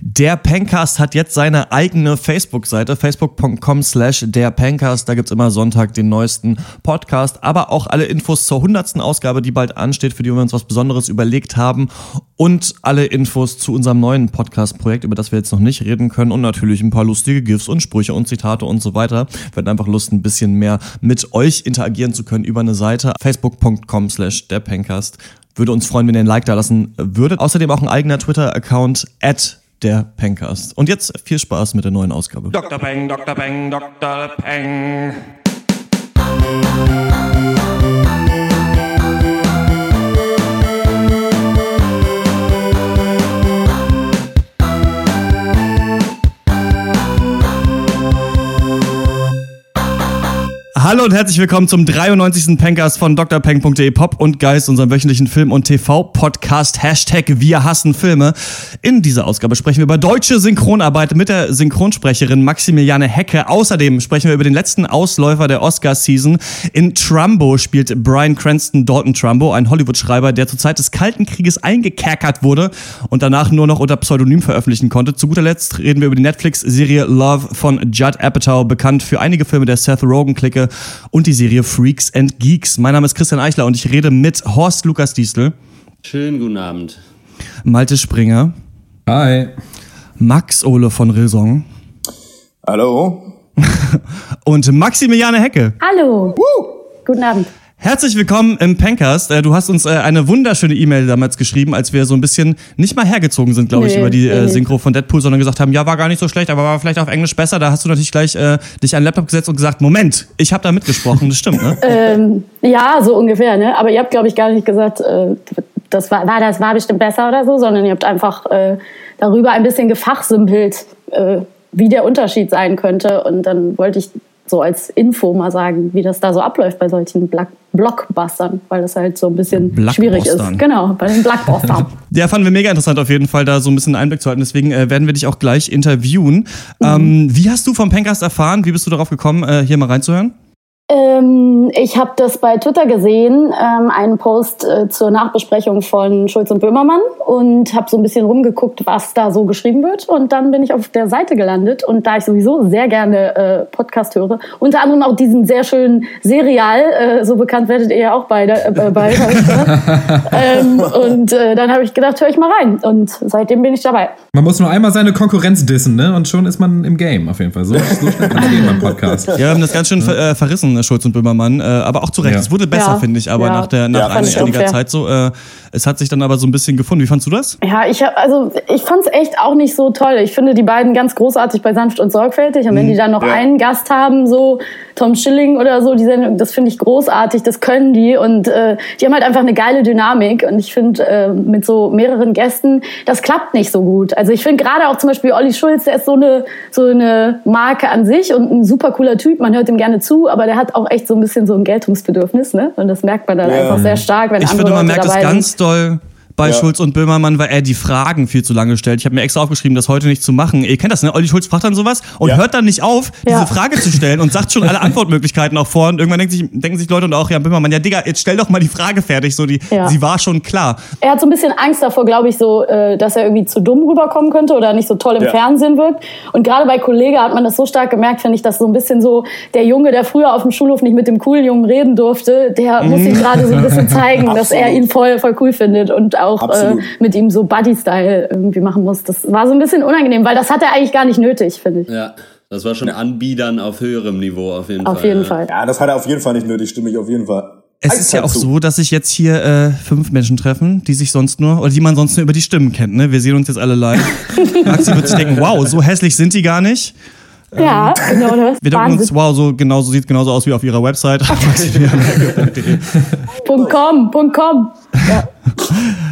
Der Pencast hat jetzt seine eigene Facebook-Seite, facebook.com slash der Pencast. Da gibt's immer Sonntag den neuesten Podcast, aber auch alle Infos zur hundertsten Ausgabe, die bald ansteht, für die wir uns was Besonderes überlegt haben und alle Infos zu unserem neuen Podcast-Projekt, über das wir jetzt noch nicht reden können und natürlich ein paar lustige GIFs und Sprüche und Zitate und so weiter. Wir hatten einfach Lust, ein bisschen mehr mit euch interagieren zu können über eine Seite, facebook.com slash der Pencast. Würde uns freuen, wenn ihr ein Like da lassen würdet. Außerdem auch ein eigener Twitter-Account at der Pencast. Und jetzt viel Spaß mit der neuen Ausgabe. Dr. Peng, Dr. Peng, Dr. Peng. Hallo und herzlich willkommen zum 93. Pencast von drpeng.de Pop und Geist, unserem wöchentlichen Film- und TV-Podcast Hashtag Wir hassen Filme. In dieser Ausgabe sprechen wir über deutsche Synchronarbeit mit der Synchronsprecherin Maximiliane Hecke. Außerdem sprechen wir über den letzten Ausläufer der Oscar-Season. In Trumbo spielt Brian Cranston Dalton Trumbo, ein Hollywood-Schreiber, der zur Zeit des Kalten Krieges eingekerkert wurde und danach nur noch unter Pseudonym veröffentlichen konnte. Zu guter Letzt reden wir über die Netflix-Serie Love von Judd Apatow, bekannt für einige Filme der Seth Rogen-Clique und die Serie Freaks and Geeks. Mein Name ist Christian Eichler und ich rede mit Horst Lukas Diesel. Schönen guten Abend. Malte Springer. Hi. Max Ole von Raison. Hallo. und Maximiliane Hecke. Hallo. Woo. Guten Abend. Herzlich willkommen im Pencast. Äh, du hast uns äh, eine wunderschöne E-Mail damals geschrieben, als wir so ein bisschen nicht mal hergezogen sind, glaube nee, ich, über die äh, Synchro von Deadpool, sondern gesagt haben, ja, war gar nicht so schlecht, aber war vielleicht auf Englisch besser. Da hast du natürlich gleich äh, dich an den Laptop gesetzt und gesagt, Moment, ich habe da mitgesprochen. Das stimmt, ne? ähm, ja, so ungefähr, ne? Aber ihr habt, glaube ich, gar nicht gesagt, äh, das war, war, das war bestimmt besser oder so, sondern ihr habt einfach äh, darüber ein bisschen gefachsimpelt, wie der Unterschied sein könnte. Und dann wollte ich so als Info mal sagen, wie das da so abläuft bei solchen Black Blockbustern, weil das halt so ein bisschen schwierig ist. Genau, bei den Blockbustern. ja, fanden wir mega interessant auf jeden Fall, da so ein bisschen Einblick zu halten. Deswegen äh, werden wir dich auch gleich interviewen. Mhm. Ähm, wie hast du vom Pencast erfahren? Wie bist du darauf gekommen, äh, hier mal reinzuhören? Ähm, ich habe das bei Twitter gesehen, ähm, einen Post äh, zur Nachbesprechung von Schulz und Böhmermann und habe so ein bisschen rumgeguckt, was da so geschrieben wird. Und dann bin ich auf der Seite gelandet und da ich sowieso sehr gerne äh, Podcast höre, unter anderem auch diesen sehr schönen Serial, äh, so bekannt werdet ihr ja auch beide, äh, beide ähm, Und äh, dann habe ich gedacht, höre ich mal rein. Und seitdem bin ich dabei. Man muss nur einmal seine Konkurrenz dissen, ne? Und schon ist man im Game auf jeden Fall. So, so schnell kann es gehen beim Podcast. Ja, wir haben das ganz schön ver äh, Schulz und Böhmermann. Äh, aber auch zu Recht. Ja. Es wurde besser, ja. finde ich, aber ja. nach, der, nach einiger Zeit so. Äh, es hat sich dann aber so ein bisschen gefunden. Wie fandst du das? Ja, ich hab, also ich fand es echt auch nicht so toll. Ich finde die beiden ganz großartig bei Sanft und Sorgfältig. Und wenn mhm. die dann noch einen Gast haben, so Tom Schilling oder so, die Sendung, das finde ich großartig. Das können die und äh, die haben halt einfach eine geile Dynamik. Und ich finde äh, mit so mehreren Gästen, das klappt nicht so gut. Also ich finde gerade auch zum Beispiel Olli Schulz, der ist so eine so eine Marke an sich und ein super cooler Typ. Man hört ihm gerne zu, aber der hat auch echt so ein bisschen so ein Geltungsbedürfnis, ne? Und das merkt man dann ja. einfach sehr stark, wenn ich andere finde, man Leute merkt das ganz doll bei ja. Schulz und Böhmermann, weil er die Fragen viel zu lange stellt. Ich habe mir extra aufgeschrieben, das heute nicht zu machen. Ihr kennt das, ne? Olli Schulz fragt dann sowas und ja. hört dann nicht auf, diese ja. Frage zu stellen und sagt schon alle Antwortmöglichkeiten auch vor. Und irgendwann denken sich, denken sich Leute und auch ja Böhmermann, ja Digga, jetzt stell doch mal die Frage fertig. So die, sie war schon klar. Er hat so ein bisschen Angst davor, glaube ich, so, äh, dass er irgendwie zu dumm rüberkommen könnte oder nicht so toll im Fernsehen wirkt. Und gerade bei Kollege hat man das so stark gemerkt, finde ich, dass so ein bisschen so der Junge, der früher auf dem Schulhof nicht mit dem coolen Jungen reden durfte, der muss ihm gerade so ein bisschen zeigen, dass er ihn voll, voll cool findet und auch äh, mit ihm so Buddy-Style irgendwie machen muss. Das war so ein bisschen unangenehm, weil das hat er eigentlich gar nicht nötig, finde ich. Ja. Das war schon Anbiedern auf höherem Niveau, auf jeden auf Fall. Jeden ja. Fall. Ja, das hat er auf jeden Fall nicht nötig, stimme ich auf jeden Fall. Es ist ja auch zu. so, dass sich jetzt hier äh, fünf Menschen treffen, die sich sonst nur, oder die man sonst nur über die Stimmen kennt. Ne? Wir sehen uns jetzt alle live. Maxi wird sich denken, wow, so hässlich sind die gar nicht. Ja, ähm, genau. Das wir denken uns, wow, so genau so sieht genauso aus wie auf ihrer Website. .com, .com. Ja.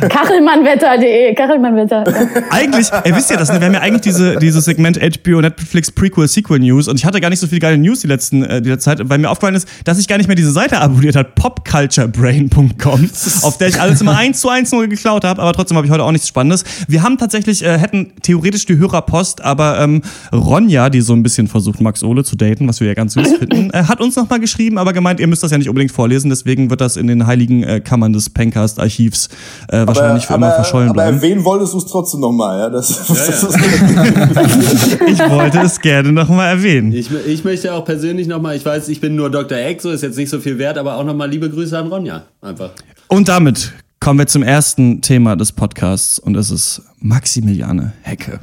Kachelmannwetter.de, Kachelmannwetter. Eigentlich, ihr wisst ja das, ne? wir haben ja eigentlich diese, dieses Segment HBO Netflix Prequel Sequel News und ich hatte gar nicht so viele geile News die, letzten, äh, die letzte Zeit, weil mir aufgefallen ist, dass ich gar nicht mehr diese Seite abonniert habe, popculturebrain.com, auf der ich alles immer eins zu eins nur geklaut habe, aber trotzdem habe ich heute auch nichts Spannendes. Wir haben tatsächlich, äh, hätten theoretisch die Hörerpost, aber ähm, Ronja, die so ein bisschen versucht, Max Ole zu daten, was wir ja ganz süß finden, äh, hat uns nochmal geschrieben, aber gemeint, ihr müsst das ja nicht unbedingt vorlesen, deswegen wird das in den heiligen äh, Kammern des Pencast-Archivs äh, wahrscheinlich für immer verschollen aber bleiben. erwähnen wolltest du es trotzdem nochmal, ja? Das, das ist, Ich wollte es gerne nochmal erwähnen. Ich, ich möchte auch persönlich nochmal, ich weiß, ich bin nur Dr. Exo, ist jetzt nicht so viel wert, aber auch nochmal liebe Grüße an Ronja. Einfach. Und damit kommen wir zum ersten Thema des Podcasts und es ist Maximiliane Hecke.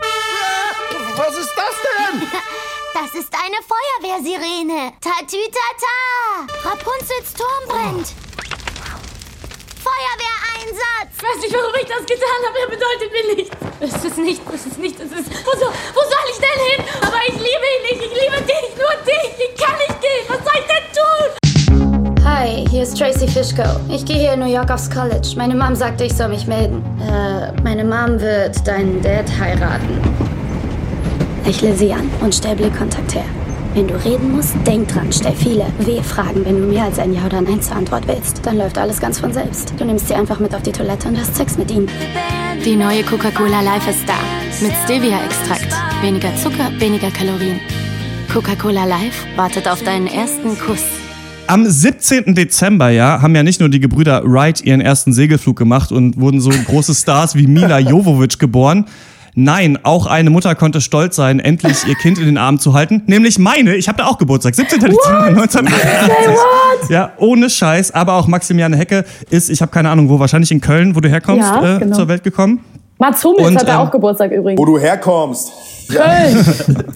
Was ist das denn? Das ist eine Feuerwehrsirene. Tatütata. Rapunzels Turm brennt. Feuerwehreinsatz. Ich weiß nicht, warum ich das getan habe. Er bedeutet mir nichts. Es ist nicht, es ist nicht, es ist. Wo, so, wo soll ich denn hin? Aber ich liebe ihn nicht. Ich liebe dich, nur dich. Ich kann nicht gehen. Was soll ich denn tun? Hi, hier ist Tracy Fishko. Ich gehe hier in New York aufs College. Meine Mom sagte, ich soll mich melden. Äh, meine Mom wird deinen Dad heiraten. Lächle sie an und stell Blickkontakt her. Wenn du reden musst, denk dran, stell viele W-Fragen, wenn du mehr als ein Ja oder Nein zur Antwort willst. Dann läuft alles ganz von selbst. Du nimmst sie einfach mit auf die Toilette und hast Sex mit ihnen. Die neue Coca-Cola Life ist da. Mit Stevia-Extrakt. Weniger Zucker, weniger Kalorien. Coca-Cola Life wartet auf deinen ersten Kuss. Am 17. Dezember, ja, haben ja nicht nur die Gebrüder Wright ihren ersten Segelflug gemacht und wurden so große Stars wie Mila Jovovich geboren. Nein, auch eine Mutter konnte stolz sein, endlich ihr Kind in den Arm zu halten. Nämlich meine. Ich habe da auch Geburtstag. 17. Dezember 1988. Ja, ohne Scheiß. Aber auch Maximiliane Hecke ist, ich habe keine Ahnung wo, wahrscheinlich in Köln, wo du herkommst, Ja, äh, genau. zur Welt gekommen. Mats Hummels Und, hat da ähm, auch Geburtstag übrigens. wo du herkommst. Köln.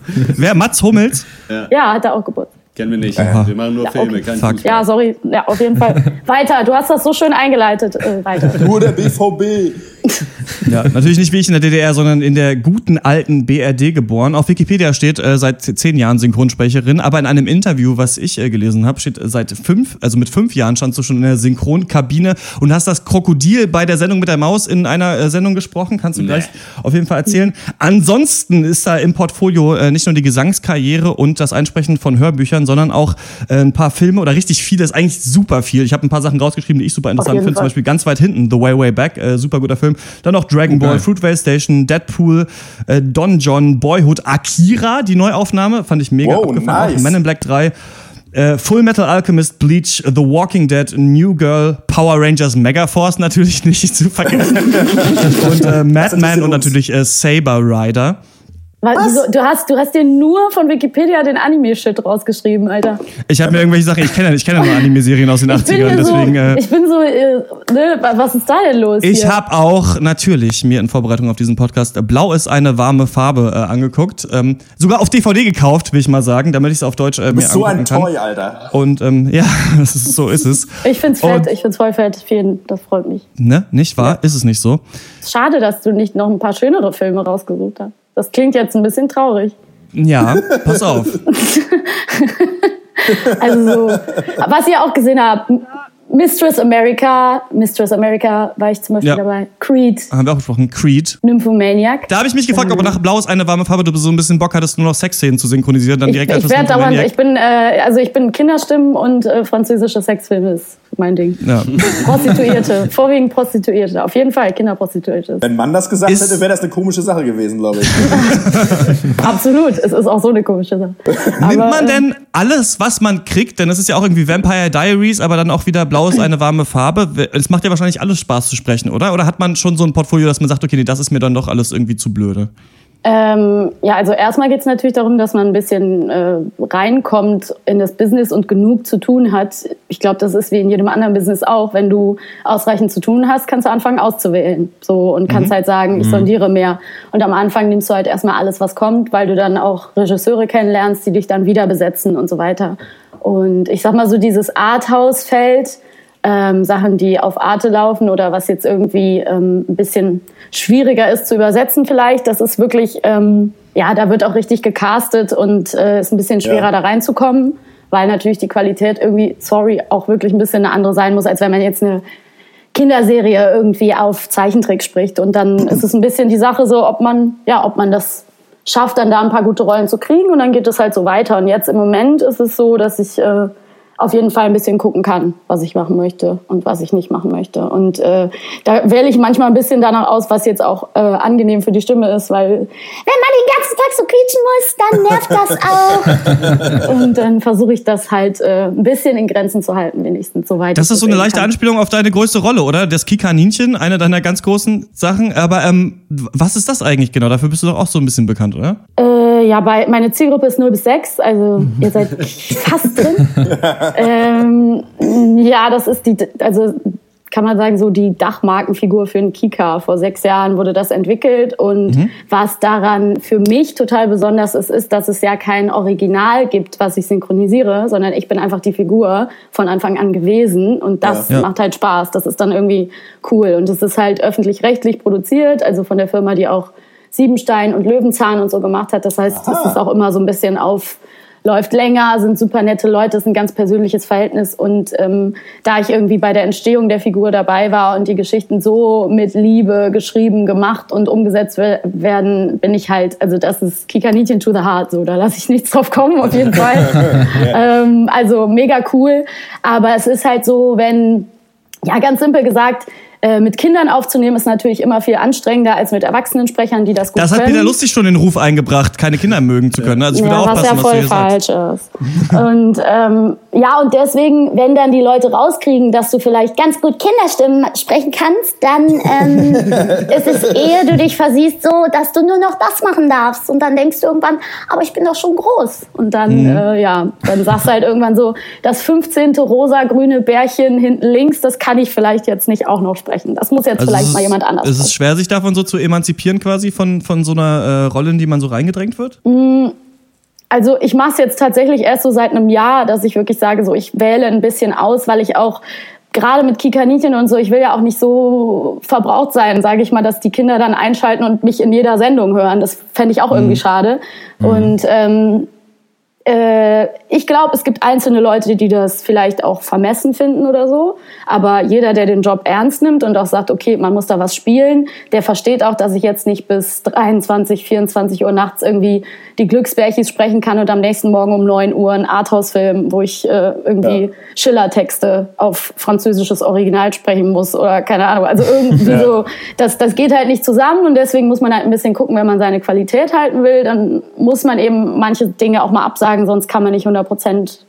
Wer? Mats Hummels? ja, hat da auch Geburtstag. Kennen wir nicht. Wir machen nur Filme, okay. kein Fuck. Fußball. Ja, sorry. Ja, auf jeden Fall. Weiter. Du hast das so schön eingeleitet. Äh, weiter. Nur der BVB. Ja, natürlich nicht wie ich in der DDR, sondern in der guten alten BRD geboren. Auf Wikipedia steht äh, seit zehn Jahren Synchronsprecherin, aber in einem Interview, was ich äh, gelesen habe, steht äh, seit fünf, also mit fünf Jahren standst du schon in der Synchronkabine und hast das Krokodil bei der Sendung mit der Maus in einer äh, Sendung gesprochen. Kannst du Nee. gleich auf jeden Fall erzählen. Ansonsten ist da im Portfolio äh, nicht nur die Gesangskarriere und das Einsprechen von Hörbüchern, sondern auch äh, ein paar Filme oder richtig viele, ist eigentlich super viel. Ich habe ein paar Sachen rausgeschrieben, die ich super interessant finde. Zum. Beispiel ganz weit hinten, The Way Way Back, äh, super guter Film. Dann noch Dragon Ball, geil. Fruitvale Station, Deadpool, äh, Don John, Boyhood, Akira, die Neuaufnahme, fand ich mega Wow, abgefahren. nice. Auch Men in Black 3. Äh, Full Metal Alchemist, Bleach, The Walking Dead, New Girl, Power Rangers, Megaforce natürlich nicht zu vergessen. und äh, Madman und natürlich äh, Saber Rider. Wieso, du, hast, du hast dir nur von Wikipedia den Anime-Shit rausgeschrieben, Alter. Ich habe mir irgendwelche Sachen, ich kenne ich kenne nur Anime-Serien aus den Ich bin 80ern, mir so, deswegen. Äh, ich bin so, äh, ne, was ist da denn los? Ich habe auch natürlich mir in Vorbereitung auf diesen Podcast äh, Blau ist eine warme Farbe äh, angeguckt. Ähm, sogar auf DVD gekauft, will ich mal sagen, damit ich es auf Deutsch äh, Du mir bist so ein kann. Toy, Alter. Und ähm, ja, ist, so ist es. Ich find's fett, Und- ich find's voll fett. Vielen, das freut mich. Ne? Nicht wahr? Ist es nicht so? Schade, dass du nicht noch ein paar schönere Filme rausgesucht hast. Das klingt jetzt ein bisschen traurig. Ja, pass auf. Also so, was ihr auch gesehen habt, Mistress America, Mistress America war ich zum Beispiel Ja. dabei. Creed, Haben wir auch besprochen. Creed. Nymphomaniac. Da habe ich mich gefragt, ob nach Blau ist eine warme Farbe du so ein bisschen Bock hattest, nur noch Sexszenen zu synchronisieren, dann Ich, direkt ich als werde dauernd, ich bin, äh, also ich bin Kinderstimmen und äh, französische Sexfilme ist mein Ding. Ja. Prostituierte, vorwiegend Prostituierte, auf jeden Fall Kinderprostituierte. Wenn man das gesagt Ist- hätte, wäre das eine komische Sache gewesen, glaube ich. Absolut, es ist auch so eine komische Sache. Nimmt Aber, man äh, denn alles, was man kriegt? Denn es ist ja auch irgendwie Vampire Diaries, aber dann auch wieder Blau ist eine warme Farbe. Es macht ja wahrscheinlich alles Spaß zu sprechen, oder? Oder hat man schon so ein Portfolio, dass man sagt, okay, nee, das ist mir dann doch alles irgendwie zu blöde? Ähm, ja, also erstmal geht es natürlich darum, dass man ein bisschen äh, reinkommt in das Business und genug zu tun hat. Ich glaube, das ist wie in jedem anderen Business auch. Wenn du ausreichend zu tun hast, kannst du anfangen auszuwählen. So und kannst halt sagen, ich sondiere mehr. Und am Anfang nimmst du halt erstmal alles, was kommt, weil du dann auch Regisseure kennenlernst, die dich dann wieder besetzen und so weiter. Und ich sag mal so dieses Arthouse-Feld, ähm, Sachen, die auf Arte laufen oder was jetzt irgendwie ähm, ein bisschen schwieriger ist zu übersetzen vielleicht. Das ist wirklich, ähm, ja, da wird auch richtig gecastet und äh, ist ein bisschen schwerer Ja. da reinzukommen, weil natürlich die Qualität irgendwie, sorry, auch wirklich ein bisschen eine andere sein muss, als wenn man jetzt eine Kinderserie irgendwie auf Zeichentrick spricht. Und dann ist es ein bisschen die Sache so, ob man, ja, ob man das schafft, dann da ein paar gute Rollen zu kriegen und dann geht es halt so weiter. Und jetzt im Moment ist es so, dass ich äh, auf jeden Fall ein bisschen gucken kann, was ich machen möchte und was ich nicht machen möchte. Und äh, da wähle ich manchmal ein bisschen danach aus, was jetzt auch äh, angenehm für die Stimme ist, weil wenn man den ganzen Tag so quietschen muss, dann nervt das auch. und dann versuche ich das halt äh, ein bisschen in Grenzen zu halten, wenigstens soweit. Das ist so eine leichte kann. Anspielung auf deine größte Rolle, oder? Das Kikaninchen, eine deiner ganz großen Sachen. Aber ähm, was ist das eigentlich genau? Dafür bist du doch auch so ein bisschen bekannt, oder? Äh, ja, bei, meine Zielgruppe ist 0 bis 6, also ihr seid fast drin. ähm, ja, das ist die, also kann man sagen, so die Dachmarkenfigur für einen Kika. Vor sechs Jahren wurde das entwickelt und was daran für mich total besonders ist, ist, dass es ja kein Original gibt, was ich synchronisiere, sondern ich bin einfach die Figur von Anfang an gewesen und das Ja. Ja. macht halt Spaß. Das ist dann irgendwie cool und es ist halt öffentlich-rechtlich produziert, also von der Firma, die auch Siebenstein und Löwenzahn und so gemacht hat. Das heißt, es ist auch immer so ein bisschen auf läuft länger, sind super nette Leute, ist ein ganz persönliches Verhältnis und ähm, da ich irgendwie bei der Entstehung der Figur dabei war und die Geschichten so mit Liebe geschrieben, gemacht und umgesetzt we- werden, bin ich halt, also das ist Kikaninchen to the heart, so da lasse ich nichts drauf kommen auf jeden Fall. ähm, also mega cool, aber es ist halt so, wenn ja, ganz simpel gesagt, äh, mit Kindern aufzunehmen ist natürlich immer viel anstrengender als mit Erwachsenensprechern, die das gut Das hat können. Peter Lustig schon den Ruf eingebracht, keine Kinder mögen zu können. Also ich würde ja, was aufpassen, ja was du voll hier sagst. falsch ist. und ähm, ja, und deswegen, wenn dann die Leute rauskriegen, dass du vielleicht ganz gut Kinderstimmen sprechen kannst, dann ähm, ist es ehe du dich versiehst so, dass du nur noch das machen darfst. Und dann denkst du irgendwann, aber ich bin doch schon groß. Und dann, Mhm. äh, ja, dann sagst du halt irgendwann so, das 15. rosa-grüne Bärchen hinten links, das kann ich vielleicht jetzt nicht auch noch sprechen. Das muss jetzt Also vielleicht es mal ist- jemand anders Es ist schwer, sich davon so zu emanzipieren, quasi von, von so einer äh, Rolle, in die man so reingedrängt wird. Also ich mache es jetzt tatsächlich erst so seit einem Jahr, dass ich wirklich sage, so ich wähle ein bisschen aus, weil ich auch gerade mit Kikaninchen und so, ich will ja auch nicht so verbraucht sein, sage ich mal, dass die Kinder dann einschalten und mich in jeder Sendung hören. Das fände ich auch irgendwie schade. Und ähm, äh, ich glaube, es gibt einzelne Leute, die das vielleicht auch vermessen finden oder so. Aber jeder, der den Job ernst nimmt und auch sagt, okay, man muss da was spielen, der versteht auch, dass ich jetzt nicht bis 23, 24 Uhr nachts irgendwie die Glücksbärchis sprechen kann und am nächsten Morgen um 9 Uhr einen Arthouse-Film, wo ich äh, irgendwie Schiller-Texte auf französisches Original sprechen muss oder keine Ahnung. Also irgendwie Ja. so, das, das geht halt nicht zusammen und deswegen muss man halt ein bisschen gucken, wenn man seine Qualität halten will, dann muss man eben manche Dinge auch mal absagen, sonst kann man nicht 100%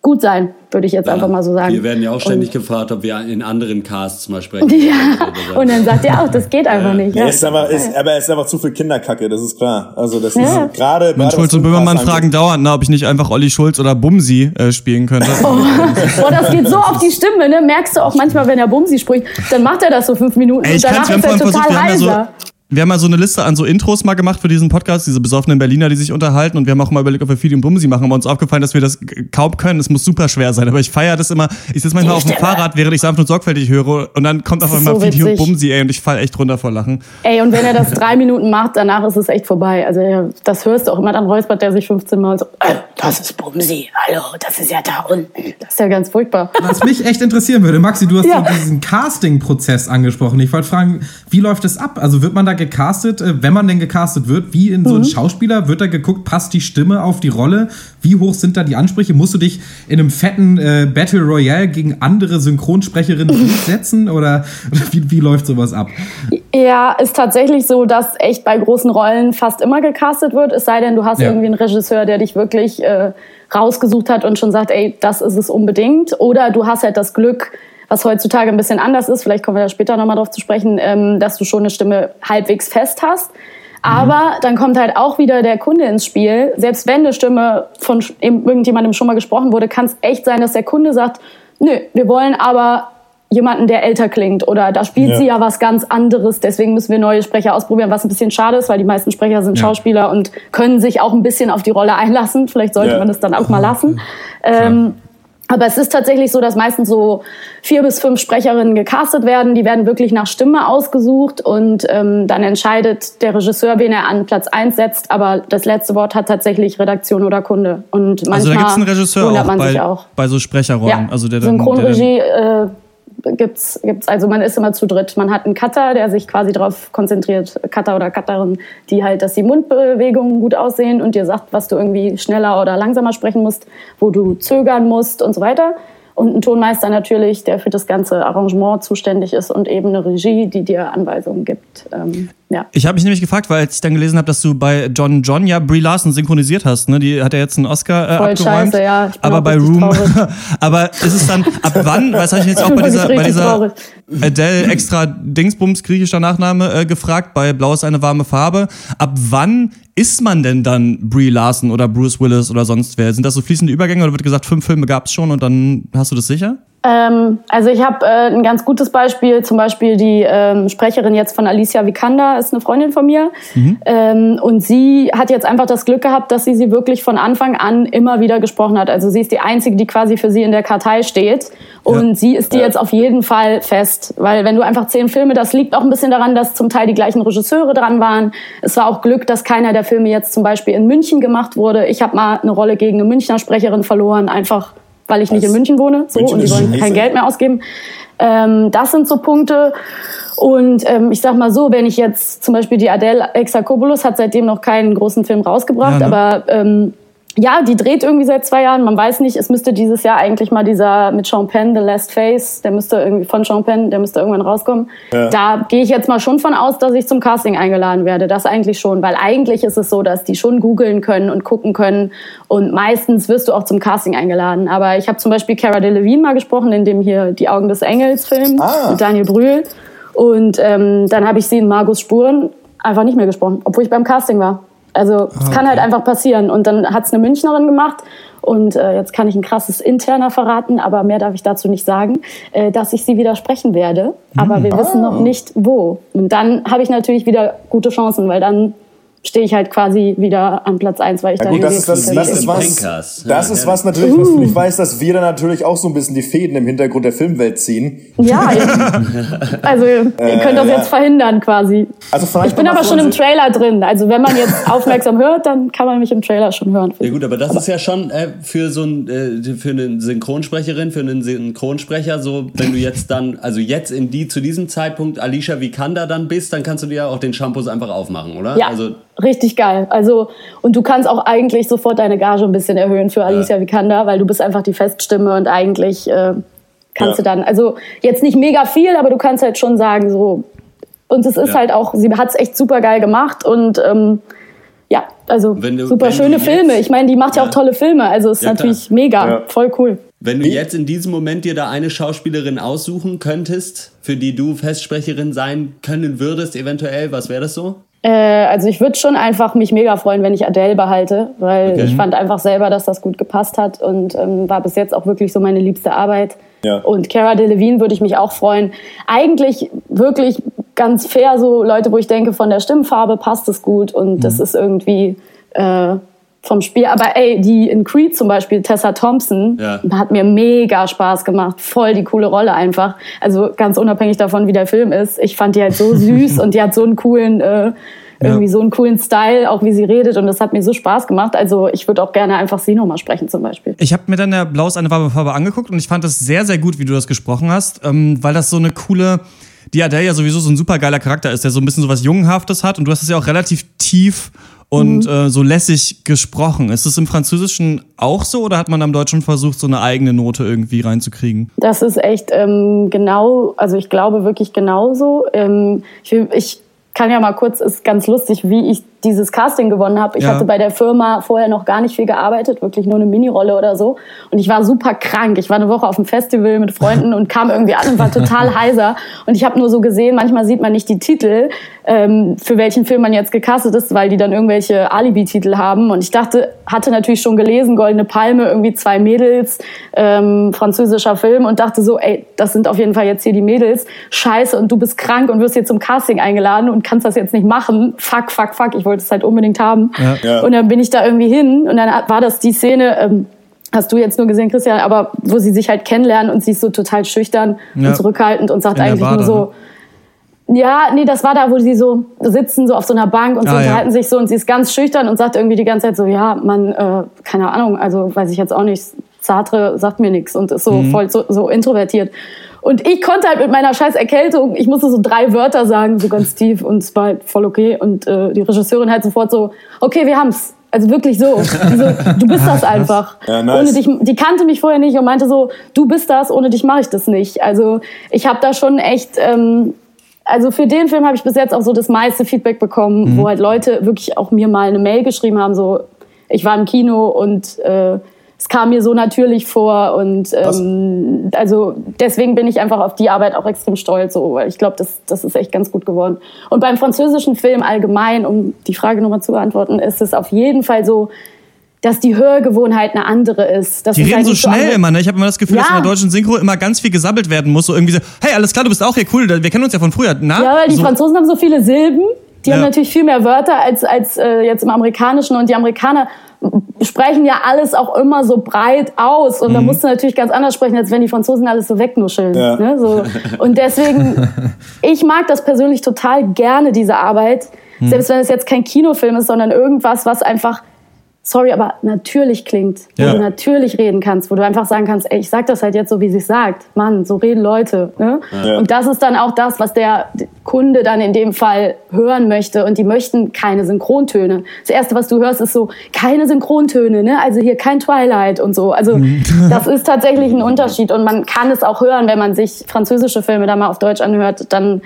gut sein, würde ich jetzt einfach mal so sagen. Wir werden ja auch ständig Und, gefragt, ob wir in anderen Casts mal sprechen. ja, und dann sagt er auch, das geht einfach nicht. Ja, Ja. ist aber, ist, aber es ist einfach zu viel Kinderkacke, das ist klar. Also das Ja. ist gerade. Man Schulz und Böhmermann fragen dauernd, na, ob ich nicht einfach Olli Schulz oder Bumsi äh, spielen könnte. Boah, das geht so auf die Stimme, ne? Merkst du auch manchmal, wenn er Bumsi spricht, dann macht er das so fünf Minuten Ey, ich und danach ist er total versucht, wir haben mal so eine Liste an so Intros mal gemacht für diesen Podcast, diese besoffenen Berliner, die sich unterhalten und wir haben auch mal überlegt, ob wir Fidi und Bumsi machen, aber uns aufgefallen, dass wir das kaum können. Es muss super schwer sein, aber ich feiere das immer. Ich sitze manchmal auf dem Fahrrad, während ich sanft und sorgfältig höre und dann kommt auf einmal so Fidi und. Bumsi, ey, und ich fall echt runter vor Lachen. Ey, und wenn er das drei Minuten macht, danach ist es echt vorbei. Also das hörst du auch immer, dann räuspert der sich 15 Mal und so, äh, das ist Bumsi, hallo, das ist ja da unten. Das ist ja ganz furchtbar. Was mich echt interessieren würde, Maxi, du hast Ja. so diesen Casting-Prozess angesprochen. Ich wollte fragen, wie läuft das ab? Also wird man da gecastet, äh, wenn man denn gecastet wird, wie in so Mhm. einen Schauspieler? Wird da geguckt, passt die Stimme auf die Rolle? Wie hoch sind da die Ansprüche? Musst du dich in einem fetten äh, Battle Royale gegen andere Synchronsprecherinnen durchsetzen? Oder, oder wie, wie läuft sowas ab? Ja, ist tatsächlich so, dass echt bei großen Rollen fast immer gecastet wird. Es sei denn, du hast Ja. irgendwie einen Regisseur, der dich wirklich äh, rausgesucht hat und schon sagt, ey, das ist es unbedingt. Oder du hast halt das Glück, was heutzutage ein bisschen anders ist, vielleicht kommen wir da später nochmal drauf zu sprechen, ähm, dass du schon eine Stimme halbwegs fest hast. Aber dann kommt halt auch wieder der Kunde ins Spiel. Selbst wenn eine Stimme von irgendjemandem schon mal gesprochen wurde, kann es echt sein, dass der Kunde sagt, nö, wir wollen aber jemanden, der älter klingt oder da spielt Ja. sie ja was ganz anderes, deswegen müssen wir neue Sprecher ausprobieren, was ein bisschen schade ist, weil die meisten Sprecher sind Ja. Schauspieler und können sich auch ein bisschen auf die Rolle einlassen. Vielleicht sollte Ja. man das dann auch mal lassen. Ähm, aber es ist tatsächlich so, dass meistens so vier bis fünf Sprecherinnen gecastet werden. Die werden wirklich nach Stimme ausgesucht und ähm, dann entscheidet der Regisseur, wen er an Platz eins setzt. Aber das letzte Wort hat tatsächlich Redaktion oder Kunde. Und manchmal Also da gibt's einen Regisseur auch man bei, sich auch. bei so Sprecherrollen. Ja, Also der dann, der Synchronregie äh, gibt's gibt's also man ist immer zu dritt. Man hat einen Cutter, der sich quasi darauf konzentriert, Cutter oder Cutterin, die halt, dass die Mundbewegungen gut aussehen und dir sagt, was du irgendwie schneller oder langsamer sprechen musst, wo du zögern musst und so weiter. Und ein Tonmeister natürlich, der für das ganze Arrangement zuständig ist und eben eine Regie, die dir Anweisungen gibt. Ähm, ja. Ich habe mich nämlich gefragt, weil ich dann gelesen habe, dass du bei John John ja Brie Larson synchronisiert hast, ne? Die hat ja jetzt einen Oscar äh, Voll abgeräumt. scheiße, ja. Aber bei Room, aber ist es dann ab wann? Was habe ich jetzt auch bei dieser, bei dieser traurig. Adele extra Dingsbums griechischer Nachname äh, gefragt bei Blau ist eine warme Farbe. Ab wann ist man denn dann Brie Larson oder Bruce Willis oder sonst wer? Sind das so fließende Übergänge oder wird gesagt, fünf Filme gab es schon und dann hast du das sicher? Ähm, also ich habe äh, ein ganz gutes Beispiel, zum Beispiel die ähm, Sprecherin jetzt von Alicia Vikander, ist eine Freundin von mir. Ähm, und sie hat jetzt einfach das Glück gehabt, dass sie sie wirklich von Anfang an immer wieder gesprochen hat. Also sie ist die Einzige, die quasi für sie in der Kartei steht. Und sie ist die jetzt auf jeden Fall fest. Weil wenn du einfach zehn Filme, das liegt auch ein bisschen daran, dass zum Teil die gleichen Regisseure dran waren. Es war auch Glück, dass keiner der Filme jetzt zum Beispiel in München gemacht wurde. Ich habe mal eine Rolle gegen eine Münchner Sprecherin verloren, einfach weil ich nicht in München wohne. So, München und die wollen kein Geld mehr ausgeben. Ähm, das sind so Punkte. Und ähm, ich sag mal so, wenn ich jetzt zum Beispiel die Adele Exarchopoulos hat seitdem noch keinen großen Film rausgebracht, Ja, ne? aber ähm, ja, die dreht irgendwie seit zwei Jahren. Man weiß nicht, es müsste dieses Jahr eigentlich mal dieser mit Sean Penn, The Last Face, der müsste irgendwie von Sean Penn, der müsste irgendwann rauskommen. Ja. Da gehe ich jetzt mal schon von aus, dass ich zum Casting eingeladen werde. Das eigentlich schon, weil eigentlich ist es so, dass die schon googeln können und gucken können und meistens wirst du auch zum Casting eingeladen. Aber ich habe zum Beispiel Cara Delevingne mal gesprochen, in dem hier Die Augen des Engels Film Ah. mit Daniel Brühl. Und ähm, dann habe ich sie in Margus Spuren einfach nicht mehr gesprochen, obwohl ich beim Casting war. Also es kann halt einfach passieren. Und dann hat es eine Münchnerin gemacht. Und äh, jetzt kann ich ein krasses Interner verraten, aber mehr darf ich dazu nicht sagen, äh, dass ich sie widersprechen werde. Aber wir wissen noch nicht wo. Und dann habe ich natürlich wieder gute Chancen, weil dann stehe ich halt quasi wieder an Platz eins, weil ich Ja da gut, das ist, das, bin. das ist was, das ist was natürlich, was ich weiß, dass wir dann natürlich auch so ein bisschen die Fäden im Hintergrund der Filmwelt ziehen. Ja, also ihr könnt das ja. jetzt verhindern quasi. Also Ich bin aber schon im Trailer drin. Also wenn man jetzt aufmerksam hört, dann kann man mich im Trailer schon hören. Ja gut, aber das ist ja schon äh, für so ein äh, für eine Synchronsprecherin, für einen Synchronsprecher so, wenn du jetzt dann also jetzt in die zu diesem Zeitpunkt Alicia Vikander dann bist, dann kannst du dir ja auch den Shampoos einfach aufmachen, oder? Ja, Also richtig geil. Also und du kannst auch eigentlich sofort deine Gage ein bisschen erhöhen für Alicia Vikander, weil du bist einfach die Feststimme und eigentlich äh, kannst Ja. du dann, also jetzt nicht mega viel, aber du kannst halt schon sagen so. Und es ist Ja. halt auch, sie hat es echt super geil gemacht und ähm, ja, also Wenn du- super schöne jetzt- Filme. Ich meine, die macht ja, Ja. auch tolle Filme, also ist Ja, natürlich klar. mega, Ja. voll cool. Wenn du jetzt in diesem Moment dir da eine Schauspielerin aussuchen könntest, für die du Festsprecherin sein können würdest, eventuell, was wäre das so? Äh, also ich würde schon einfach mich mega freuen, wenn ich Adele behalte, weil Okay. ich fand einfach selber, dass das gut gepasst hat und ähm, war bis jetzt auch wirklich so meine liebste Arbeit. Ja. Und Cara Delevingne würde ich mich auch freuen. Eigentlich wirklich ganz fair, so Leute, wo ich denke, von der Stimmfarbe passt es gut und das ist irgendwie äh, vom Spiel. Aber ey, die in Creed zum Beispiel, Tessa Thompson, Ja. hat mir mega Spaß gemacht. Voll die coole Rolle einfach. Also ganz unabhängig davon, wie der Film ist. Ich fand die halt so süß und die hat so einen coolen, äh, irgendwie so einen coolen Style, auch wie sie redet. Und das hat mir so Spaß gemacht. Also ich würde auch gerne einfach sie nochmal sprechen zum Beispiel. Ich habe mir dann der Blaus eine warme Farbe angeguckt und ich fand das sehr, sehr gut, wie du das gesprochen hast, ähm, weil das so eine coole, die Adele ja sowieso so ein super geiler Charakter ist, der so ein bisschen so was Jungenhaftes hat und du hast es ja auch relativ tief und äh, so lässig gesprochen. Ist es im Französischen auch so oder hat man am Deutschen versucht, so eine eigene Note irgendwie reinzukriegen? Das ist echt ähm, genau, also ich glaube wirklich genauso. Ähm, ich, will- ich kann ja mal kurz, ist ganz lustig, wie ich dieses Casting gewonnen habe. Ich Ja. hatte bei der Firma vorher noch gar nicht viel gearbeitet, wirklich nur eine Minirolle oder so. Und ich war super krank. Ich war eine Woche auf dem Festival mit Freunden und kam irgendwie an und war total heiser. Und ich habe nur so gesehen, manchmal sieht man nicht die Titel, ähm, für welchen Film man jetzt gecastet ist, weil die dann irgendwelche Alibi-Titel haben. Und ich dachte, hatte natürlich schon gelesen, Goldene Palme, irgendwie zwei Mädels, ähm, französischer Film und dachte so, ey, das sind auf jeden Fall jetzt hier die Mädels. Scheiße, und du bist krank und wirst hier zum Casting eingeladen und kannst das jetzt nicht machen. Fuck, fuck, fuck, ich wollte es halt unbedingt haben. Ja. Und dann bin ich da irgendwie hin und dann war das die Szene, ähm, hast du jetzt nur gesehen, Christian, aber wo sie sich halt kennenlernen und sie ist so total schüchtern Ja. und zurückhaltend und sagt In eigentlich nur so, ja, nee, das war da, wo sie so sitzen, so auf so einer Bank und so Ah, ja. unterhalten sich so und sie ist ganz schüchtern und sagt irgendwie die ganze Zeit so, ja, man, äh, keine Ahnung, also weiß ich jetzt auch nicht, Sartre sagt mir nichts und ist so Mhm. voll so, so introvertiert. Und ich konnte halt mit meiner scheiß Erkältung, ich musste so drei Wörter sagen, so ganz tief und es war halt voll okay. Und äh, die Regisseurin halt sofort so, okay, wir haben's. Also wirklich so. so du bist das einfach. Ja, nice. Ohne dich, die kannte mich vorher nicht und meinte so, du bist das, ohne dich mache ich das nicht. Also ich habe da schon echt, ähm, also für den Film habe ich bis jetzt auch so das meiste Feedback bekommen, Mhm. wo halt Leute wirklich auch mir mal eine Mail geschrieben haben, so ich war im Kino und äh, es kam mir so natürlich vor und ähm, also deswegen bin ich einfach auf die Arbeit auch extrem stolz, so, weil ich glaube, das, das ist echt ganz gut geworden. Und beim französischen Film allgemein, um die Frage nochmal zu beantworten, ist es auf jeden Fall so, dass die Hörgewohnheit eine andere ist. Das Die ist reden halt so schnell andere- immer, ne? Ich habe immer das Gefühl, dass in Ja. der deutschen Synchro immer ganz viel gesammelt werden muss. So irgendwie so, hey, alles klar, du bist auch hier, cool, wir kennen uns ja von früher. Na? Ja, weil die so, Franzosen haben so viele Silben. Die haben Ja. natürlich viel mehr Wörter als, als äh, jetzt im Amerikanischen. Und die Amerikaner sprechen ja alles auch immer so breit aus. Und da musst du natürlich ganz anders sprechen, als wenn die Franzosen alles so wegnuscheln. Ja. Ne? So. Und deswegen, ich mag das persönlich total gerne, diese Arbeit. Selbst wenn es jetzt kein Kinofilm ist, sondern irgendwas, was einfach, sorry, aber natürlich klingt. Wo Ja. du natürlich reden kannst, wo du einfach sagen kannst, ey, ich sag das halt jetzt so, wie sie sagt. Mann, so reden Leute. Ne? Ja. Und das ist dann auch das, was der Kunde dann in dem Fall hören möchte. Und die möchten keine Synchrontöne. Das Erste, was du hörst, ist so, keine Synchrontöne, ne? Also hier kein Twilight und so. Also das ist tatsächlich ein Unterschied. Und man kann es auch hören, wenn man sich französische Filme da mal auf Deutsch anhört, dann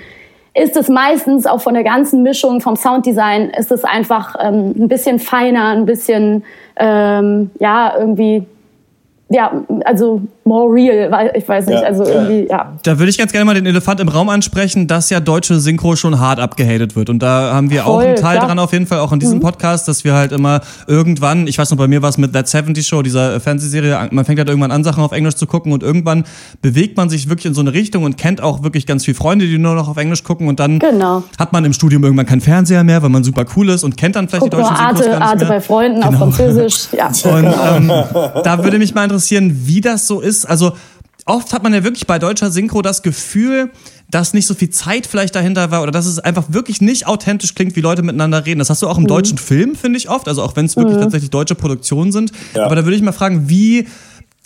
ist es meistens auch von der ganzen Mischung, vom Sounddesign, ist es einfach ähm, ein bisschen feiner, ein bisschen, ähm, ja, irgendwie, ja, also more real, weil ich weiß nicht, Ja, also irgendwie, ja. Da würde ich ganz gerne mal den Elefant im Raum ansprechen, dass ja deutsche Synchro schon hart abgehatet wird. Und da haben wir auch Voll, einen Teil klar. dran auf jeden Fall, auch in diesem Podcast, dass wir halt immer irgendwann, ich weiß noch, bei mir war es mit That 70 Show, dieser äh, Fernsehserie, man fängt halt irgendwann an, Sachen auf Englisch zu gucken und irgendwann bewegt man sich wirklich in so eine Richtung und kennt auch wirklich ganz viele Freunde, die nur noch auf Englisch gucken und dann Genau. hat man im Studium irgendwann keinen Fernseher mehr, weil man super cool ist und kennt dann vielleicht Guck die deutschen Synchros Arte, gar nicht Arte mehr. bei Freunden auf Genau. Französisch, ja. Und ähm, da würde mich mal interessieren, wie das so ist. Also oft hat man ja wirklich bei deutscher Synchro das Gefühl, dass nicht so viel Zeit vielleicht dahinter war oder dass es einfach wirklich nicht authentisch klingt, wie Leute miteinander reden. Das hast du auch im deutschen Film, finde ich oft. Also auch wenn es wirklich tatsächlich deutsche Produktionen sind. Ja. Aber da würde ich mal fragen, wie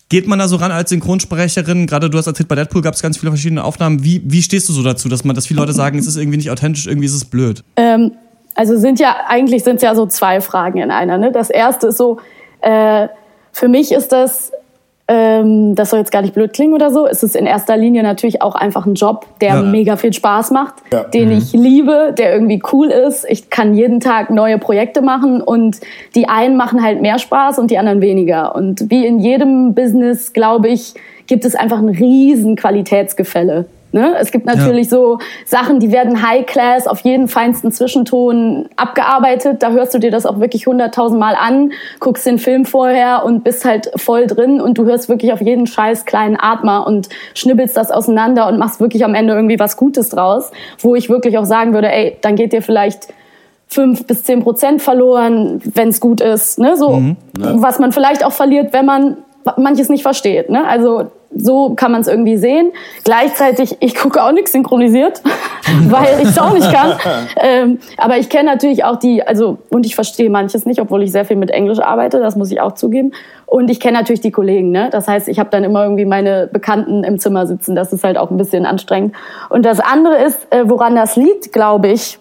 geht man da so ran als Synchronsprecherin? Gerade du hast erzählt, bei Deadpool gab es ganz viele verschiedene Aufnahmen. Wie, wie stehst du so dazu, dass man, dass viele Leute sagen, es ist irgendwie nicht authentisch, irgendwie ist es blöd? Ähm, also sind ja, eigentlich sind es ja so zwei Fragen in einer. Ne? Das erste ist so, äh, für mich ist das, ähm, das soll jetzt gar nicht blöd klingen oder so, ist es in erster Linie natürlich auch einfach ein Job, der Ja. mega viel Spaß macht, Ja. den ich liebe, der irgendwie cool ist. Ich kann jeden Tag neue Projekte machen und die einen machen halt mehr Spaß und die anderen weniger. Und wie in jedem Business, glaube ich, gibt es einfach ein riesen Qualitätsgefälle. Ne? Es gibt natürlich so Sachen, die werden High Class auf jeden feinsten Zwischenton abgearbeitet. Da hörst du dir das auch wirklich hunderttausend Mal an, guckst den Film vorher und bist halt voll drin und du hörst wirklich auf jeden scheiß kleinen Atmer und schnibbelst das auseinander und machst wirklich am Ende irgendwie was Gutes draus, wo ich wirklich auch sagen würde, ey, dann geht dir vielleicht fünf bis zehn Prozent verloren, wenn es gut ist. Ne? So, Was man vielleicht auch verliert, wenn man manches nicht versteht. Ne? Also so kann man es irgendwie sehen. Gleichzeitig, ich gucke auch nichts synchronisiert, weil ich es auch nicht kann. Ähm, aber ich kenne natürlich auch die, also und ich verstehe manches nicht, obwohl ich sehr viel mit Englisch arbeite, das muss ich auch zugeben. Und ich kenne natürlich die Kollegen. Ne? Das heißt, ich habe dann immer irgendwie meine Bekannten im Zimmer sitzen. Das ist halt auch ein bisschen anstrengend. Und das andere ist, äh, woran das liegt, glaube ich,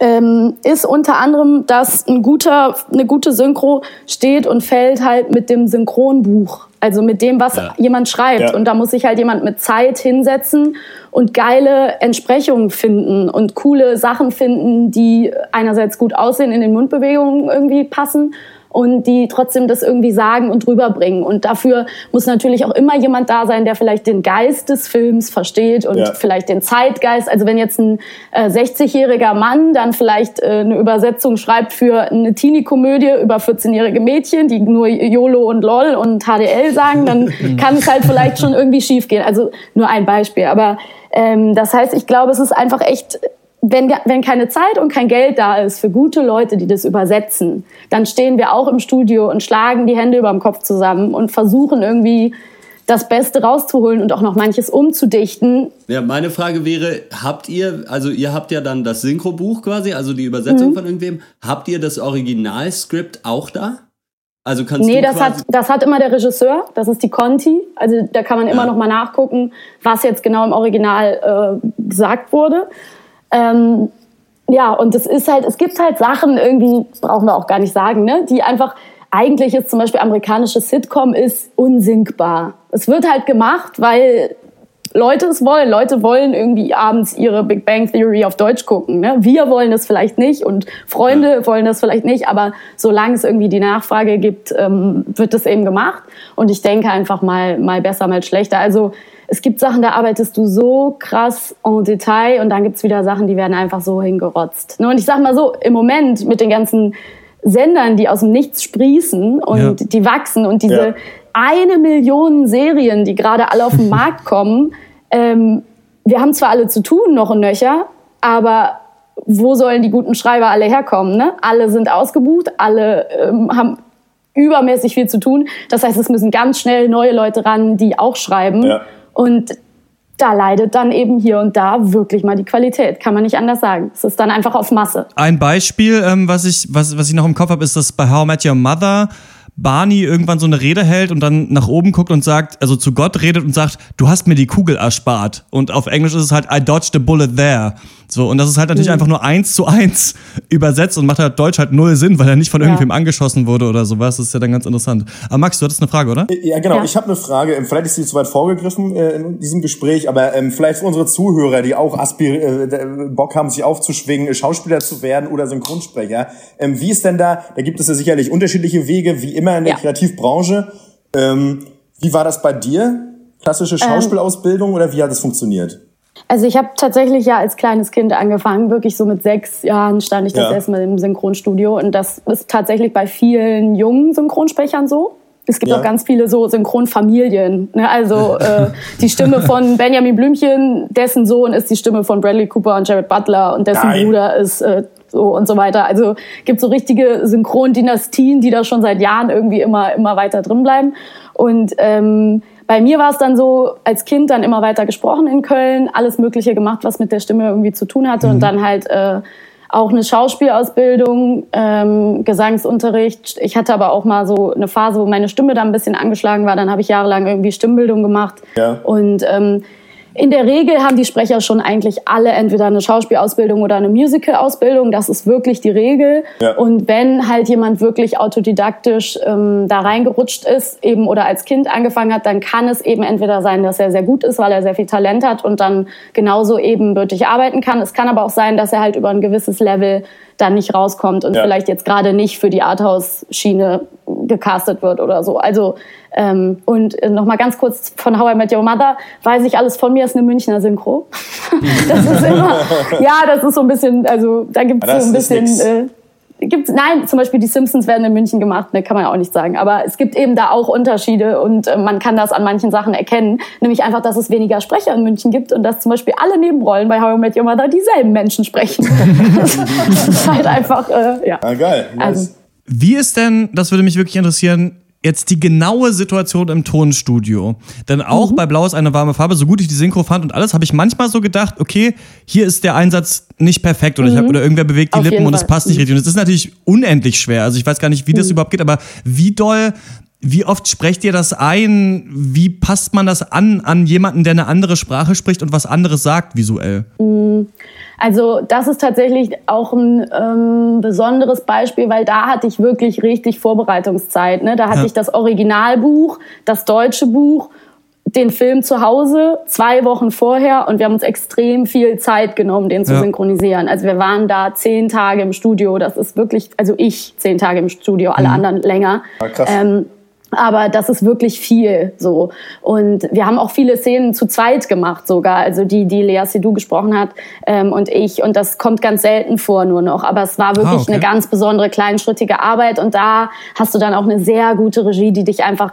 ähm, ist unter anderem, dass ein guter, eine gute Synchro steht und fällt halt mit dem Synchronbuch. Also mit dem, was Ja. jemand schreibt. Ja. Und da muss sich halt jemand mit Zeit hinsetzen und geile Entsprechungen finden und coole Sachen finden, die einerseits gut aussehen, in den Mundbewegungen irgendwie passen und die trotzdem das irgendwie sagen und rüberbringen. Und dafür muss natürlich auch immer jemand da sein, der vielleicht den Geist des Films versteht und Ja. vielleicht den Zeitgeist. Also wenn jetzt ein äh, 60-jähriger Mann dann vielleicht äh, eine Übersetzung schreibt für eine Teenie-Komödie über 14-jährige Mädchen, die nur YOLO und LOL und HDL sagen, dann kann es halt vielleicht schon irgendwie schief gehen. Also nur ein Beispiel. Aber ähm, das heißt, ich glaube, es ist einfach echt wenn, wenn keine Zeit und kein Geld da ist für gute Leute, die das übersetzen, dann stehen wir auch im Studio und schlagen die Hände über dem Kopf zusammen und versuchen irgendwie das Beste rauszuholen und auch noch manches umzudichten. Ja, meine Frage wäre, habt ihr, also ihr habt ja dann das Synchrobuch quasi, also die Übersetzung Mhm. von irgendwem, habt ihr das Originalskript auch da? Also kannst Nee, du das hat, das hat immer der Regisseur, das ist die Conti. Also da kann man immer Ja. noch mal nachgucken, was jetzt genau im Original äh, gesagt wurde. Ähm, ja, und es ist halt, es gibt halt Sachen irgendwie, brauchen wir auch gar nicht sagen, ne, die einfach, eigentlich ist zum Beispiel amerikanische Sitcom ist unsinkbar. Es wird halt gemacht, weil Leute es wollen. Leute wollen irgendwie abends ihre Big Bang Theory auf Deutsch gucken. Ne? Wir wollen das vielleicht nicht und Freunde wollen das vielleicht nicht, aber solange es irgendwie die Nachfrage gibt, ähm, wird das eben gemacht. Und ich denke einfach mal, mal besser, mal schlechter. Also es gibt Sachen, da arbeitest du so krass en Detail und dann gibt's wieder Sachen, die werden einfach so hingerotzt. Ne? Und ich sag mal so, im Moment mit den ganzen Sendern, die aus dem Nichts sprießen und Ja. die wachsen und diese Ja. eine Million Serien, die gerade alle auf den Markt kommen, ähm, wir haben zwar alle zu tun, noch und nöcher, aber wo sollen die guten Schreiber alle herkommen? Ne? Alle sind ausgebucht, alle ähm, haben übermäßig viel zu tun. Das heißt, es müssen ganz schnell neue Leute ran, die auch schreiben. Ja. Und da leidet dann eben hier und da wirklich mal die Qualität, kann man nicht anders sagen. Es ist dann einfach auf Masse. Ein Beispiel, ähm, was, ich, was, was ich noch im Kopf habe, ist, dass bei How I Met Your Mother Barney irgendwann so eine Rede hält und dann nach oben guckt und sagt, also zu Gott redet und sagt, du hast mir die Kugel erspart. Und auf Englisch ist es halt, I dodged a bullet there. So, und das ist halt natürlich Mhm. einfach nur eins zu eins übersetzt und macht halt Deutsch halt null Sinn, weil er nicht von Ja. irgendwem angeschossen wurde oder sowas. Das ist ja dann ganz interessant. Aber Max, du hattest eine Frage, oder? Ja, genau. Ja. Ich habe eine Frage. Ähm, Vielleicht ist sie zu weit vorgegriffen äh, in diesem Gespräch, aber ähm, vielleicht für unsere Zuhörer, die auch aspir äh, Bock haben, sich aufzuschwingen, Schauspieler zu werden oder Synchronsprecher. Ähm, wie ist denn da? Da gibt es ja sicherlich unterschiedliche Wege, wie immer in der Ja. Kreativbranche. Ähm, wie war das bei dir? Klassische Schauspielausbildung oder wie hat es funktioniert? Also ich habe tatsächlich ja als kleines Kind angefangen, wirklich so mit sechs Jahren stand ich das Ja. erste Mal im Synchronstudio und das ist tatsächlich bei vielen jungen Synchronsprechern so. Es gibt Ja. auch ganz viele so Synchronfamilien. Ne? Also äh, die Stimme von Benjamin Blümchen, dessen Sohn ist die Stimme von Bradley Cooper und Jared Butler und dessen Nein. Bruder ist äh, so und so weiter. Also gibt so richtige Synchrondynastien, die da schon seit Jahren irgendwie immer immer weiter drin bleiben. Und ähm, bei mir war es dann so, als Kind dann immer weiter gesprochen in Köln, alles Mögliche gemacht, was mit der Stimme irgendwie zu tun hatte und dann halt äh, auch eine Schauspielausbildung, ähm, Gesangsunterricht. Ich hatte aber auch mal so eine Phase, wo meine Stimme dann ein bisschen angeschlagen war. Dann habe ich jahrelang irgendwie Stimmbildung gemacht. Ja. Und ähm, in der Regel haben die Sprecher schon eigentlich alle entweder eine Schauspielausbildung oder eine Musical-Ausbildung. Das ist wirklich die Regel. Ja. Und wenn halt jemand wirklich autodidaktisch ähm, da reingerutscht ist, eben oder als Kind angefangen hat, dann kann es eben entweder sein, dass er sehr gut ist, weil er sehr viel Talent hat und dann genauso ebenbürtig arbeiten kann. Es kann aber auch sein, dass er halt über ein gewisses Level dann nicht rauskommt und Ja. vielleicht jetzt gerade nicht für die Arthouse-Schiene gecastet wird oder so. Also ähm, und äh, noch mal ganz kurz von How I Met Your Mother weiß ich alles von mir ist eine Münchner Synchro. das ist immer ja, das ist so ein bisschen also da gibt es so ein bisschen äh, gibt's nein zum Beispiel die Simpsons werden in München gemacht ne kann man ja auch nicht sagen aber es gibt eben da auch Unterschiede und äh, man kann das an manchen Sachen erkennen nämlich einfach dass es weniger Sprecher in München gibt und dass zum Beispiel alle Nebenrollen bei How I Met Your Mother dieselben Menschen sprechen das ist halt einfach äh, ja Ah, geil. Nice. Also- Wie ist denn, das würde mich wirklich interessieren, jetzt die genaue Situation im Tonstudio? Denn auch Mhm. bei Blau ist eine warme Farbe, so gut ich die Synchro fand und alles, habe ich manchmal so gedacht, okay, hier ist der Einsatz nicht perfekt oder, ich hab, oder irgendwer bewegt die Mhm. Auf Lippen und es passt nicht Mhm. richtig. Und es ist natürlich unendlich schwer. Also ich weiß gar nicht, wie das überhaupt geht, aber wie doll, wie oft sprecht ihr das ein? Wie passt man das an an jemanden, der eine andere Sprache spricht und was anderes sagt visuell? Also das ist tatsächlich auch ein ähm, besonderes Beispiel, weil da hatte ich wirklich richtig Vorbereitungszeit. Ne? Da hatte Ja. ich das Originalbuch, das deutsche Buch, den Film zu Hause zwei Wochen vorher und wir haben uns extrem viel Zeit genommen, den zu Ja. synchronisieren. Also wir waren da zehn Tage im Studio. Das ist wirklich, also ich zehn Tage im Studio, alle anderen länger. Ah, krass. Ähm, aber das ist wirklich viel so. Und wir haben auch viele Szenen zu zweit gemacht sogar. Also die, die Lea Seydoux gesprochen hat ähm, und ich. Und das kommt ganz selten vor nur noch. Aber es war wirklich Ah, okay. eine ganz besondere kleinschrittige Arbeit. Und da hast du dann auch eine sehr gute Regie, die dich einfach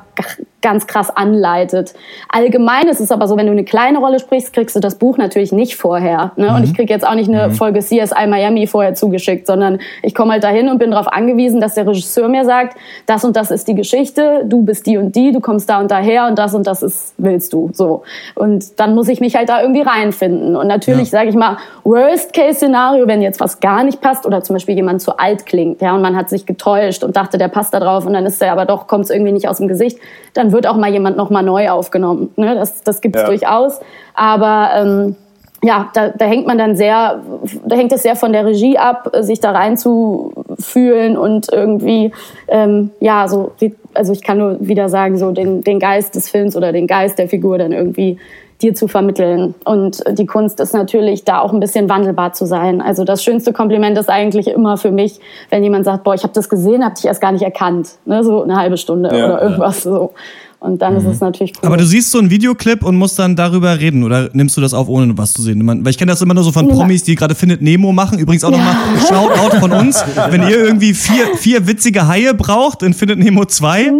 ganz krass anleitet. Allgemein ist es aber so, wenn du eine kleine Rolle sprichst, kriegst du das Buch natürlich nicht vorher. Ne? Und ich krieg jetzt auch nicht eine Folge CSI Miami vorher zugeschickt, sondern ich komme halt dahin und bin darauf angewiesen, dass der Regisseur mir sagt, das und das ist die Geschichte, du bist die und die, du kommst da und daher und das und das ist, willst du. So. Und dann muss ich mich halt da irgendwie reinfinden. Und natürlich, Ja. sage ich mal, Worst-Case-Szenario, wenn jetzt was gar nicht passt oder zum Beispiel jemand zu alt klingt, ja, und man hat sich getäuscht und dachte, der passt da drauf und dann ist der aber doch, kommt es irgendwie nicht aus dem Gesicht, dann wird auch mal jemand nochmal neu aufgenommen. Ne? Das, das gibt es Ja. durchaus. Aber ähm, ja, da, da hängt man dann sehr, da hängt es sehr von der Regie ab, sich da reinzufühlen und irgendwie, ähm, ja, so, also ich kann nur wieder sagen, so den, den Geist des Films oder den Geist der Figur dann irgendwie dir zu vermitteln. Und die Kunst ist natürlich, da auch ein bisschen wandelbar zu sein. Also das schönste Kompliment ist eigentlich immer für mich, wenn jemand sagt, boah, ich habe das gesehen, habe dich erst gar nicht erkannt. Ne? So eine halbe Stunde Ja, oder irgendwas so. Und dann ist es natürlich cool. Aber du siehst so einen Videoclip und musst dann darüber reden oder nimmst du das auf, ohne was zu sehen? Weil ich kenne das immer nur so von Promis, die gerade Findet Nemo machen. Übrigens auch nochmal Shoutout von uns. Wenn ihr irgendwie vier, vier witzige Haie braucht in Findet Nemo 2,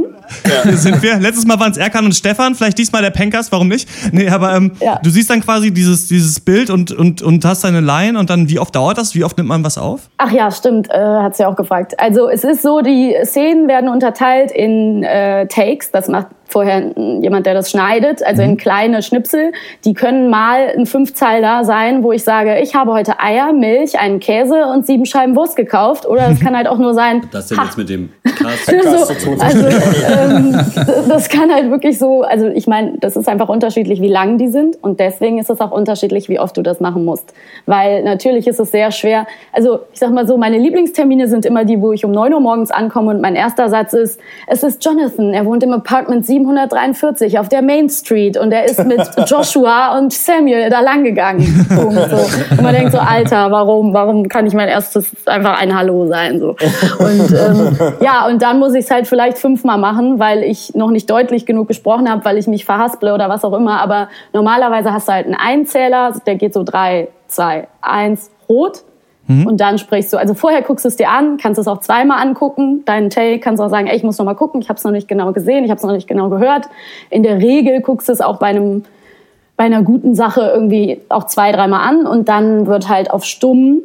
hier sind wir. Letztes Mal waren es Erkan und Stefan, vielleicht diesmal der Pencast, warum nicht? Nee, aber ähm, Ja. du siehst dann quasi dieses, dieses Bild und, und, und hast deine Line und dann, wie oft dauert das? Wie oft nimmt man was auf? Ach ja, stimmt, äh, hat sie auch gefragt. Also es ist so, die Szenen werden unterteilt in äh, Takes, das macht vorher jemand, der das schneidet, also in kleine Schnipsel. Die können mal ein Fünfzeiler sein, wo ich sage, ich habe heute Eier, Milch, einen Käse und sieben Scheiben Wurst gekauft. Oder es kann halt auch nur sein, Das denn ha, jetzt mit dem Cast? so, also ähm, das kann halt wirklich so, also ich meine, das ist einfach unterschiedlich, wie lang die sind und deswegen ist es auch unterschiedlich, wie oft du das machen musst. Weil natürlich ist es sehr schwer, also ich sag mal so, meine Lieblingstermine sind immer die, wo ich um 9 Uhr morgens ankomme und mein erster Satz ist, es ist Jonathan, er wohnt im Apartment 743 auf der Main Street und er ist mit Joshua und Samuel da lang gegangen. Punkt, so. Und man denkt so, Alter, warum, warum kann ich mein erstes einfach ein Hallo sein? So. Und ähm, ja, und dann muss ich es halt vielleicht fünfmal machen, weil ich noch nicht deutlich genug gesprochen habe, weil ich mich verhasple oder was auch immer. Aber normalerweise hast du halt einen Einzähler, der geht so drei, zwei, eins, rot. Und dann sprichst du, also vorher guckst du es dir an, kannst es auch zweimal angucken, deinen Take, kannst auch sagen, ey, ich muss noch mal gucken, ich habe es noch nicht genau gesehen, ich habe es noch nicht genau gehört. In der Regel guckst du es auch bei einem bei einer guten Sache irgendwie auch zwei, dreimal an und dann wird halt auf stumm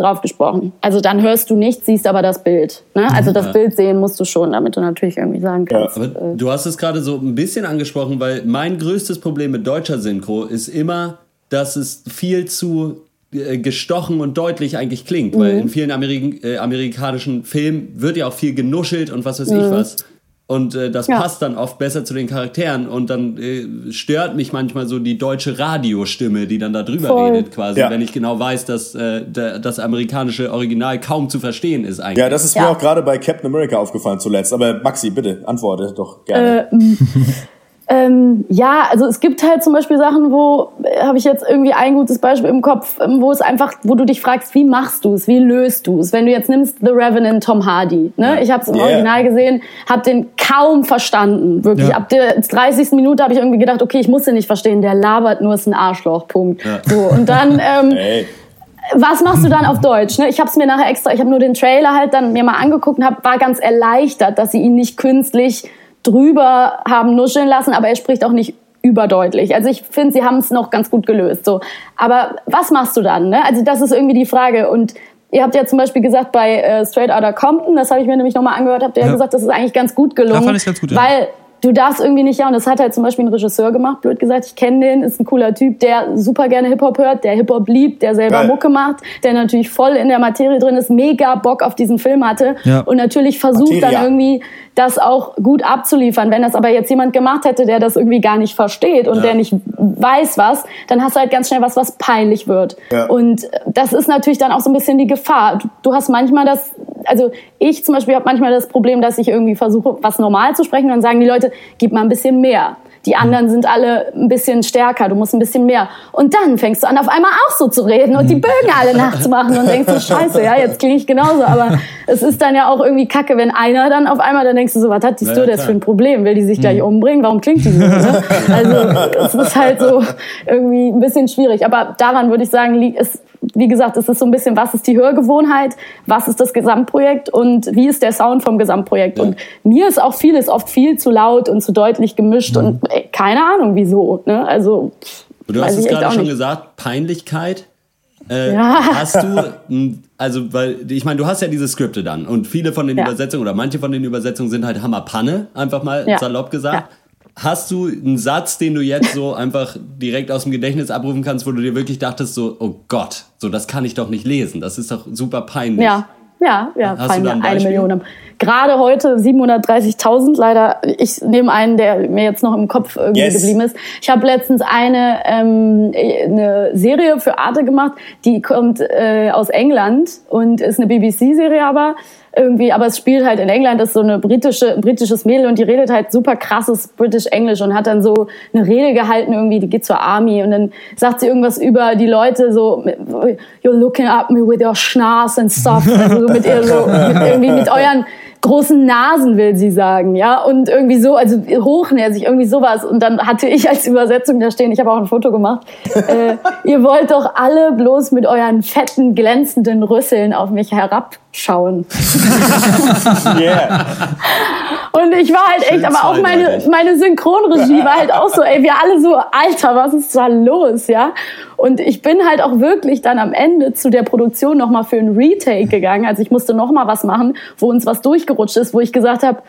drauf gesprochen. Also dann hörst du nichts, siehst aber das Bild. Ne? Also das Ja. Bild sehen musst du schon, damit du natürlich irgendwie sagen kannst. Aber äh, du hast es gerade so ein bisschen angesprochen, weil mein größtes Problem mit deutscher Synchro ist immer, dass es viel zu gestochen und deutlich eigentlich klingt, weil Mhm. in vielen Ameri äh, amerikanischen Filmen wird ja auch viel genuschelt und was weiß ich was. Und äh, das Mhm. Ja. passt dann oft besser zu den Charakteren und dann äh, stört mich manchmal so die deutsche Radiostimme, die dann da drüber Voll. redet quasi, Ja. wenn ich genau weiß, dass äh, das amerikanische Original kaum zu verstehen ist eigentlich. Ja, das ist Ja. mir auch gerade bei Captain America aufgefallen zuletzt. Aber Maxi, bitte, antworte doch gerne. Ähm, ja, also es gibt halt zum Beispiel Sachen, wo äh, habe ich jetzt irgendwie ein gutes Beispiel im Kopf, ähm, wo es einfach, wo du dich fragst, wie machst du es, wie löst du es? Wenn du jetzt nimmst The Revenant Tom Hardy, ne? Ich habe es im Yeah. Original gesehen, habe den kaum verstanden, wirklich. Ja. Ab der 30. Minute habe ich irgendwie gedacht, okay, ich muss den nicht verstehen, der labert nur, ist ein Arschloch, Punkt. So und dann ähm, was machst du dann auf Deutsch? Ne? Ich habe es mir nachher extra, ich habe nur den Trailer halt dann mir mal angeguckt und hab, war ganz erleichtert, dass sie ihn nicht künstlich drüber haben nuscheln lassen, aber er spricht auch nicht überdeutlich. Also ich finde, sie haben es noch ganz gut gelöst. So, aber was machst du dann? Ne? Also das ist irgendwie die Frage und Ihr habt ja zum Beispiel gesagt, bei äh, Straight Outta Compton, das habe ich mir nämlich nochmal angehört, habt ihr ja. Ja. gesagt, das ist eigentlich ganz gut gelungen. Da fand ich's ganz gut, ja. Du darfst irgendwie nicht, ja, und das hat halt zum Beispiel ein Regisseur gemacht, blöd gesagt, ich kenne den, ist ein cooler Typ, der super gerne Hip-Hop hört, der Hip-Hop liebt, der selber Geil. Mucke macht, der natürlich voll in der Materie drin ist, mega Bock auf diesen Film hatte Ja. und natürlich versucht Materia. dann irgendwie das auch gut abzuliefern. Wenn das aber jetzt jemand gemacht hätte, der das irgendwie gar nicht versteht und der nicht weiß was, dann hast du halt ganz schnell was, was peinlich wird. Ja. Und das ist natürlich dann auch so ein bisschen die Gefahr. Du, du hast manchmal das, also ich zum Beispiel habe manchmal das Problem, dass ich irgendwie versuche, was normal zu sprechen und dann sagen die Leute, gib mal ein bisschen mehr. Die anderen sind alle ein bisschen stärker, du musst ein bisschen mehr. Und dann fängst du an, auf einmal auch so zu reden und die Bögen alle nachzumachen und denkst so, scheiße, ja, jetzt klinge ich genauso. Aber es ist dann ja auch irgendwie kacke, wenn einer dann auf einmal, dann denkst du so, was hat die Ja, Stewardess für ein Problem? Will die sich gleich umbringen? Warum klingt die so? Ne? Also es ist halt so irgendwie ein bisschen schwierig. Aber daran würde ich sagen, liegt es, wie gesagt, es ist so ein bisschen, was ist die Hörgewohnheit, was ist das Gesamtprojekt und wie ist der Sound vom Gesamtprojekt. Ja. Und mir ist auch vieles oft viel zu laut und zu deutlich gemischt mhm. und ey, keine Ahnung wieso. Ne? Also, du hast es gerade schon gesagt, Peinlichkeit. Äh, ja. Hast du, also, weil, ich meine, du hast ja diese Skripte dann und viele von den ja. Übersetzungen oder manche von den Übersetzungen sind halt Hammerpanne, einfach mal ja. salopp gesagt. Hast du einen Satz, den du jetzt so einfach direkt aus dem Gedächtnis abrufen kannst, wo du dir wirklich dachtest, so, oh Gott, so das kann ich doch nicht lesen, das ist doch super peinlich. Ja, ja, ja, Hast fallen mir eine Million. Gerade heute 730.000 leider. Ich nehme einen, der mir jetzt noch im Kopf irgendwie yes. geblieben ist. Ich habe letztens eine, ähm, eine Serie für Arte gemacht, die kommt äh, aus England und ist eine BBC-Serie aber irgendwie, aber es spielt halt in England, ist so eine britische, britisches Mädel und die redet halt super krasses British English und hat dann so eine Rede gehalten irgendwie, die geht zur Army und dann sagt sie irgendwas über die Leute so, you're looking at me with your schnars and stuff, also so mit ihr so, mit, irgendwie mit euren großen Nasen, will sie sagen, ja, und irgendwie so, also hochnäsig, irgendwie sowas. Und dann hatte ich als Übersetzung da stehen, ich habe auch ein Foto gemacht, äh, ihr wollt doch alle bloß mit euren fetten, glänzenden Rüsseln auf mich herabschauen. yeah. Und ich war halt echt, aber auch meine, meine Synchronregie war halt auch so, ey, wir alle so, Alter, was ist da los, ja? Und ich bin halt auch wirklich dann am Ende zu der Produktion nochmal für ein Retake gegangen. Also ich musste nochmal was machen, wo uns was durchgerutscht ist, wo ich gesagt habe,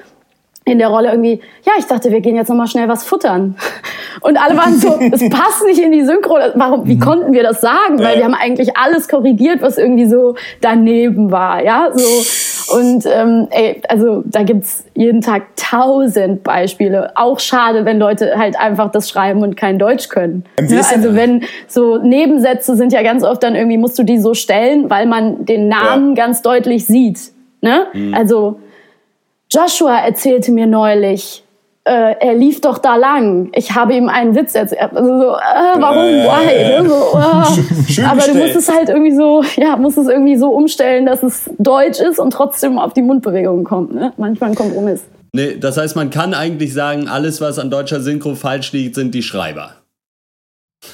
in der Rolle irgendwie, ja, ich dachte, wir gehen jetzt nochmal schnell was futtern. Und alle waren so, es passt nicht in die Synchro. Warum, wie mhm. konnten wir das sagen? Weil wir haben eigentlich alles korrigiert, was irgendwie so daneben war, ja, so. Und ähm, ey, also da gibt's jeden Tag tausend Beispiele. Auch schade, wenn Leute halt einfach das schreiben und kein Deutsch können. Ne? Also wenn so Nebensätze sind ja ganz oft dann irgendwie musst du die so stellen, weil man den Namen ja. ganz deutlich sieht. Ne? Mhm. Also Joshua erzählte mir neulich, äh, er lief doch da lang. Ich habe ihm einen Witz erzählt. Also so, äh, warum, äh, why? Ne? So, äh. Aber du musst es halt irgendwie so, ja, musst es irgendwie so umstellen, dass es deutsch ist und trotzdem auf die Mundbewegung kommt. Ne? Manchmal ein Kompromiss. Nee, das heißt, man kann eigentlich sagen, alles, was an deutscher Synchro falsch liegt, sind die Schreiber.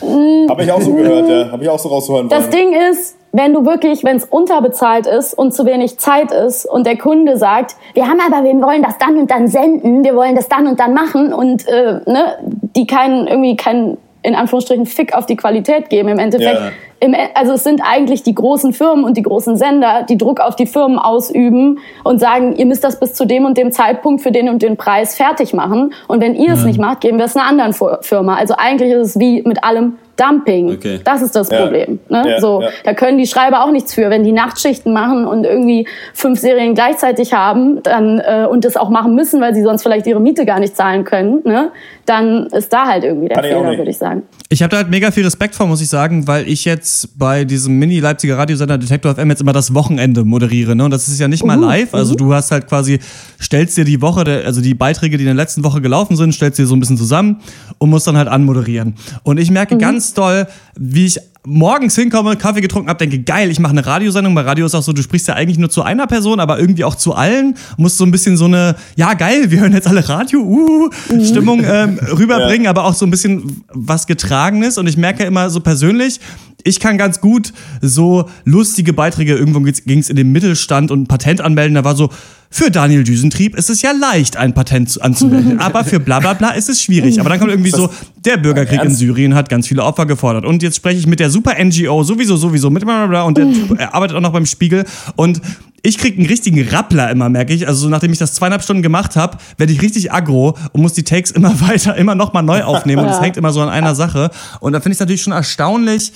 Habe ich auch so gehört, ja. Habe ich auch so rauszuhören. Das Ding ist, wenn du wirklich, wenn es unterbezahlt ist und zu wenig Zeit ist und der Kunde sagt, wir haben aber, wir wollen das dann und dann senden, wir wollen das dann und dann machen und äh, ne, die keinen irgendwie keinen in Anführungsstrichen Fick auf die Qualität geben im Endeffekt. Ja. Im, e, also es sind eigentlich die großen Firmen und die großen Sender, die Druck auf die Firmen ausüben und sagen, ihr müsst das bis zu dem und dem Zeitpunkt für den und den Preis fertig machen. Und wenn ihr es nicht macht, geben wir es einer anderen Firma. Also eigentlich ist es wie mit allem Dumping. Okay. Das ist das Problem. Ja. Ne? Ja, so, ja. Da können die Schreiber auch nichts für. Wenn die Nachtschichten machen und irgendwie fünf Serien gleichzeitig haben dann, äh, und das auch machen müssen, weil sie sonst vielleicht ihre Miete gar nicht zahlen können, ne? dann ist da halt irgendwie der Fehler, würde ich sagen. Ich habe da halt mega viel Respekt vor, muss ich sagen, weil ich jetzt bei diesem Mini-Leipziger Radiosender Detektor FM jetzt immer das Wochenende moderiere. Ne? Und das ist ja nicht mal live. Also du hast halt quasi, stellst dir die Woche, also die Beiträge, die in der letzten Woche gelaufen sind, stellst dir so ein bisschen zusammen und musst dann halt anmoderieren. Und ich merke mhm. ganz doll, wie ich morgens hinkomme, Kaffee getrunken habe, denke, geil, ich mache eine Radiosendung. Bei Radio ist auch so, du sprichst ja eigentlich nur zu einer Person, aber irgendwie auch zu allen. Musst so ein bisschen so eine, ja geil, wir hören jetzt alle Radio, uh, mhm. Stimmung ähm, rüberbringen, ja. aber auch so ein bisschen was Getragenes. Und ich merke immer so persönlich, ich kann ganz gut so lustige Beiträge, irgendwo ging es in den Mittelstand und ein Patent anmelden, da war so, für Daniel Düsentrieb ist es ja leicht, ein Patent anzumelden, aber für bla bla bla ist es schwierig. Aber dann kommt irgendwie so, der Bürgerkrieg in Syrien hat ganz viele Opfer gefordert. Und jetzt spreche ich mit der super NGO, sowieso, sowieso, mit bla bla bla und der Typ er arbeitet auch noch beim Spiegel. Und ich krieg einen richtigen Rappler immer, merke ich. Also nachdem ich das zweieinhalb Stunden gemacht habe, werde ich richtig aggro und muss die Takes immer weiter, immer nochmal neu aufnehmen. Und es hängt immer so an einer Sache. Und da finde ich es natürlich schon erstaunlich,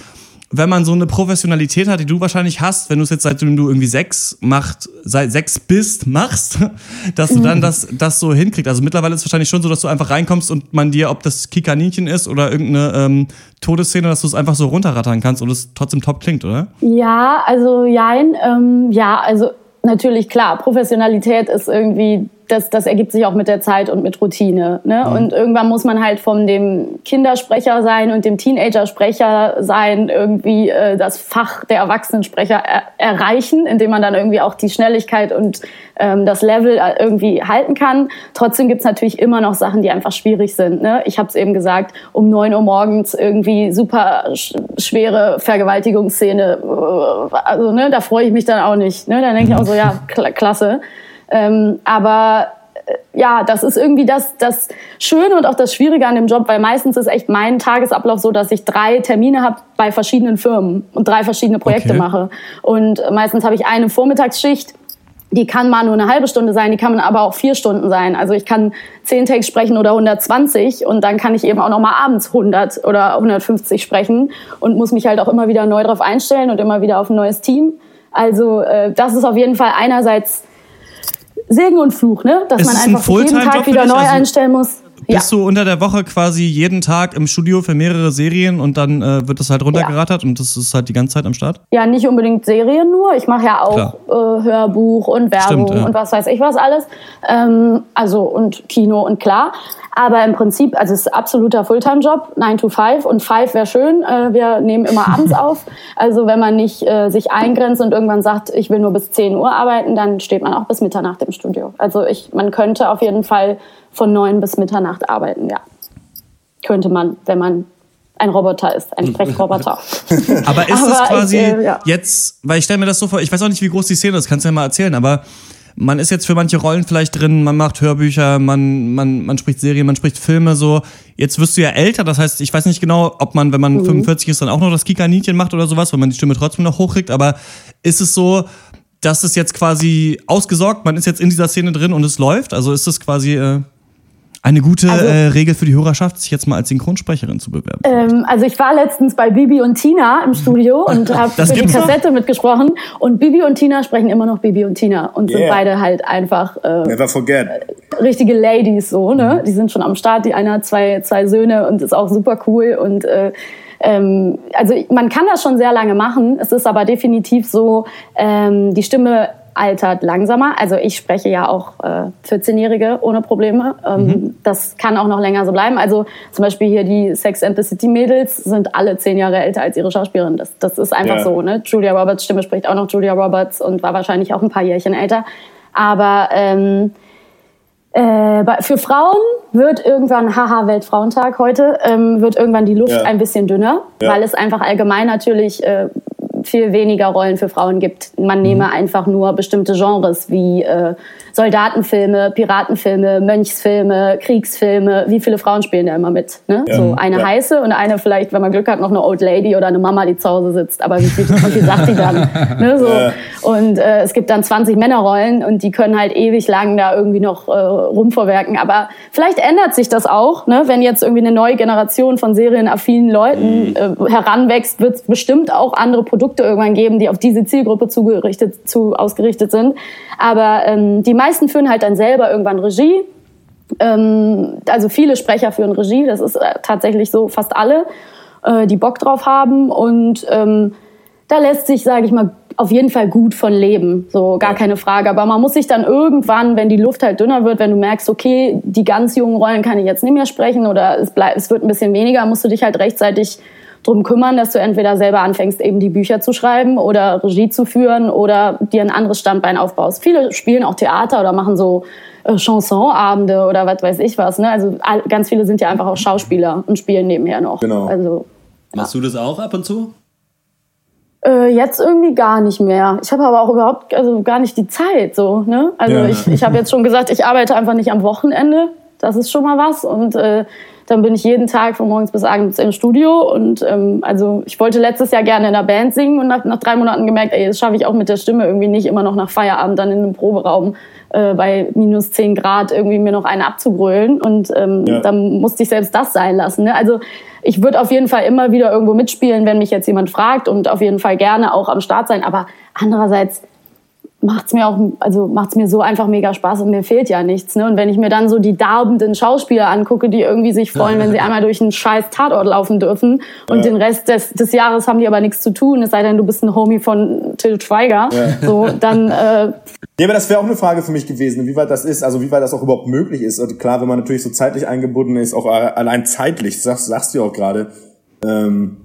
wenn man so eine Professionalität hat, die du wahrscheinlich hast, wenn du es jetzt seitdem du irgendwie sechs macht, seit sechs bist, machst, dass du dann das, das so hinkriegst. Also mittlerweile ist es wahrscheinlich schon so, dass du einfach reinkommst und man dir, ob das Kikaninchen ist oder irgendeine ähm, Todesszene, dass du es einfach so runterrattern kannst und es trotzdem top klingt, oder? Ja, also jein, ähm, ja, also natürlich klar, Professionalität ist irgendwie das, das ergibt sich auch mit der Zeit und mit Routine. Ne? Mhm. Und irgendwann muss man halt von dem Kindersprecher sein und dem Teenager-Sprecher sein irgendwie äh, das Fach der Erwachsenensprecher er erreichen, indem man dann irgendwie auch die Schnelligkeit und ähm, das Level äh, irgendwie halten kann. Trotzdem gibt's natürlich immer noch Sachen, die einfach schwierig sind. Ne? Ich habe es eben gesagt, um neun Uhr morgens irgendwie super sch schwere Vergewaltigungsszene. äh, Also ne, da freue ich mich dann auch nicht. Ne? Dann denke ich auch so, ja, kla klasse. Ähm, aber äh, ja, das ist irgendwie das, das Schöne und auch das Schwierige an dem Job, weil meistens ist echt mein Tagesablauf so, dass ich drei Termine habe bei verschiedenen Firmen und drei verschiedene Projekte Okay. mache. Und meistens habe ich eine Vormittagsschicht, die kann mal nur eine halbe Stunde sein, die kann aber auch vier Stunden sein. Also ich kann zehn Takes sprechen oder 120 und dann kann ich eben auch noch mal abends 100 oder 150 sprechen und muss mich halt auch immer wieder neu drauf einstellen und immer wieder auf ein neues Team. Also äh, das ist auf jeden Fall einerseits Segen und Fluch, ne? Dass man es ein einfach sich jeden Tag wieder neu Also einstellen muss. Ja. Bist du unter der Woche quasi jeden Tag im Studio für mehrere Serien und dann äh, wird das halt runtergerattert und das ist halt die ganze Zeit am Start? Ja, nicht unbedingt Serien nur. Ich mache ja auch äh, Hörbuch und Werbung Stimmt, ja. und was weiß ich was alles. Ähm, also und Kino und klar. Aber im Prinzip, also es ist absoluter Fulltime-Job, 9 to 5 und 5 wäre schön. Äh, wir nehmen immer abends auf. Also wenn man nicht äh, sich eingrenzt und irgendwann sagt, ich will nur bis 10 Uhr arbeiten, dann steht man auch bis Mitternacht im Studio. Also ich, man könnte auf jeden Fall von 9 bis Mitternacht arbeiten, ja. Könnte man, wenn man ein Roboter ist, ein Sprechroboter. Aber ist es Aber ich, quasi äh, ja. jetzt, weil ich stelle mir das so vor, ich weiß auch nicht, wie groß die Szene ist, kannst du ja mal erzählen, aber man ist jetzt für manche Rollen vielleicht drin, man macht Hörbücher, man, man, man spricht Serien, man spricht Filme so. Jetzt wirst du ja älter, das heißt, ich weiß nicht genau, ob man, wenn man Mhm. 45 ist, dann auch noch das Kika-Nietchen macht oder sowas, weil man die Stimme trotzdem noch hochkriegt, aber ist es so, dass es jetzt quasi ausgesorgt, man ist jetzt in dieser Szene drin und es läuft? Also ist es quasi äh, eine gute Also- äh, Regel für die Hörerschaft, sich jetzt mal als Synchronsprecherin zu bewerben? Ähm, also ich war letztens bei Bibi und Tina im Studio und habe für die gibt's noch? Kassette mitgesprochen. Und Bibi und Tina sprechen immer noch Bibi und Tina und sind Yeah. beide halt einfach äh, Never forget. richtige Ladies so, ne? Die sind schon am Start. Die eine hat zwei, zwei Söhne und ist auch super cool und äh, ähm, also man kann das schon sehr lange machen. Es ist aber definitiv so, ähm, die Stimme altert langsamer. Also ich spreche ja auch äh, 14-Jährige ohne Probleme. Ähm, Das kann auch noch länger so bleiben. Also zum Beispiel hier die Sex and the City Mädels sind alle zehn Jahre älter als ihre Schauspielerin. Das, das ist einfach Ja. so. Ne? Julia Roberts Stimme spricht auch noch Julia Roberts und war wahrscheinlich auch ein paar Jährchen älter. Aber ähm, äh, für Frauen wird irgendwann, haha, Weltfrauentag heute, ähm, wird irgendwann die Luft Ja. ein bisschen dünner, Ja. weil es einfach allgemein natürlich äh, viel weniger Rollen für Frauen gibt. Man nehme einfach nur bestimmte Genres wie äh, Soldatenfilme, Piratenfilme, Mönchsfilme, Kriegsfilme. Wie viele Frauen spielen da immer mit? Ne? Ja. So eine Ja. heiße und eine vielleicht, wenn man Glück hat, noch eine Old Lady oder eine Mama, die zu Hause sitzt. Aber wie viel, wie viel sagt die dann? Ne? So. Ja. Und äh, es gibt dann 20 Männerrollen und die können halt ewig lang da irgendwie noch äh, rumvorwerken. Aber vielleicht ändert sich das auch, ne? wenn jetzt irgendwie eine neue Generation von serienaffinen Leuten äh, heranwächst, wird es bestimmt auch andere Produkte irgendwann geben, die auf diese Zielgruppe zugerichtet, zu, ausgerichtet sind. Aber ähm, die meisten führen halt dann selber irgendwann Regie. Ähm, also viele Sprecher führen Regie, das ist äh, tatsächlich so, fast alle, äh, die Bock drauf haben. Und ähm, da lässt sich, sage ich mal, auf jeden Fall gut von leben, so gar keine Frage. Aber man muss sich dann irgendwann, wenn die Luft halt dünner wird, wenn du merkst, okay, die ganz jungen Rollen kann ich jetzt nicht mehr sprechen oder es, bleibt, es wird ein bisschen weniger, musst du dich halt rechtzeitig drum kümmern, dass du entweder selber anfängst, eben die Bücher zu schreiben oder Regie zu führen oder dir ein anderes Standbein aufbaust. Viele spielen auch Theater oder machen so äh, Chansonabende oder was weiß ich was. Ne? Also ganz viele sind ja einfach auch Schauspieler und spielen nebenher noch. Genau. Also Machst du das auch ab und zu? äh, jetzt irgendwie gar nicht mehr. Ich habe aber auch überhaupt also gar nicht die Zeit so. Ne? Also Ja. ich, ich habe jetzt schon gesagt, ich arbeite einfach nicht am Wochenende. Das ist schon mal was und äh, dann bin ich jeden Tag von morgens bis abends im Studio und ähm, also ich wollte letztes Jahr gerne in der Band singen und nach, nach drei Monaten gemerkt, ey, das schaffe ich auch mit der Stimme irgendwie nicht immer noch nach Feierabend dann in einem Proberaum äh, bei minus 10 Grad irgendwie mir noch eine abzugrölen und ähm, Ja. dann musste ich selbst das sein lassen. Ne? Also ich würde auf jeden Fall immer wieder irgendwo mitspielen, wenn mich jetzt jemand fragt und auf jeden Fall gerne auch am Start sein. Aber andererseits, macht's mir auch, also macht's mir so einfach mega Spaß und mir fehlt ja nichts. Ne? Und wenn ich mir dann so die darbenden Schauspieler angucke, die irgendwie sich freuen, wenn sie einmal durch einen scheiß Tatort laufen dürfen und Ja. den Rest des, des Jahres haben die aber nichts zu tun, es sei denn, du bist ein Homie von Till Schweiger, Ja. so, dann äh, Ja, aber das wäre auch eine Frage für mich gewesen, wie weit das ist, also wie weit das auch überhaupt möglich ist. Also klar, wenn man natürlich so zeitlich eingebunden ist, auch äh, allein zeitlich, sagst, sagst du ja auch gerade, ähm,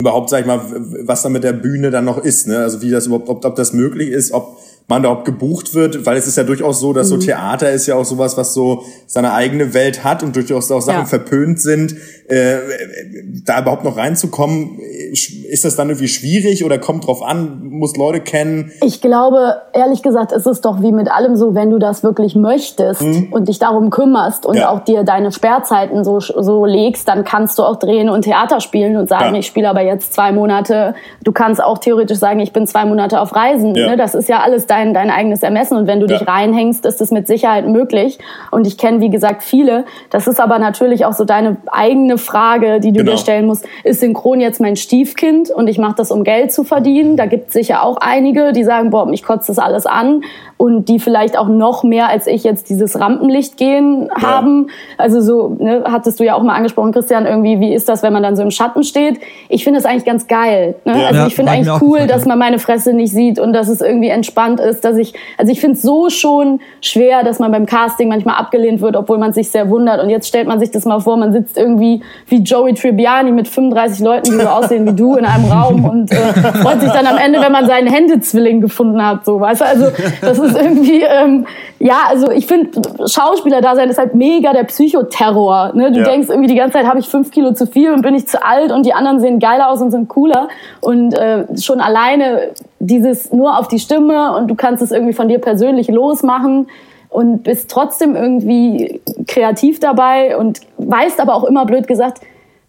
überhaupt, sag ich mal, was da mit der Bühne dann noch ist, ne? Also wie das überhaupt, ob, ob das möglich ist, ob man da überhaupt gebucht wird, weil es ist ja durchaus so, dass so Mhm. Theater ist ja auch sowas, was so seine eigene Welt hat und durchaus auch Sachen Ja. verpönt sind. Äh, da überhaupt noch reinzukommen, ist das dann irgendwie schwierig oder kommt drauf an, muss Leute kennen? Ich glaube, ehrlich gesagt, ist es doch wie mit allem so, wenn du das wirklich möchtest und dich darum kümmerst und Mhm. Ja. auch dir deine Sperrzeiten so, so legst, dann kannst du auch drehen und Theater spielen und sagen, Ja. ich spiele aber jetzt zwei Monate. Du kannst auch theoretisch sagen, ich bin zwei Monate auf Reisen. Ja. Ne? Das ist ja alles dein, dein eigenes Ermessen und wenn du dich reinhängst, ist es mit Sicherheit möglich. Und ich kenne, wie gesagt, viele. Das ist aber natürlich auch so deine eigene Frage, die du Genau. dir stellen musst. Ist Synchron jetzt mein Stiefkind und ich mache das, um Geld zu verdienen? Da gibt es sicher auch einige, die sagen, boah, mich kotzt das alles an und die vielleicht auch noch mehr als ich jetzt dieses Rampenlicht gehen haben. Also so, ne, hattest du ja auch mal angesprochen, Christian, irgendwie, wie ist das, wenn man dann so im Schatten steht? Ich finde das eigentlich ganz geil. Ne? Ja. Also Ja, ich finde eigentlich cool, gefallen, dass man meine Fresse nicht sieht und dass es irgendwie entspannt ist, dass ich, also ich finde es so schon schwer, dass man beim Casting manchmal abgelehnt wird, obwohl man sich sehr wundert. Und jetzt stellt man sich das mal vor, man sitzt irgendwie wie Joey Tribbiani mit 35 Leuten, die so aussehen wie du in einem Raum und äh, freut sich dann am Ende, wenn man seinen Händezwilling gefunden hat, so, weißt du? Also, das ist irgendwie, ähm, ja, also ich finde, Schauspieler da sein ist halt mega der Psychoterror, ne? Du Ja. denkst irgendwie die ganze Zeit, habe ich fünf Kilo zu viel und bin ich zu alt und die anderen sehen geiler aus und sind cooler und äh, schon alleine dieses nur auf die Stimme und du kannst es irgendwie von dir persönlich losmachen und bist trotzdem irgendwie kreativ dabei und weißt aber auch immer blöd gesagt,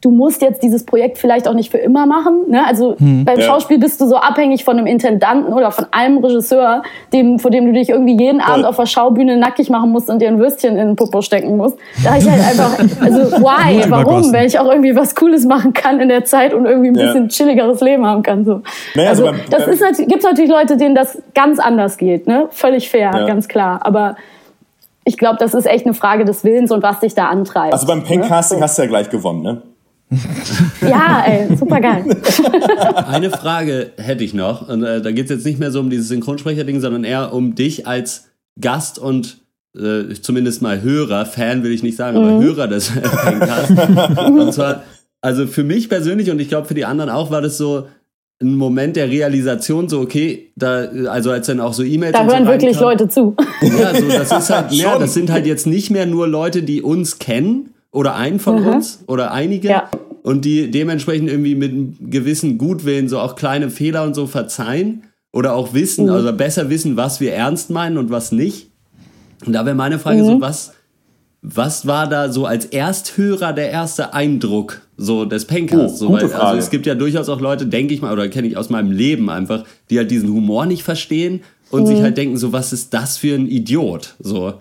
du musst jetzt dieses Projekt vielleicht auch nicht für immer machen. Ne? Also beim Ja. Schauspiel bist du so abhängig von einem Intendanten oder von einem Regisseur, dem, vor dem du dich irgendwie jeden Abend auf der Schaubühne nackig machen musst und dir ein Würstchen in den Popo stecken musst. Da ich halt einfach, also why, warum, wenn ich auch irgendwie was Cooles machen kann in der Zeit und irgendwie ein Ja. bisschen chilligeres Leben haben kann. So. Naja, also also beim- das ist natürlich, gibt's natürlich Leute, denen das ganz anders geht, ne? Völlig fair, Ja. ganz klar. Aber ich glaube, das ist echt eine Frage des Willens und was dich da antreibt. Also beim Pen-Casting ne? hast du ja gleich gewonnen, ne? Ja, ey, super geil. Eine Frage hätte ich noch. Und äh, da geht es jetzt nicht mehr so um dieses Synchronsprecher-Ding, sondern eher um dich als Gast und äh, zumindest mal Hörer, Fan will ich nicht sagen, aber Hörer des Podcasts. und zwar, also für mich persönlich und ich glaube für die anderen auch, war das so ein Moment der Realisation, so okay, da, also als dann auch so E-Mails Da und so hören wirklich. Leute zu. Ja, so, das ist halt, ja, das sind halt jetzt nicht mehr nur Leute, die uns kennen oder einen von uns oder einige Mhm. Ja. und die dementsprechend irgendwie mit einem gewissen Gutwillen so auch kleine Fehler und so verzeihen oder auch wissen, Mhm. also besser wissen, was wir ernst meinen und was nicht. Und da wäre meine Frage Mhm. so, was, was war da so als Ersthörer der erste Eindruck so des Pencasts? Oh, so, weil, also es gibt ja durchaus auch Leute, denke ich mal, oder kenne ich aus meinem Leben einfach, die halt diesen Humor nicht verstehen und Mhm. sich halt denken, so, was ist das für ein Idiot? So,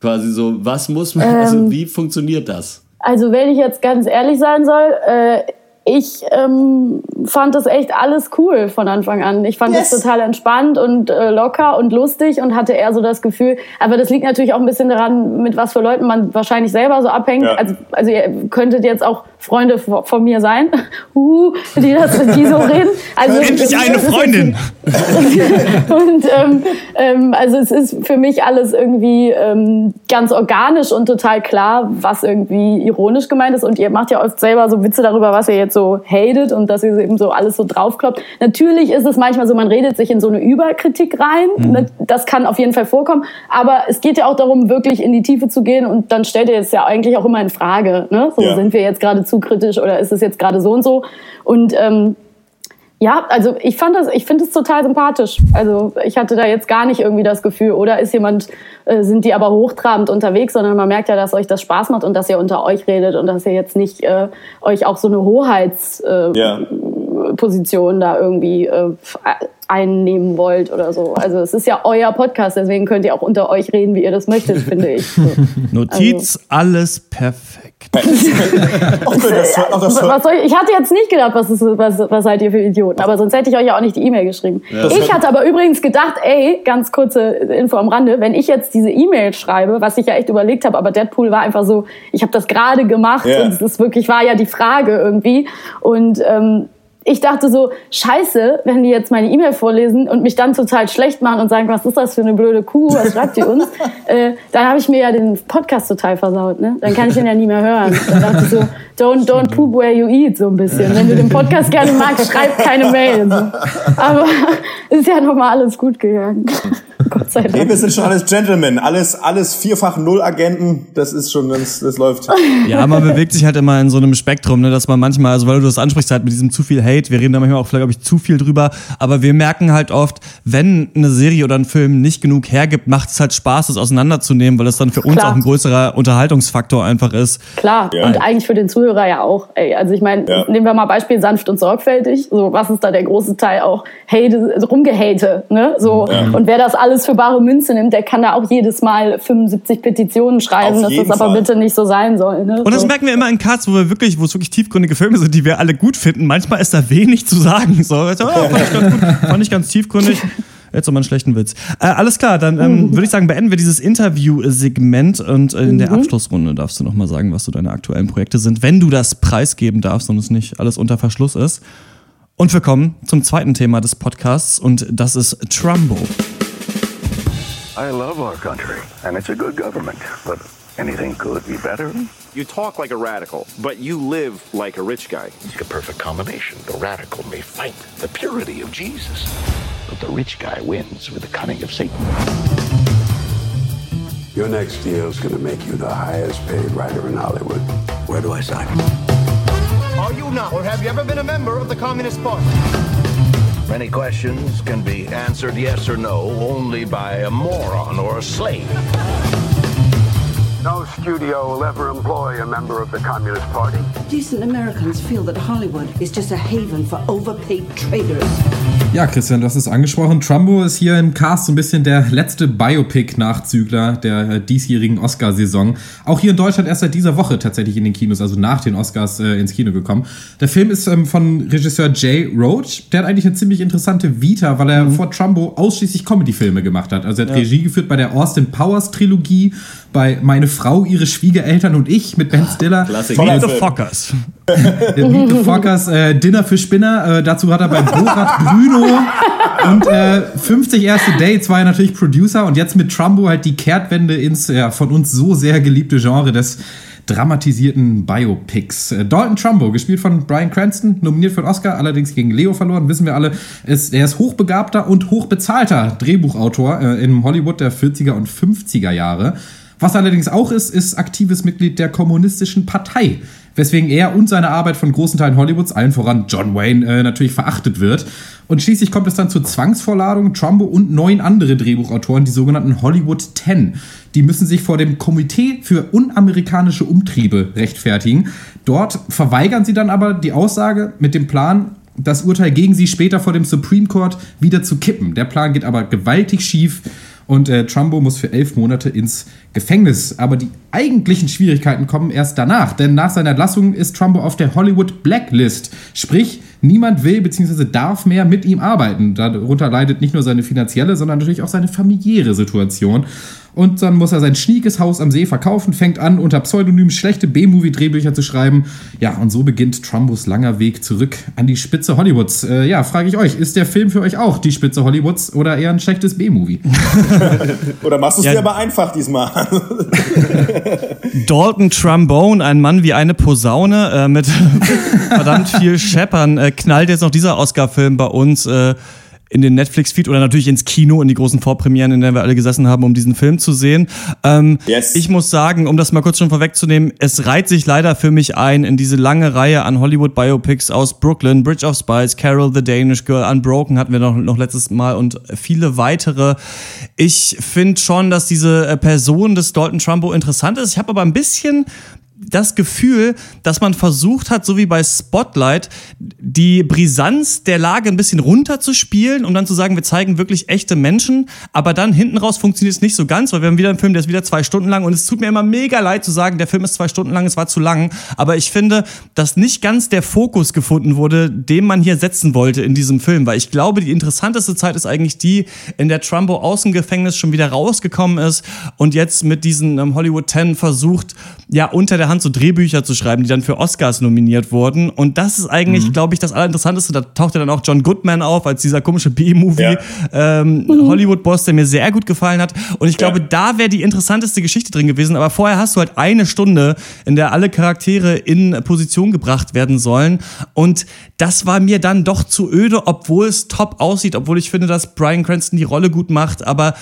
quasi so, was muss man, Ähm. also wie funktioniert das? Also wenn ich jetzt ganz ehrlich sein soll, äh, ich ähm, fand das echt alles cool von Anfang an. Ich fand Yes. das total entspannt und äh, locker und lustig und hatte eher so das Gefühl, aber das liegt natürlich auch ein bisschen daran, mit was für Leuten man wahrscheinlich selber so abhängt. Ja. Also, also ihr könntet jetzt auch Freunde von von mir sein, Huhu, die, das, die so reden. Also, Endlich eine Freundin! und ähm, ähm, also es ist für mich alles irgendwie ähm, ganz organisch und total klar, was irgendwie ironisch gemeint ist. Und ihr macht ja oft selber so Witze darüber, was ihr jetzt so hatet und dass ihr eben so alles so draufkloppt. Natürlich ist es manchmal so, man redet sich in so eine Überkritik rein. Ne? Das kann auf jeden Fall vorkommen. Aber es geht ja auch darum, wirklich in die Tiefe zu gehen. Und dann stellt ihr es ja eigentlich auch immer in Frage. Ne? So Ja. sind wir jetzt gerade zu kritisch oder ist es jetzt gerade so und so? Und ähm, ja, also ich fand das, ich finde es total sympathisch. Also ich hatte da jetzt gar nicht irgendwie das Gefühl, oder ist jemand, äh, sind die aber hochtrabend unterwegs, sondern man merkt ja, dass euch das Spaß macht und dass ihr unter euch redet und dass ihr jetzt nicht äh, euch auch so eine Hoheitsposition äh, Ja. Da irgendwie äh, einnehmen wollt oder so. Also es ist ja euer Podcast, deswegen könnt ihr auch unter euch reden, wie ihr das möchtet, finde ich. So. Notiz, Also. alles perfekt. Was soll ich, ich hatte jetzt nicht gedacht, was, ist, was, was seid ihr für Idioten, aber sonst hätte ich euch ja auch nicht die E-Mail geschrieben. Ja, ich hat- hatte aber übrigens gedacht, ey, ganz kurze Info am Rande, wenn ich jetzt diese E-Mail schreibe, was ich ja echt überlegt habe, aber Deadpool war einfach so, ich habe das gerade gemacht Ja. und es ist wirklich, war ja die Frage irgendwie und ähm, ich dachte so, scheiße, wenn die jetzt meine E-Mail vorlesen und mich dann total schlecht machen und sagen, was ist das für eine blöde Kuh, was schreibt die uns? äh, dann habe ich mir ja den Podcast total versaut, ne? Dann kann ich den ja nie mehr hören. Dann dachte ich so, don't, don't poop where you eat, so ein bisschen. Wenn du den Podcast gerne magst, schreib keine Mail. So. Aber ist ja nochmal alles gut gegangen. Gott sei Nee, Dank. wir sind schon alles Gentlemen, alles, alles vierfach Null-Agenten, das ist schon, das, das läuft. Ja, man bewegt sich halt immer in so einem Spektrum, ne, dass man manchmal, also weil du das ansprichst, halt mit diesem zu viel Hate, wir reden da manchmal auch vielleicht, glaube ich, zu viel drüber, aber wir merken halt oft, wenn eine Serie oder ein Film nicht genug hergibt, macht es halt Spaß, das auseinanderzunehmen, weil es dann für uns Klar. auch ein größerer Unterhaltungsfaktor einfach ist. Klar, Ja. und eigentlich für den Zuhörer ja auch. Ey, also ich meine, Ja. nehmen wir mal Beispiel sanft und sorgfältig. So, was ist da der große Teil auch? Hate, also rumgehate, ne? So. Ja. Und wer das alles für bare Münze nimmt, der kann da auch jedes Mal 75 Petitionen schreiben, Auf dass das aber Fall. bitte nicht so sein soll. Ne? Und das so. merken wir immer in Cuts, wo wir wirklich, wo es wirklich tiefgründige Filme sind, die wir alle gut finden. Manchmal ist da wenig zu sagen. So, also, oh, fand ich ganz gut, fand ich ganz tiefgründig. Jetzt nochmal einen schlechten Witz. Äh, alles klar, dann ähm, würde ich sagen, beenden wir dieses Interview-Segment und äh, in der Mhm. Abschlussrunde darfst du nochmal sagen, was so deine aktuellen Projekte sind, wenn du das preisgeben darfst und es nicht alles unter Verschluss ist. Und wir kommen zum zweiten Thema des Podcasts und das ist Trumbo. I love our country, and it's a good government, but anything could be better. You talk like a radical, but you live like a rich guy. It's the perfect combination. The radical may fight the purity of Jesus, but the rich guy wins with the cunning of Satan. Your next deal is going to make you the highest paid writer in Hollywood. Where do I sign? Are you not, or have you ever been a member of the Communist Party? Many questions can be answered yes or no only by a moron or a slave. No studio will ever employ a member of the Communist Party. Decent Americans feel that Hollywood is just a haven for overpaid traders. Ja, Christian, du hast es angesprochen. Trumbo ist hier im Cast so ein bisschen der letzte Biopic-Nachzügler der äh, diesjährigen Oscarsaison. Auch hier in Deutschland erst seit dieser Woche tatsächlich in den Kinos, also nach den Oscars äh, ins Kino gekommen. Der Film ist ähm, von Regisseur Jay Roach. Der hat eigentlich eine ziemlich interessante Vita, weil er vor Trumbo ausschließlich Comedy-Filme gemacht hat. Also er hat Ja. Regie geführt bei der Austin Powers Trilogie, bei Meine Frau, ihre Schwiegereltern und ich mit Ben Stiller. Klassiker. Meet the Fockers. Der Meet the Fockers, äh, Dinner für Spinner. Äh, dazu hat er bei Borat Bruno und äh, 50 erste Dates war er natürlich Producer und jetzt mit Trumbo halt die Kehrtwende ins ja, von uns so sehr geliebte Genre des dramatisierten Biopics. Äh, Dalton Trumbo, gespielt von Brian Cranston, nominiert für den Oscar, allerdings gegen Leo verloren, wissen wir alle. Ist, er ist hochbegabter und hochbezahlter Drehbuchautor äh, in Hollywood der 40er und 50er Jahre. Was er allerdings auch ist, ist aktives Mitglied der Kommunistischen Partei, weswegen er und seine Arbeit von großen Teilen Hollywoods, allen voran John Wayne, äh, natürlich verachtet wird. Und schließlich kommt es dann zur Zwangsvorladung. Trumbo und neun andere Drehbuchautoren, die sogenannten Hollywood Ten, die müssen sich vor dem Komitee für unamerikanische Umtriebe rechtfertigen. Dort verweigern sie dann aber die Aussage mit dem Plan, das Urteil gegen sie später vor dem Supreme Court wieder zu kippen. Der Plan geht aber gewaltig schief und äh, Trumbo muss für elf Monate ins Gefängnis. Aber die eigentlichen Schwierigkeiten kommen erst danach, denn nach seiner Entlassung ist Trumbo auf der Hollywood Blacklist. Sprich, niemand will bzw. darf mehr mit ihm arbeiten. Darunter leidet nicht nur seine finanzielle, sondern natürlich auch seine familiäre Situation. Und dann muss er sein schniekes Haus am See verkaufen, fängt an, unter Pseudonym schlechte B-Movie-Drehbücher zu schreiben. Ja, und so beginnt Trumbos langer Weg zurück an die Spitze Hollywoods. Äh, ja, frage ich euch, ist der Film für euch auch die Spitze Hollywoods oder eher ein schlechtes B-Movie? Oder machst du es Ja. dir aber einfach diesmal? Dalton Trombone, ein Mann wie eine Posaune äh, mit verdammt viel Scheppern, äh, knallt jetzt noch dieser Oscar-Film bei uns äh, in den Netflix-Feed oder natürlich ins Kino, in die großen Vorpremieren, in denen wir alle gesessen haben, um diesen Film zu sehen. Ähm, Ich muss sagen, um das mal kurz schon vorwegzunehmen, es reiht sich leider für mich ein in diese lange Reihe an Hollywood-Biopics aus Brooklyn, Bridge of Spies, Carol the Danish Girl, Unbroken hatten wir noch, noch letztes Mal und viele weitere. Ich finde schon, dass diese äh, Person des Dalton Trumbo interessant ist. Ich habe aber ein bisschen das Gefühl, dass man versucht hat, so wie bei Spotlight, die Brisanz der Lage ein bisschen runterzuspielen, um dann zu sagen, wir zeigen wirklich echte Menschen, aber dann hinten raus funktioniert es nicht so ganz, weil wir haben wieder einen Film, der ist wieder zwei Stunden lang. Und es tut mir immer mega leid zu sagen, der Film ist zwei Stunden lang, es war zu lang, aber ich finde, dass nicht ganz der Fokus gefunden wurde, den man hier setzen wollte in diesem Film, weil ich glaube, die interessanteste Zeit ist eigentlich die, in der Trumbo Außengefängnis schon wieder rausgekommen ist und jetzt mit diesen ähm, Hollywood 10 versucht, ja, unter der Hand so Drehbücher zu schreiben, die dann für Oscars nominiert wurden. Und das ist eigentlich, mhm. glaube ich, das Allerinteressanteste. Da taucht ja dann auch John Goodman auf, als dieser komische B-Movie ja. ähm, mhm. Hollywood-Boss, der mir sehr gut gefallen hat. Und ich glaube, ja. da wäre die interessanteste Geschichte drin gewesen. Aber vorher hast du halt eine Stunde, in der alle Charaktere in Position gebracht werden sollen. Und das war mir dann doch zu öde, obwohl es top aussieht, obwohl ich finde, dass Brian Cranston die Rolle gut macht. Aber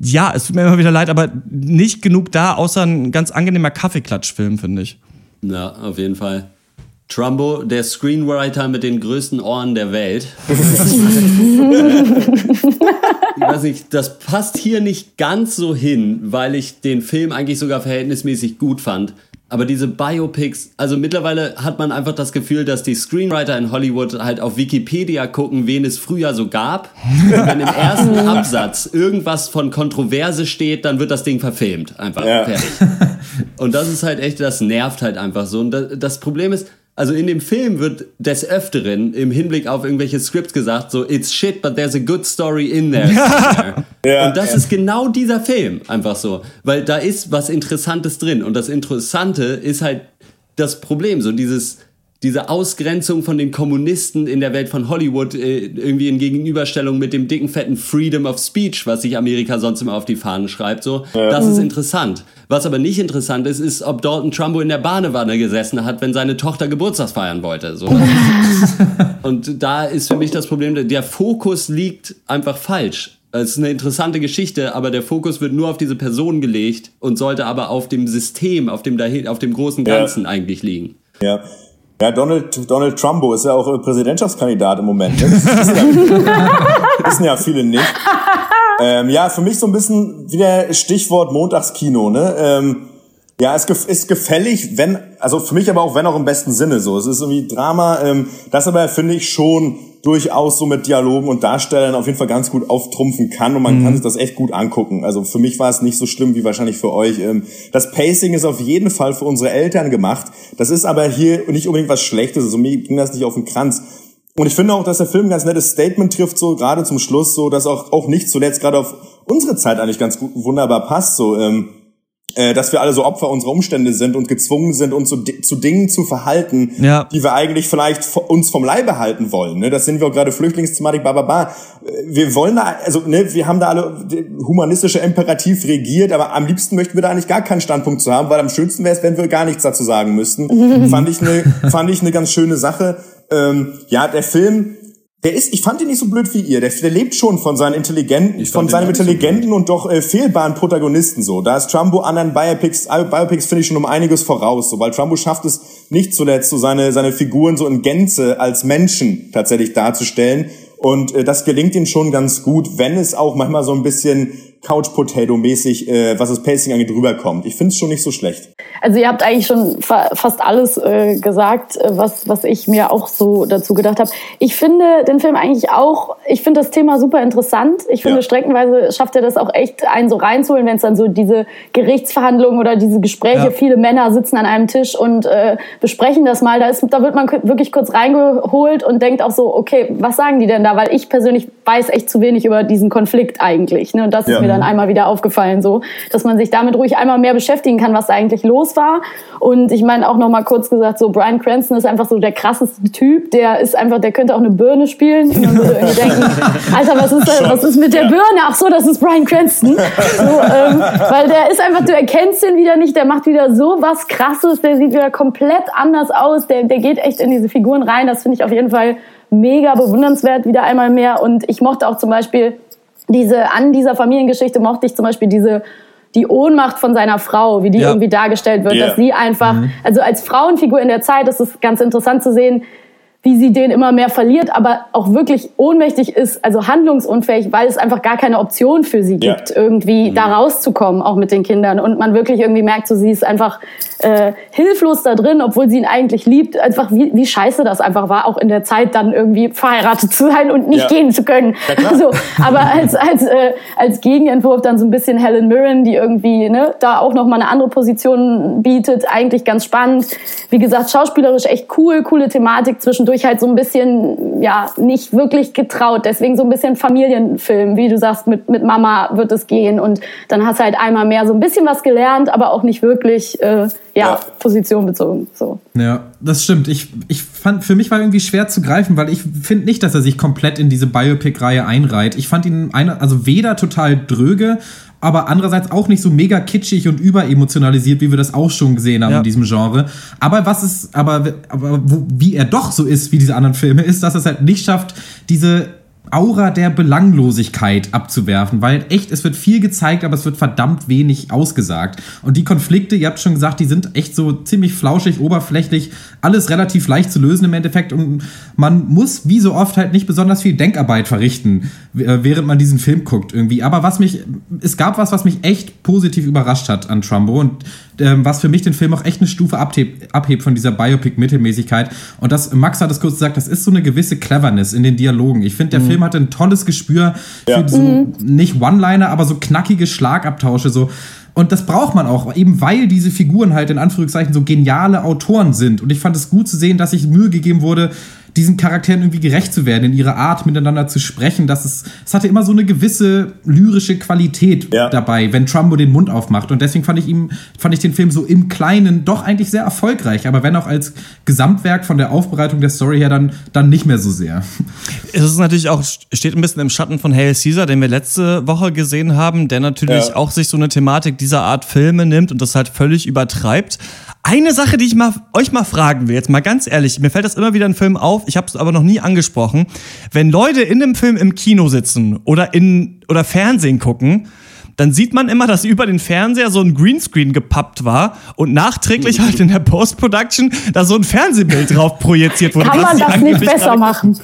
ja, es tut mir immer wieder leid, aber nicht genug da, außer ein ganz angenehmer Kaffeeklatschfilm, finde ich. Ja, auf jeden Fall. Trumbo, der Screenwriter mit den größten Ohren der Welt. ich weiß nicht, das passt hier nicht ganz so hin, weil ich den Film eigentlich sogar verhältnismäßig gut fand. Aber diese Biopics, also mittlerweile hat man einfach das Gefühl, dass die Screenwriter in Hollywood halt auf Wikipedia gucken, wen es früher so gab. Und wenn im ersten Absatz irgendwas von Kontroverse steht, dann wird das Ding verfilmt. Einfach ja. fertig. Und das ist halt echt, das nervt halt einfach so. Und das Problem ist, also in dem Film wird des Öfteren im Hinblick auf irgendwelche Scripts gesagt, so, it's shit, but there's a good story in there. ja, und das ja. ist genau dieser Film, einfach so. Weil da ist was Interessantes drin. Und das Interessante ist halt das Problem, so dieses, diese Ausgrenzung von den Kommunisten in der Welt von Hollywood äh, irgendwie in Gegenüberstellung mit dem dicken, fetten Freedom of Speech, was sich Amerika sonst immer auf die Fahnen schreibt, so, ja. das ist interessant. Was aber nicht interessant ist, ist, ob Dalton Trumbo in der Badewanne gesessen hat, wenn seine Tochter Geburtstags feiern wollte. So. Und da ist für mich das Problem, der Fokus liegt einfach falsch. Es ist eine interessante Geschichte, aber der Fokus wird nur auf diese Person gelegt und sollte aber auf dem System, auf dem, auf dem großen Ganzen ja. eigentlich liegen. Ja, ja, Donald, Donald Trumbo ist ja auch Präsidentschaftskandidat im Moment. Ne? Das wissen ja, wissen ja viele nicht. Ähm, ja, für mich so ein bisschen wieder Stichwort Montagskino. Ne? Ähm, ja, es ist gefällig, wenn, also für mich aber auch wenn auch im besten Sinne so. Es ist irgendwie Drama, ähm, das aber finde ich schon durchaus so mit Dialogen und Darstellern auf jeden Fall ganz gut auftrumpfen kann und man mhm. kann sich das echt gut angucken. Also für mich war es nicht so schlimm wie wahrscheinlich für euch. Ähm, das Pacing ist auf jeden Fall für unsere Eltern gemacht. Das ist aber hier nicht unbedingt was Schlechtes. Also mir ging das nicht auf den Kranz. Und ich finde auch, dass der Film ein ganz nettes Statement trifft, so gerade zum Schluss, so dass auch, auch nicht zuletzt gerade auf unsere Zeit eigentlich ganz gut, wunderbar passt. So, ähm, äh, dass wir alle so Opfer unserer Umstände sind und gezwungen sind, uns zu, zu Dingen zu verhalten, ja. die wir eigentlich vielleicht uns vom Leibe halten wollen. Ne? Das sind wir auch gerade Flüchtlingsthematik, bla, bla. Wir wollen da, also ne, wir haben da alle humanistische Imperativ regiert, aber am liebsten möchten wir da eigentlich gar keinen Standpunkt zu haben, weil am schönsten wäre es, wenn wir gar nichts dazu sagen müssten. fand ich eine, fand ich eine ganz schöne Sache. Ähm, ja, der Film der ist, ich fand ihn nicht so blöd wie ihr. Der, der lebt schon von seinen intelligenten, von seinem intelligenten so und doch äh, fehlbaren Protagonisten so. Da ist Trumbo anderen Biopics, äh, Biopics finde ich schon um einiges voraus, so, weil Trumbo schafft es nicht zuletzt, so seine seine Figuren so in Gänze als Menschen tatsächlich darzustellen. Und äh, das gelingt ihm schon ganz gut, wenn es auch manchmal so ein bisschen Couch Potato mäßig, äh, was das Pacing angeht, rüberkommt. Ich finde es schon nicht so schlecht. Also ihr habt eigentlich schon fa fast alles äh, gesagt, äh, was was ich mir auch so dazu gedacht habe. Ich finde den Film eigentlich auch, ich finde das Thema super interessant. Ich finde ja. streckenweise schafft er das auch echt einen so reinzuholen, wenn es dann so diese Gerichtsverhandlungen oder diese Gespräche, ja. viele Männer sitzen an einem Tisch und äh, besprechen das mal. Da ist, da wird man wirklich kurz reingeholt und denkt auch so, okay, was sagen die denn da? Weil ich persönlich weiß echt zu wenig über diesen Konflikt eigentlich. Ne? Und das ja. ist mir dann einmal wieder aufgefallen, so, dass man sich damit ruhig einmal mehr beschäftigen kann, was da eigentlich los war. Und ich meine auch noch mal kurz gesagt, so Brian Cranston ist einfach so der krasseste Typ. Der ist einfach, der könnte auch eine Birne spielen. Und man würde irgendwie denken, Alter, was ist, da, was ist mit der Birne? Ach so, das ist Brian Cranston. So, ähm, weil der ist einfach, du erkennst den wieder nicht. Der macht wieder so was Krasses. Der sieht wieder komplett anders aus. Der, der geht echt in diese Figuren rein. Das finde ich auf jeden Fall mega bewundernswert wieder einmal mehr. Und ich mochte auch zum Beispiel diese, an dieser Familiengeschichte mochte ich zum Beispiel diese, die Ohnmacht von seiner Frau, wie die ja. irgendwie dargestellt wird, yeah. dass sie einfach, mhm. also als Frauenfigur in der Zeit, das ist ganz interessant zu sehen, wie sie den immer mehr verliert, aber auch wirklich ohnmächtig ist, also handlungsunfähig, weil es einfach gar keine Option für sie gibt, Ja. irgendwie da rauszukommen, auch mit den Kindern. Und man wirklich irgendwie merkt, so sie ist einfach äh, hilflos da drin, obwohl sie ihn eigentlich liebt. Einfach wie, wie scheiße das einfach war, auch in der Zeit dann irgendwie verheiratet zu sein und nicht Ja. gehen zu können. Ja, klar. also, aber als, als, äh, als Gegenentwurf dann so ein bisschen Helen Mirren, die irgendwie ne, da auch nochmal eine andere Position bietet, eigentlich ganz spannend. Wie gesagt, schauspielerisch echt cool, coole Thematik, zwischendurch halt so ein bisschen, ja, nicht wirklich getraut. Deswegen so ein bisschen Familienfilm, wie du sagst, mit, mit Mama wird es gehen. Und dann hast du halt einmal mehr so ein bisschen was gelernt, aber auch nicht wirklich, äh, ja, Ja. Position bezogen. So. Ja, das stimmt. Ich, ich fand, für mich war irgendwie schwer zu greifen, weil ich finde nicht, dass er sich komplett in diese Biopic-Reihe einreiht. Ich fand ihn, eine, also weder total dröge, aber andererseits auch nicht so mega kitschig und überemotionalisiert, wie wir das auch schon gesehen haben Ja. in diesem Genre. Aber was ist, aber, aber wie er doch so ist wie diese anderen Filme, ist, dass er es halt nicht schafft, diese Aura der Belanglosigkeit abzuwerfen, weil echt, es wird viel gezeigt, aber es wird verdammt wenig ausgesagt. Und die Konflikte, ihr habt schon gesagt, die sind echt so ziemlich flauschig, oberflächlich, alles relativ leicht zu lösen im Endeffekt. Und man muss, wie so oft, halt nicht besonders viel Denkarbeit verrichten, äh, während man diesen Film guckt irgendwie. Aber was mich, es gab was, was mich echt positiv überrascht hat an Trumbo und ähm, was für mich den Film auch echt eine Stufe abhebt, abhebt von dieser Biopic-Mittelmäßigkeit. Und das, Max hat es kurz gesagt, das ist so eine gewisse Cleverness in den Dialogen. Ich finde, der Film hatte ein tolles Gespür für Ja. so, nicht One-Liner, aber so knackige Schlagabtausche, so. Und das braucht man auch, eben weil diese Figuren halt in Anführungszeichen so geniale Autoren sind. Und ich fand es gut zu sehen, dass sich Mühe gegeben wurde, diesen Charakteren irgendwie gerecht zu werden, in ihrer Art miteinander zu sprechen. Das ist, es hatte immer so eine gewisse lyrische Qualität Ja. dabei, wenn Trumbo den Mund aufmacht. Und deswegen fand ich ihm, fand ich den Film so im Kleinen doch eigentlich sehr erfolgreich. Aber wenn auch als Gesamtwerk von der Aufbereitung der Story her dann, dann nicht mehr so sehr. Es ist natürlich auch, steht ein bisschen im Schatten von Hail Caesar, den wir letzte Woche gesehen haben, der natürlich Ja. auch sich so eine Thematik dieser Art Filme nimmt und das halt völlig übertreibt. Eine Sache, die ich mal, euch mal fragen will, jetzt mal ganz ehrlich, mir fällt das immer wieder in Filmen auf, ich habe es aber noch nie angesprochen. Wenn Leute in dem Film im Kino sitzen oder in oder Fernsehen gucken, dann sieht man immer, dass über den Fernseher so ein Greenscreen gepappt war und nachträglich halt in der Post-Production da so ein Fernsehbild drauf projiziert wurde. Kann man das nicht besser machen?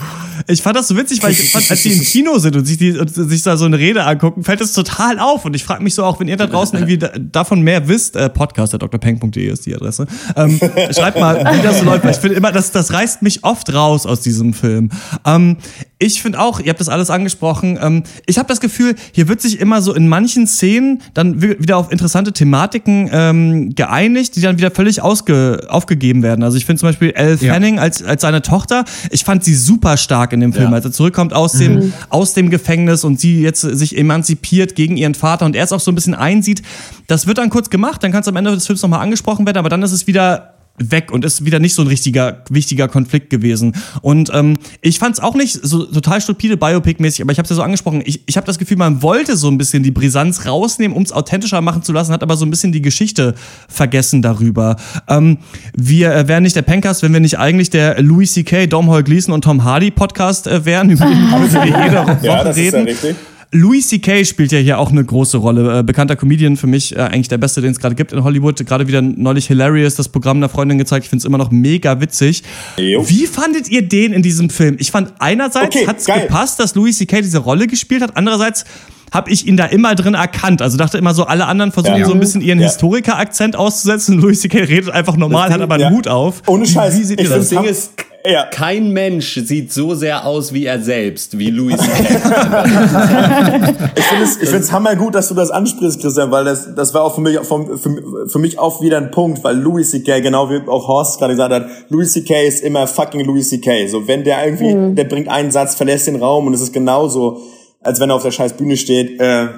Ich fand das so witzig, weil ich fand, als die im Kino sind und sich, die, und sich da so eine Rede angucken, fällt es total auf. Und ich frage mich so auch, wenn ihr da draußen irgendwie da, davon mehr wisst, äh, podcast drpeng.de ist die Adresse, ähm, schreibt mal, wie das so läuft. Weil Ich finde immer, das, das reißt mich oft raus aus diesem Film. Ähm, ich finde auch, ihr habt das alles angesprochen, ähm, ich habe das Gefühl, hier wird sich immer so in manchen Szenen dann wi- wieder auf interessante Thematiken ähm, geeinigt, die dann wieder völlig ausge, aufgegeben werden. Also ich finde zum Beispiel Elle Ja. Fanning als, als seine Tochter, ich fand sie super stark in dem Film, Ja. als er zurückkommt aus dem, aus dem Gefängnis und sie jetzt sich emanzipiert gegen ihren Vater und er es auch so ein bisschen einsieht. Das wird dann kurz gemacht, dann kann es am Ende des Films nochmal angesprochen werden, aber dann ist es wieder weg und ist wieder nicht so ein richtiger, wichtiger Konflikt gewesen. Und ähm, ich fand es auch nicht so total stupide Biopic-mäßig, aber ich habe es ja so angesprochen, ich, ich habe das Gefühl, man wollte so ein bisschen die Brisanz rausnehmen, um es authentischer machen zu lassen, hat aber so ein bisschen die Geschichte vergessen darüber. Ähm, wir äh, wären nicht der Pencast, wenn wir nicht eigentlich der Louis C.K., Domhnall Gleeson und Tom Hardy Podcast äh, wären, über den wir jede Woche Ja, das ist ja reden. richtig. Louis C.K. spielt ja hier auch eine große Rolle. Äh, bekannter Comedian, für mich äh, eigentlich der beste, den es gerade gibt in Hollywood. Gerade wieder neulich Hilarious, das Programm einer Freundin gezeigt. Ich finde es immer noch mega witzig. Jo. Wie fandet ihr den in diesem Film? Ich fand einerseits Okay, hat's geil. gepasst, dass Louis C.K. diese Rolle gespielt hat. Andererseits habe ich ihn da immer drin erkannt. Also dachte immer so, alle anderen versuchen Ja. so ein bisschen ihren Ja. Historiker-Akzent auszusetzen. Louis C.K. redet einfach normal, hat aber einen Ja. Hut auf. Ohne Scheiß. Wie seht ihr Ich das? Das Ding ist, Ja. kein Mensch sieht so sehr aus wie er selbst, wie Louis C.K. Ich finde es, ich find's hammergut, dass du das ansprichst, Christian, weil das, das war auch für mich, vom, für, für mich auch wieder ein Punkt, weil Louis C.K., genau wie auch Horst gerade gesagt hat, Louis C.K. ist immer fucking Louis C.K. So, wenn der irgendwie, der bringt einen Satz, verlässt den Raum und es ist genauso, als wenn er auf der scheiß Bühne steht, äh,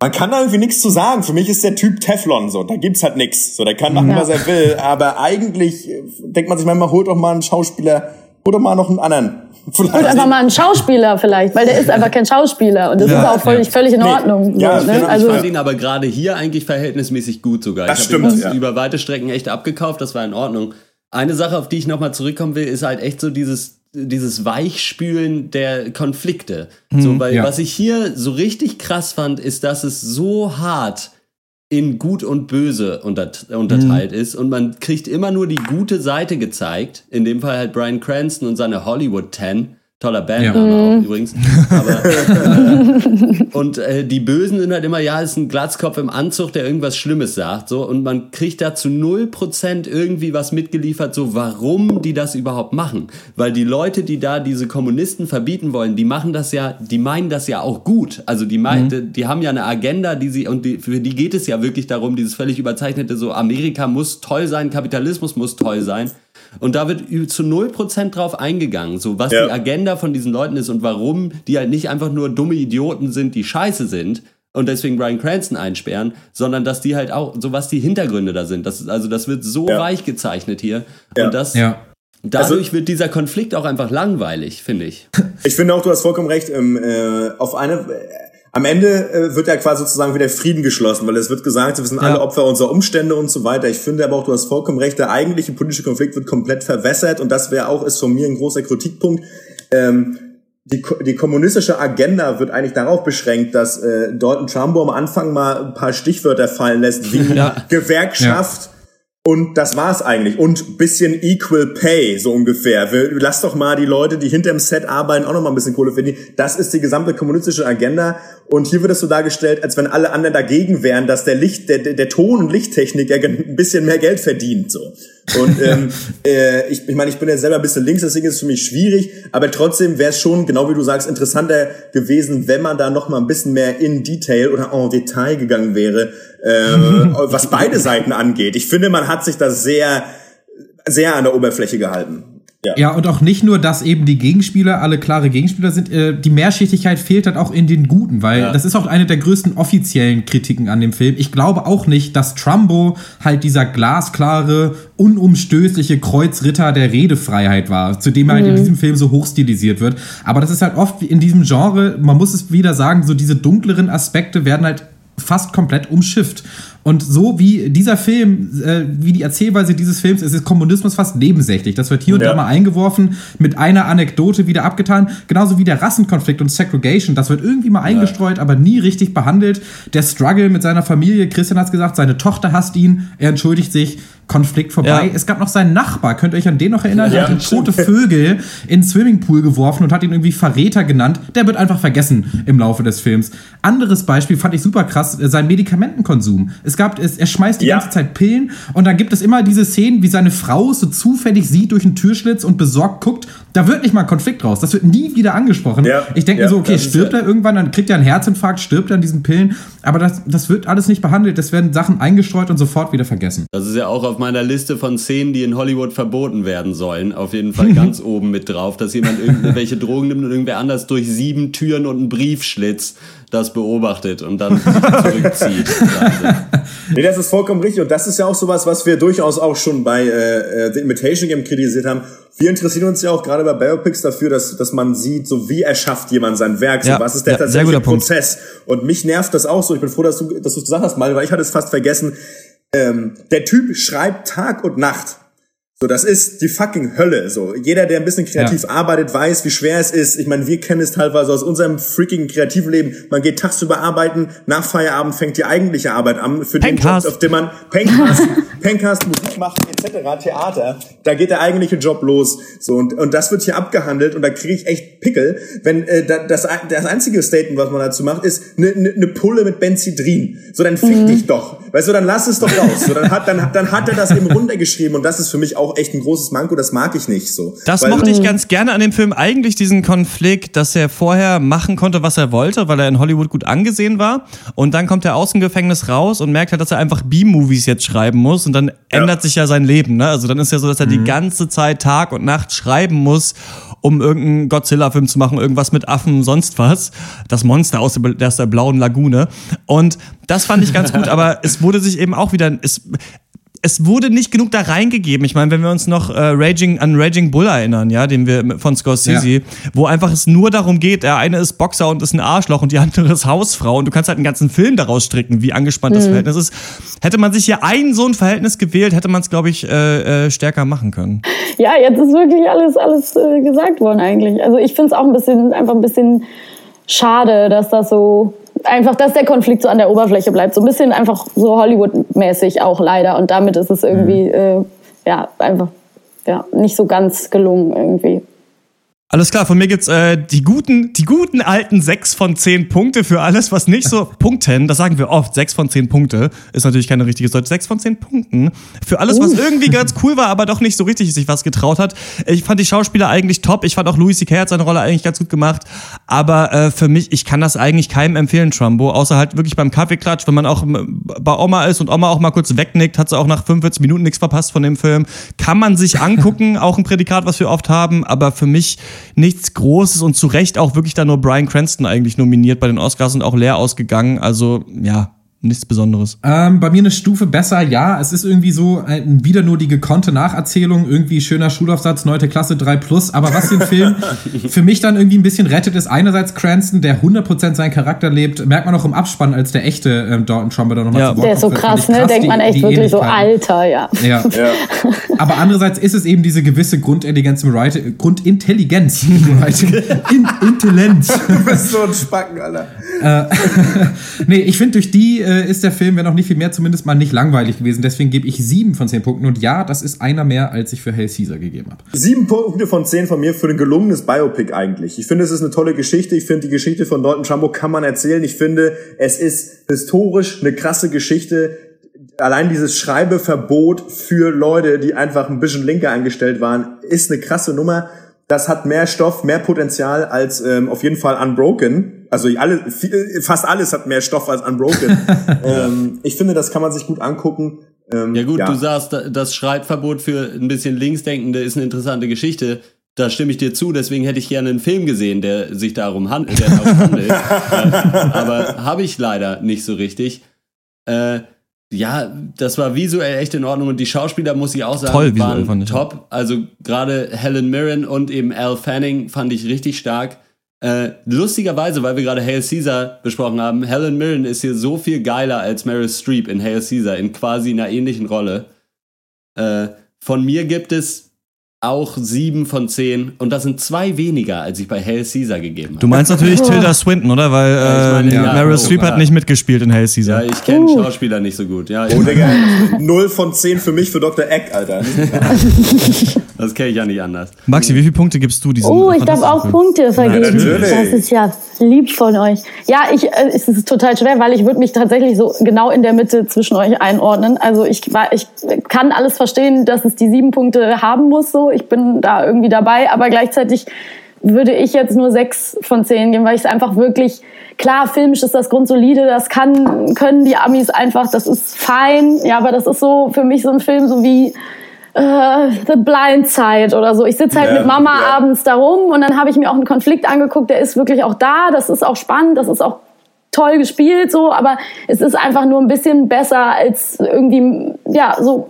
man kann da irgendwie nichts zu sagen. Für mich ist der Typ Teflon so. Da gibt's halt nichts. So, der kann machen, was er will. Aber eigentlich äh, denkt man sich manchmal, holt doch mal einen Schauspieler, holt doch mal noch einen anderen. Und einfach mal einen Schauspieler vielleicht, weil der ist einfach kein Schauspieler und das Ja, ist auch völlig, ja. völlig in Nee. Ordnung. Ja, so, genau. ne? Ich Also, Ich fand ihn aber gerade hier eigentlich verhältnismäßig gut sogar. Das ich habe stimmt, ihn ja. über weite Strecken echt abgekauft, das war in Ordnung. Eine Sache, auf die ich nochmal zurückkommen will, ist halt echt so dieses, dieses Weichspülen der Konflikte. so, weil ja. was ich hier so richtig krass fand, ist, dass es so hart in Gut und Böse untert unterteilt Mhm. ist und man kriegt immer nur die gute Seite gezeigt. In dem Fall halt Brian Cranston und seine Hollywood 10. Toller Bandname Ja. auch Mhm. übrigens. Aber, äh, und äh, die Bösen sind halt immer, ja, ist ein Glatzkopf im Anzug, der irgendwas Schlimmes sagt. So, und man kriegt da zu 0% irgendwie was mitgeliefert, so warum die das überhaupt machen. Weil die Leute, die da diese Kommunisten verbieten wollen, die machen das ja, die meinen das ja auch gut. Also die, meinen, die, die haben ja eine Agenda, die sie, und die, für die geht es ja wirklich darum, dieses völlig überzeichnete, so Amerika muss toll sein, Kapitalismus muss toll sein. Und da wird zu 0% drauf eingegangen, so was Ja. die Agenda von diesen Leuten ist und warum die halt nicht einfach nur dumme Idioten sind, die scheiße sind und deswegen Brian Cranston einsperren, sondern dass die halt auch, so was die Hintergründe da sind. Das ist, also das wird so Ja. weich gezeichnet hier. Ja. Und das, Ja. dadurch wird dieser Konflikt auch einfach langweilig, finde ich. Ich finde auch, du hast vollkommen recht. Ähm, äh, auf eine, äh, am Ende äh, wird ja quasi sozusagen wieder Frieden geschlossen, weil es wird gesagt, wir sind alle Opfer unserer Umstände und so weiter. Ich finde aber auch, du hast vollkommen recht, der eigentliche politische Konflikt wird komplett verwässert und das wäre auch, ist von mir ein großer Kritikpunkt. Ähm, die, die kommunistische Agenda wird eigentlich darauf beschränkt, dass äh, Dalton Trumbo am Anfang mal ein paar Stichwörter fallen lässt, wie Gewerkschaft und das war's eigentlich. Und bisschen Equal Pay, so ungefähr. Wir, lass doch mal die Leute, die hinterm Set arbeiten, auch noch mal ein bisschen Kohle verdienen. Das ist die gesamte kommunistische Agenda. Und hier wird es so dargestellt, als wenn alle anderen dagegen wären, dass der Licht, der, der der Ton- und Lichttechniker ein bisschen mehr Geld verdient, so. Und ähm, äh, ich, ich meine, ich bin ja selber ein bisschen links, deswegen ist es für mich schwierig. Aber trotzdem wäre es schon, genau wie du sagst, interessanter gewesen, wenn man da noch mal ein bisschen mehr in Detail oder en Detail gegangen wäre, äh, was beide Seiten angeht. Ich finde, man hat sich da sehr, sehr an der Oberfläche gehalten. Ja. und auch nicht nur, dass eben die Gegenspieler alle klare Gegenspieler sind, äh, die Mehrschichtigkeit fehlt halt auch in den Guten, weil Ja. das ist auch eine der größten offiziellen Kritiken an dem Film. Ich glaube auch nicht, dass Trumbo halt dieser glasklare, unumstößliche Kreuzritter der Redefreiheit war, zu dem er halt in Mhm. diesem Film so hochstilisiert wird. Aber das ist halt oft in diesem Genre, man muss es wieder sagen, so diese dunkleren Aspekte werden halt fast komplett umschifft. Und so wie dieser Film, äh, wie die Erzählweise dieses Films ist, ist Kommunismus fast nebensächlich. Das wird hier und Ja. da mal eingeworfen, mit einer Anekdote wieder abgetan. Genauso wie der Rassenkonflikt und Segregation. Das wird irgendwie mal eingestreut, aber nie richtig behandelt. Der Struggle mit seiner Familie, Christian hat gesagt, seine Tochter hasst ihn, er entschuldigt sich, Konflikt vorbei. Ja. Es gab noch seinen Nachbar, könnt ihr euch an den noch erinnern? Ja, der hat tote Vögel in den Swimmingpool geworfen und hat ihn irgendwie Verräter genannt. Der wird einfach vergessen im Laufe des Films. Anderes Beispiel fand ich super krass, äh, sein Medikamentenkonsum. Es gab, es, er schmeißt die Ja. ganze Zeit Pillen und dann gibt es immer diese Szenen, wie seine Frau so zufällig sieht durch einen Türschlitz und besorgt guckt. Da wird nicht mal ein Konflikt raus. Das wird nie wieder angesprochen. Ja. Ich denke Ja, mir so, okay, das stirbt ja- er irgendwann, dann kriegt er einen Herzinfarkt, stirbt er an diesen Pillen. Aber das, das wird alles nicht behandelt. Es werden Sachen eingestreut und sofort wieder vergessen. Das ist ja auch auf meiner Liste von Szenen, die in Hollywood verboten werden sollen. Auf jeden Fall ganz oben mit drauf, dass jemand irgendwelche Drogen nimmt und irgendwer anders durch sieben Türen und einen Briefschlitz das beobachtet und dann zurückzieht. Nee, das ist vollkommen richtig. Und das ist ja auch sowas, was wir durchaus auch schon bei äh, äh, The Imitation Game kritisiert haben. Wir interessieren uns ja auch gerade bei Biopics dafür, dass, dass man sieht, so wie erschafft jemand sein Werk, so Ja, was ist der ja, tatsächliche guter Punkt. Prozess. Und mich nervt das auch so. Ich bin froh, dass du dass du es gesagt hast, mal, weil ich hatte es fast vergessen. Ähm, der Typ schreibt Tag und Nacht. So, das ist die fucking Hölle. So, jeder, der ein bisschen kreativ Ja. arbeitet, weiß, wie schwer es ist. Ich meine, wir kennen es teilweise aus unserem freaking kreativen Leben. Man geht tagsüber arbeiten, nach Feierabend fängt die eigentliche Arbeit an, für den Job, auf dem man Pencast, Pencast, Musik macht, etc., Theater. Da geht der eigentliche Job los. So, und, und das wird hier abgehandelt und da kriege ich echt Pickel, wenn äh, da- das, das einzige Statement, was man dazu macht, ist eine ne, ne Pulle mit Benzidrin. So, dann fick dich doch. Weißt du, dann lass es doch raus. So, dann hat, dann, dann hat er das eben runtergeschrieben und das ist für mich auch echt ein großes Manko, das mag ich nicht so. Das Weil- mochte ich ganz gerne an dem Film. Eigentlich diesen Konflikt, dass er vorher machen konnte, was er wollte, weil er in Hollywood gut angesehen war. Und dann kommt er aus dem Gefängnis raus und merkt halt, dass er einfach B-Movies jetzt schreiben muss. Und dann ändert sich ja sein Leben. Ne? Also dann ist ja so, dass er die ganze Zeit Tag und Nacht schreiben muss, um irgendeinen Godzilla-Film zu machen, irgendwas mit Affen, sonst was. Das Monster aus der, aus der blauen Lagune. Und das fand ich ganz gut, aber es wurde sich eben auch wieder. Es, es wurde nicht genug da reingegeben. Ich meine, wenn wir uns noch äh, Raging, an Raging Bull erinnern, ja, den wir von Scorsese, Ja. wo einfach es nur darum geht, der eine ist Boxer und ist ein Arschloch und die andere ist Hausfrau und du kannst halt einen ganzen Film daraus stricken, wie angespannt das Verhältnis ist. Hätte man sich hier ein so ein Verhältnis gewählt, hätte man es, glaube ich, äh, äh, stärker machen können. Ja, jetzt ist wirklich alles, alles äh, gesagt worden eigentlich. Also ich finde es auch ein bisschen, einfach ein bisschen schade, dass das so einfach, dass der Konflikt so an der Oberfläche bleibt. So ein bisschen einfach so Hollywood-mäßig auch leider. Und damit ist es irgendwie, äh, ja, einfach ja, nicht so ganz gelungen irgendwie. Alles klar, von mir gibt's äh, die guten, die guten alten 6 von 10 Punkte für alles, was nicht so Punkten, das sagen wir oft, 6 von 10 Punkte, ist natürlich keine richtige Deutsch, 6 von 10 Punkten. Für alles, was irgendwie ganz cool war, aber doch nicht so richtig sich was getraut hat. Ich fand die Schauspieler eigentlich top, ich fand auch Louis C.K. hat seine Rolle eigentlich ganz gut gemacht, aber äh, für mich, ich kann das eigentlich keinem empfehlen, Trumbo, außer halt wirklich beim Kaffeeklatsch, wenn man auch bei Oma ist und Oma auch mal kurz wegnickt, hat sie auch nach 45 Minuten nichts verpasst von dem Film. Kann man sich angucken, auch ein Prädikat, was wir oft haben, aber für mich nichts Großes und zu Recht auch wirklich da nur Brian Cranston eigentlich nominiert bei den Oscars und auch leer ausgegangen. Also ja, nichts Besonderes. Ähm, bei mir eine Stufe besser, ja. Es ist irgendwie so äh, wieder nur die gekonnte Nacherzählung, irgendwie schöner Schulaufsatz, 9. Klasse 3 plus. Aber was den Film für mich dann irgendwie ein bisschen rettet, ist einerseits Cranston, der 100% seinen Charakter lebt. Merkt man auch im Abspann, als der echte ähm, Dalton Trumbo da nochmal ja. zu Wort Der ist so krass, ne? Denkt man die- echt die wirklich so. Alter, ja. Ja. Aber andererseits ist es eben diese gewisse Grundintelligenz im Writing, Grundintelligenz im Writing. In, Intelligenz. Du bist so ein Spacken, Alter. Äh, nee, ich finde, durch die äh, ist der Film, wenn auch nicht viel mehr, zumindest mal nicht langweilig gewesen. Deswegen gebe ich sieben von zehn Punkten. Und ja, das ist einer mehr, als ich für Hail Caesar gegeben habe. Sieben Punkte von zehn von mir für ein gelungenes Biopic eigentlich. Ich finde, es ist eine tolle Geschichte. Ich finde, die Geschichte von Dalton Trumbo kann man erzählen. Ich finde, es ist historisch eine krasse Geschichte. Allein dieses Schreibeverbot für Leute, die einfach ein bisschen linker eingestellt waren, ist eine krasse Nummer. Das hat mehr Stoff, mehr Potenzial als ähm, auf jeden Fall Unbroken. Also alle, viel, fast alles hat mehr Stoff als Unbroken. ähm, ich finde, das kann man sich gut angucken. Ähm, Ja gut, du sagst, da- das Schreibverbot für ein bisschen Linksdenkende ist eine interessante Geschichte. Da stimme ich dir zu, deswegen hätte ich gerne einen Film gesehen, der sich darum handelt. Der darum handelt. äh, aber habe ich leider nicht so richtig. Äh, ja, das war visuell echt in Ordnung und die Schauspieler, muss ich auch sagen, Toll waren top. Also gerade Helen Mirren und eben Al Fanning fand ich richtig stark. Äh, lustigerweise, weil wir gerade Hail Caesar besprochen haben, Helen Mirren ist hier so viel geiler als Meryl Streep in Hail Caesar, in quasi einer ähnlichen Rolle. Äh, von mir gibt es auch sieben von zehn und das sind zwei weniger, als ich bei Hail Caesar gegeben habe. Du meinst natürlich Tilda Swinton, oder? Weil Ja, ich äh, meine, ja, Meryl Streep hat ja. nicht mitgespielt in Hail Caesar. Ja, ich kenne Schauspieler nicht so gut. Ja, Oh, Digga. Null von zehn für mich, für Dr. Eck, Alter. das kenne ich ja nicht anders. Maxi, wie viele Punkte gibst du diesem Oh, ich darf auch Punkte vergeben. natürlich. das ist ja lieb von euch. Ja, ich, äh, es ist total schwer, weil ich würde mich tatsächlich so genau in der Mitte zwischen euch einordnen. Also ich, war- ich kann alles verstehen, dass es die sieben Punkte haben muss. So, ich bin da irgendwie dabei, aber gleichzeitig würde ich jetzt nur sechs von zehn geben, weil ich es einfach wirklich klar filmisch ist das grundsolide, das kann können die Amis einfach, das ist fein. Ja, aber das ist so für mich so ein Film so wie äh, The Blind Side oder so. Ich sitze halt Ja, mit Mama ja. abends da rum und dann habe ich mir auch einen Konflikt angeguckt, der ist wirklich auch da, das ist auch spannend, das ist auch toll gespielt so, aber es ist einfach nur ein bisschen besser als irgendwie ja, so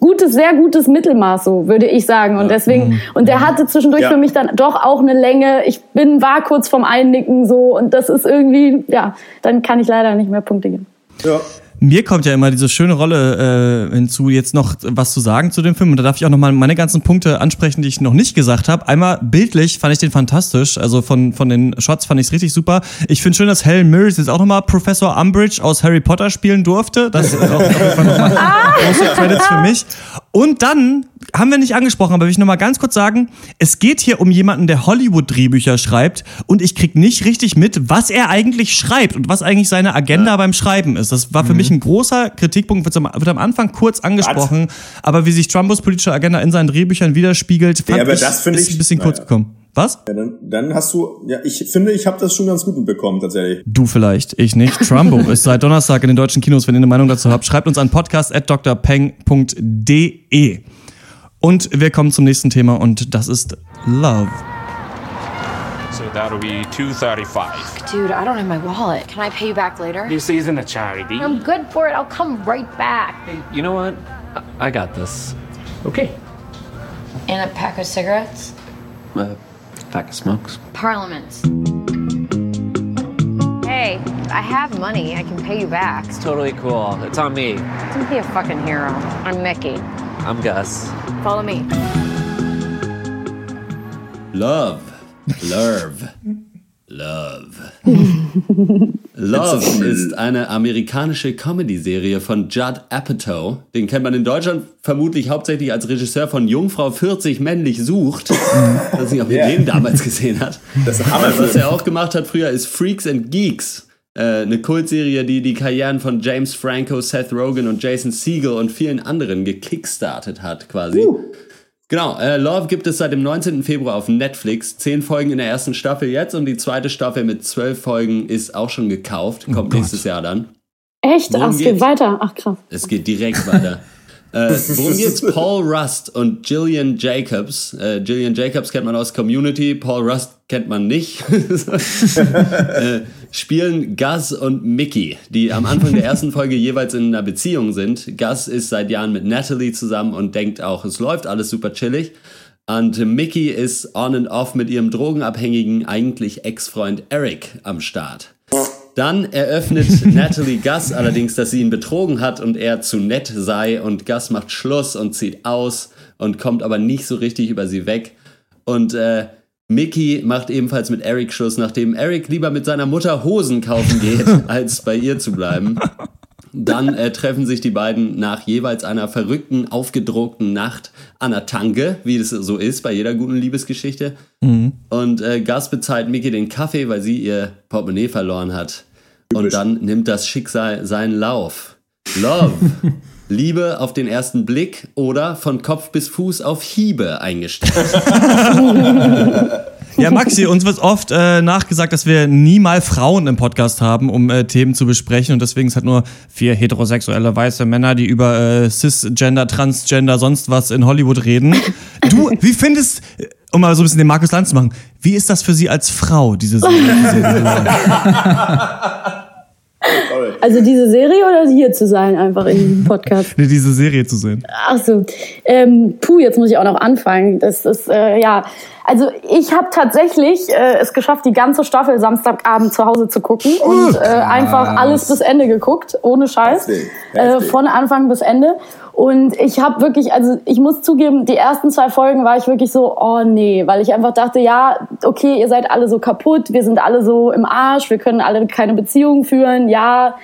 gutes, sehr gutes Mittelmaß, so würde ich sagen. Und deswegen, und der hatte zwischendurch Ja. für mich dann doch auch eine Länge. Ich bin, war kurz vorm Einnicken so und das ist irgendwie, ja, dann kann ich leider nicht mehr Punkte geben. Ja. Mir kommt ja immer diese schöne Rolle äh, hinzu, jetzt noch was zu sagen zu dem Film. Und da darf ich auch nochmal meine ganzen Punkte ansprechen, die ich noch nicht gesagt habe. Einmal bildlich fand ich den fantastisch. Also von, von den Shots fand ich es richtig super. Ich finde schön, dass Helen Mirren jetzt auch nochmal Professor Umbridge aus Harry Potter spielen durfte. Das ist auch auf jeden Fall nochmal große Credits für mich. Und dann haben wir nicht angesprochen, aber will ich nochmal ganz kurz sagen, es geht hier um jemanden, der Hollywood-Drehbücher schreibt und ich krieg nicht richtig mit, was er eigentlich schreibt und was eigentlich seine Agenda beim Schreiben ist. Das war für mich ein großer Kritikpunkt, wird am, wird am Anfang kurz angesprochen, aber wie sich Trumbos politische Agenda in seinen Drehbüchern widerspiegelt, fand Ja, aber ich, das ist ich- ein bisschen kurz naja. gekommen. Was? Ja, dann, dann hast du, ja, ich finde, ich habe das schon ganz gut bekommen, tatsächlich. Du vielleicht, ich nicht. Trumbo ist seit Donnerstag in den deutschen Kinos. Wenn ihr eine Meinung dazu habt, schreibt uns an podcast.drpeng.de. Und wir kommen zum nächsten Thema und das ist Love. So that'll be 235. Dude, I don't have my wallet. Can I pay you back later? This isn't a charity. I'm good for it. I'll come right back. You know what? I I got this. Okay. And a pack of cigarettes? Uh, pack of smokes. Parliaments. Hey, I have money. I can pay you back. It's totally cool. It's on me. Don't be a fucking hero. I'm Mickey. I'm Gus. Follow me. Love. Love. Love. Love ist eine amerikanische Comedy-Serie von Judd Apatow. Den kennt man in Deutschland vermutlich hauptsächlich als Regisseur von Jungfrau 40 männlich sucht. Ich weiß nicht, ob ihr Ja. den damals gesehen hat. Das ist ein Aber was er auch gemacht hat früher ist Freaks and Geeks. Äh, eine Kultserie, die die Karrieren von James Franco, Seth Rogen und Jason Segel und vielen anderen gekickstartet hat, quasi. Genau, äh, Love gibt es seit dem 19. Februar auf Netflix. Zehn Folgen in der ersten Staffel jetzt und die zweite Staffel mit zwölf Folgen ist auch schon gekauft. Kommt nächstes Jahr dann. Echt? Worum Ach, es geht weiter. Ach krass. Es geht direkt weiter. äh, worum geht's? Paul Rust und Gillian Jacobs. Äh, Gillian Jacobs kennt man aus Community, Paul Rust kennt man nicht. äh, spielen Gus und Mickey, die am Anfang der ersten Folge jeweils in einer Beziehung sind. Gus ist seit Jahren mit Natalie zusammen und denkt auch, es läuft alles super chillig. Und Mickey ist on and off mit ihrem drogenabhängigen, eigentlich Ex-Freund Eric am Start. Dann eröffnet Natalie Gus allerdings, dass sie ihn betrogen hat und er zu nett sei und Gus macht Schluss und zieht aus und kommt aber nicht so richtig über sie weg. Und äh, Mickey macht ebenfalls mit Eric Schluss, nachdem Eric lieber mit seiner Mutter Hosen kaufen geht, als bei ihr zu bleiben. Dann äh, treffen sich die beiden nach jeweils einer verrückten, aufgedruckten Nacht an der Tanke, wie das so ist bei jeder guten Liebesgeschichte. Und äh, Gus bezahlt Mickey den Kaffee, weil sie ihr Portemonnaie verloren hat. Und dann nimmt das Schicksal seinen Lauf. Love. Liebe auf den ersten Blick oder von Kopf bis Fuß auf Hiebe eingestellt. Ja, Maxi, uns wird oft äh, nachgesagt, dass wir nie mal Frauen im Podcast haben, um äh, Themen zu besprechen. Und deswegen ist halt nur vier heterosexuelle weiße Männer, die über äh, Cisgender, Transgender, sonst was in Hollywood reden. Du, wie findest, um mal so ein bisschen den Markus Land zu machen, wie ist das für Sie als Frau, diese Serie? Also diese Serie oder hier zu sein, einfach im Podcast? Nee, diese Serie zu sehen. Ach so. Ähm, puh, jetzt muss ich auch noch anfangen. Das ist, äh, ja. Also ich habe tatsächlich äh, es geschafft, die ganze Staffel Samstagabend zu Hause zu gucken und äh, einfach alles bis Ende geguckt, ohne Scheiß. Heftig, Äh, heftig. von Anfang bis Ende. Und ich habe wirklich, also ich muss zugeben, die ersten zwei Folgen war ich wirklich so, oh nee, weil ich einfach dachte, ja, okay, ihr seid alle so kaputt, wir sind alle so im Arsch, wir können alle keine Beziehung führen, ja,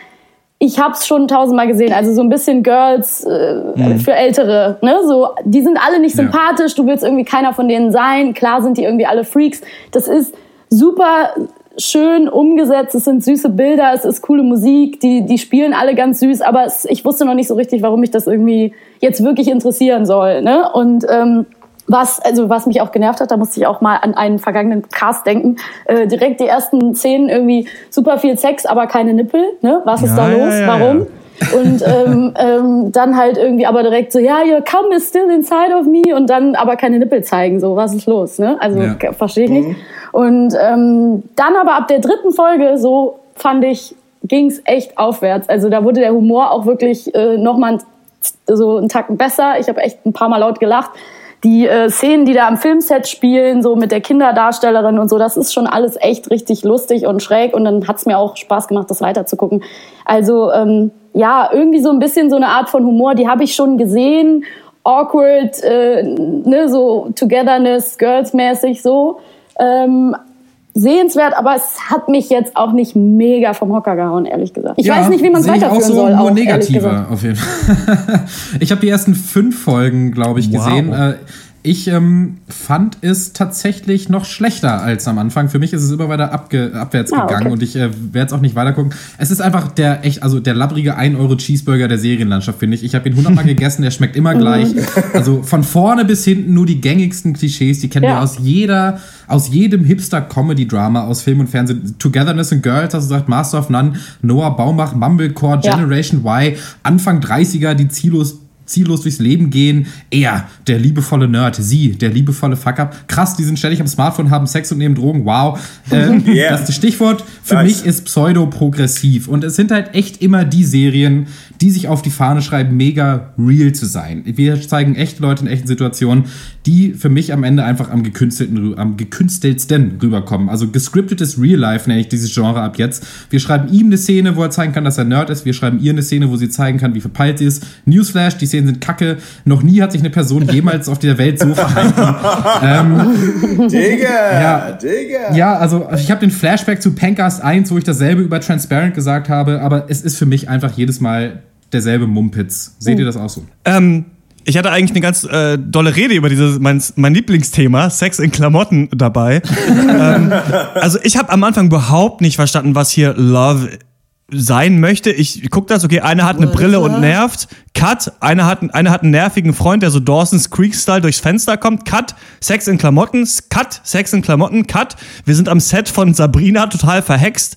ich hab's schon tausendmal gesehen, also so ein bisschen Girls äh, für Ältere, ne? So, die sind alle nicht Ja. sympathisch, du willst irgendwie keiner von denen sein. Klar sind die irgendwie alle Freaks. Das ist super schön umgesetzt, es sind süße Bilder, es ist coole Musik, die, die spielen alle ganz süß, aber es, ich wusste noch nicht so richtig, warum mich das irgendwie jetzt wirklich interessieren soll. Ne? Und ähm, was, also was mich auch genervt hat, da musste ich auch mal an einen vergangenen Cast denken. Äh, direkt die ersten Szenen irgendwie super viel Sex, aber keine Nippel. Ne? Was ist Ja, da los? ja. Warum? Und ähm, ähm, dann halt irgendwie aber direkt so, ja, your cum is still inside of me und dann aber keine Nippel zeigen. So, was ist los? Ne? Also Ja. verstehe ich nicht. Und ähm, dann aber ab der dritten Folge, so fand ich, ging's echt aufwärts. Also da wurde der Humor auch wirklich äh, nochmal so einen Tacken besser. Ich habe echt ein paar Mal laut gelacht. Die äh, Szenen, die da am Filmset spielen, so mit der Kinderdarstellerin und so, das ist schon alles echt richtig lustig und schräg und dann hat's mir auch Spaß gemacht, das weiterzugucken. Also ähm, ja, irgendwie so ein bisschen so eine Art von Humor, die habe ich schon gesehen. Awkward, äh, ne, so Togetherness, Girls-mäßig so. Ähm, sehenswert, aber es hat mich jetzt auch nicht mega vom Hocker gehauen, ehrlich gesagt. Ich Ja, weiß nicht, wie man es ich weiterführen auch so, soll. Nur auch, negativer, auf jeden Fall. ich habe die ersten fünf Folgen, glaube ich, Wow. gesehen. Ich ähm, fand es tatsächlich noch schlechter als am Anfang. Für mich ist es immer weiter abwärts Ah, okay. gegangen und ich äh, werde es auch nicht weiter gucken. Es ist einfach der echt, also der labbrige 1-Euro-Cheeseburger der Serienlandschaft, finde ich. Ich habe ihn hundertmal gegessen, der schmeckt immer gleich. Also von vorne bis hinten nur die gängigsten Klischees, die kennen Ja. wir aus jeder, aus jedem Hipster-Comedy-Drama aus Film und Fernsehen. Togetherness and Girls, hast du gesagt, Master of None, Noah Baumbach, Mumblecore, Ja. Generation Y, Anfang 30er, die ziellos ziellos durchs Leben gehen. Er, der liebevolle Nerd. Sie, der liebevolle Fuck-up. Krass, die sind ständig am Smartphone, haben Sex und nehmen Drogen. Wow. Ähm, Yeah. Das Stichwort für Nice. mich ist pseudo-progressiv. Und es sind halt echt immer die Serien, die sich auf die Fahne schreiben, mega real zu sein. Wir zeigen echte Leute in echten Situationen, die für mich am Ende einfach am gekünstelten, am gekünsteltsten rüberkommen. Also gescriptetes Real Life nenne ich dieses Genre ab jetzt. Wir schreiben ihm eine Szene, wo er zeigen kann, dass er Nerd ist. Wir schreiben ihr eine Szene, wo sie zeigen kann, wie verpeilt sie ist. Newsflash, die Szenen sind kacke. Noch nie hat sich eine Person jemals auf der Welt so verhalten. ähm, Digga, ja, Digga. ja, also ich habe den Flashback zu Pencast 1, wo ich dasselbe über Transparent gesagt habe, aber es ist für mich einfach jedes Mal derselbe Mumpitz. Seht ihr das auch so? Ähm, ich hatte eigentlich eine ganz äh, dolle Rede über dieses mein, mein Lieblingsthema Sex in Klamotten dabei. ähm, also ich habe am Anfang überhaupt nicht verstanden, was hier Love sein möchte. Ich guck das, okay, einer hat eine Brille und nervt. Cut. Einer hat, einer hat einen nervigen Freund, der so Dawson's Creek-Style durchs Fenster kommt. Cut. Sex in Klamotten. Cut. Sex in Klamotten. Cut. Wir sind am Set von Sabrina total verhext.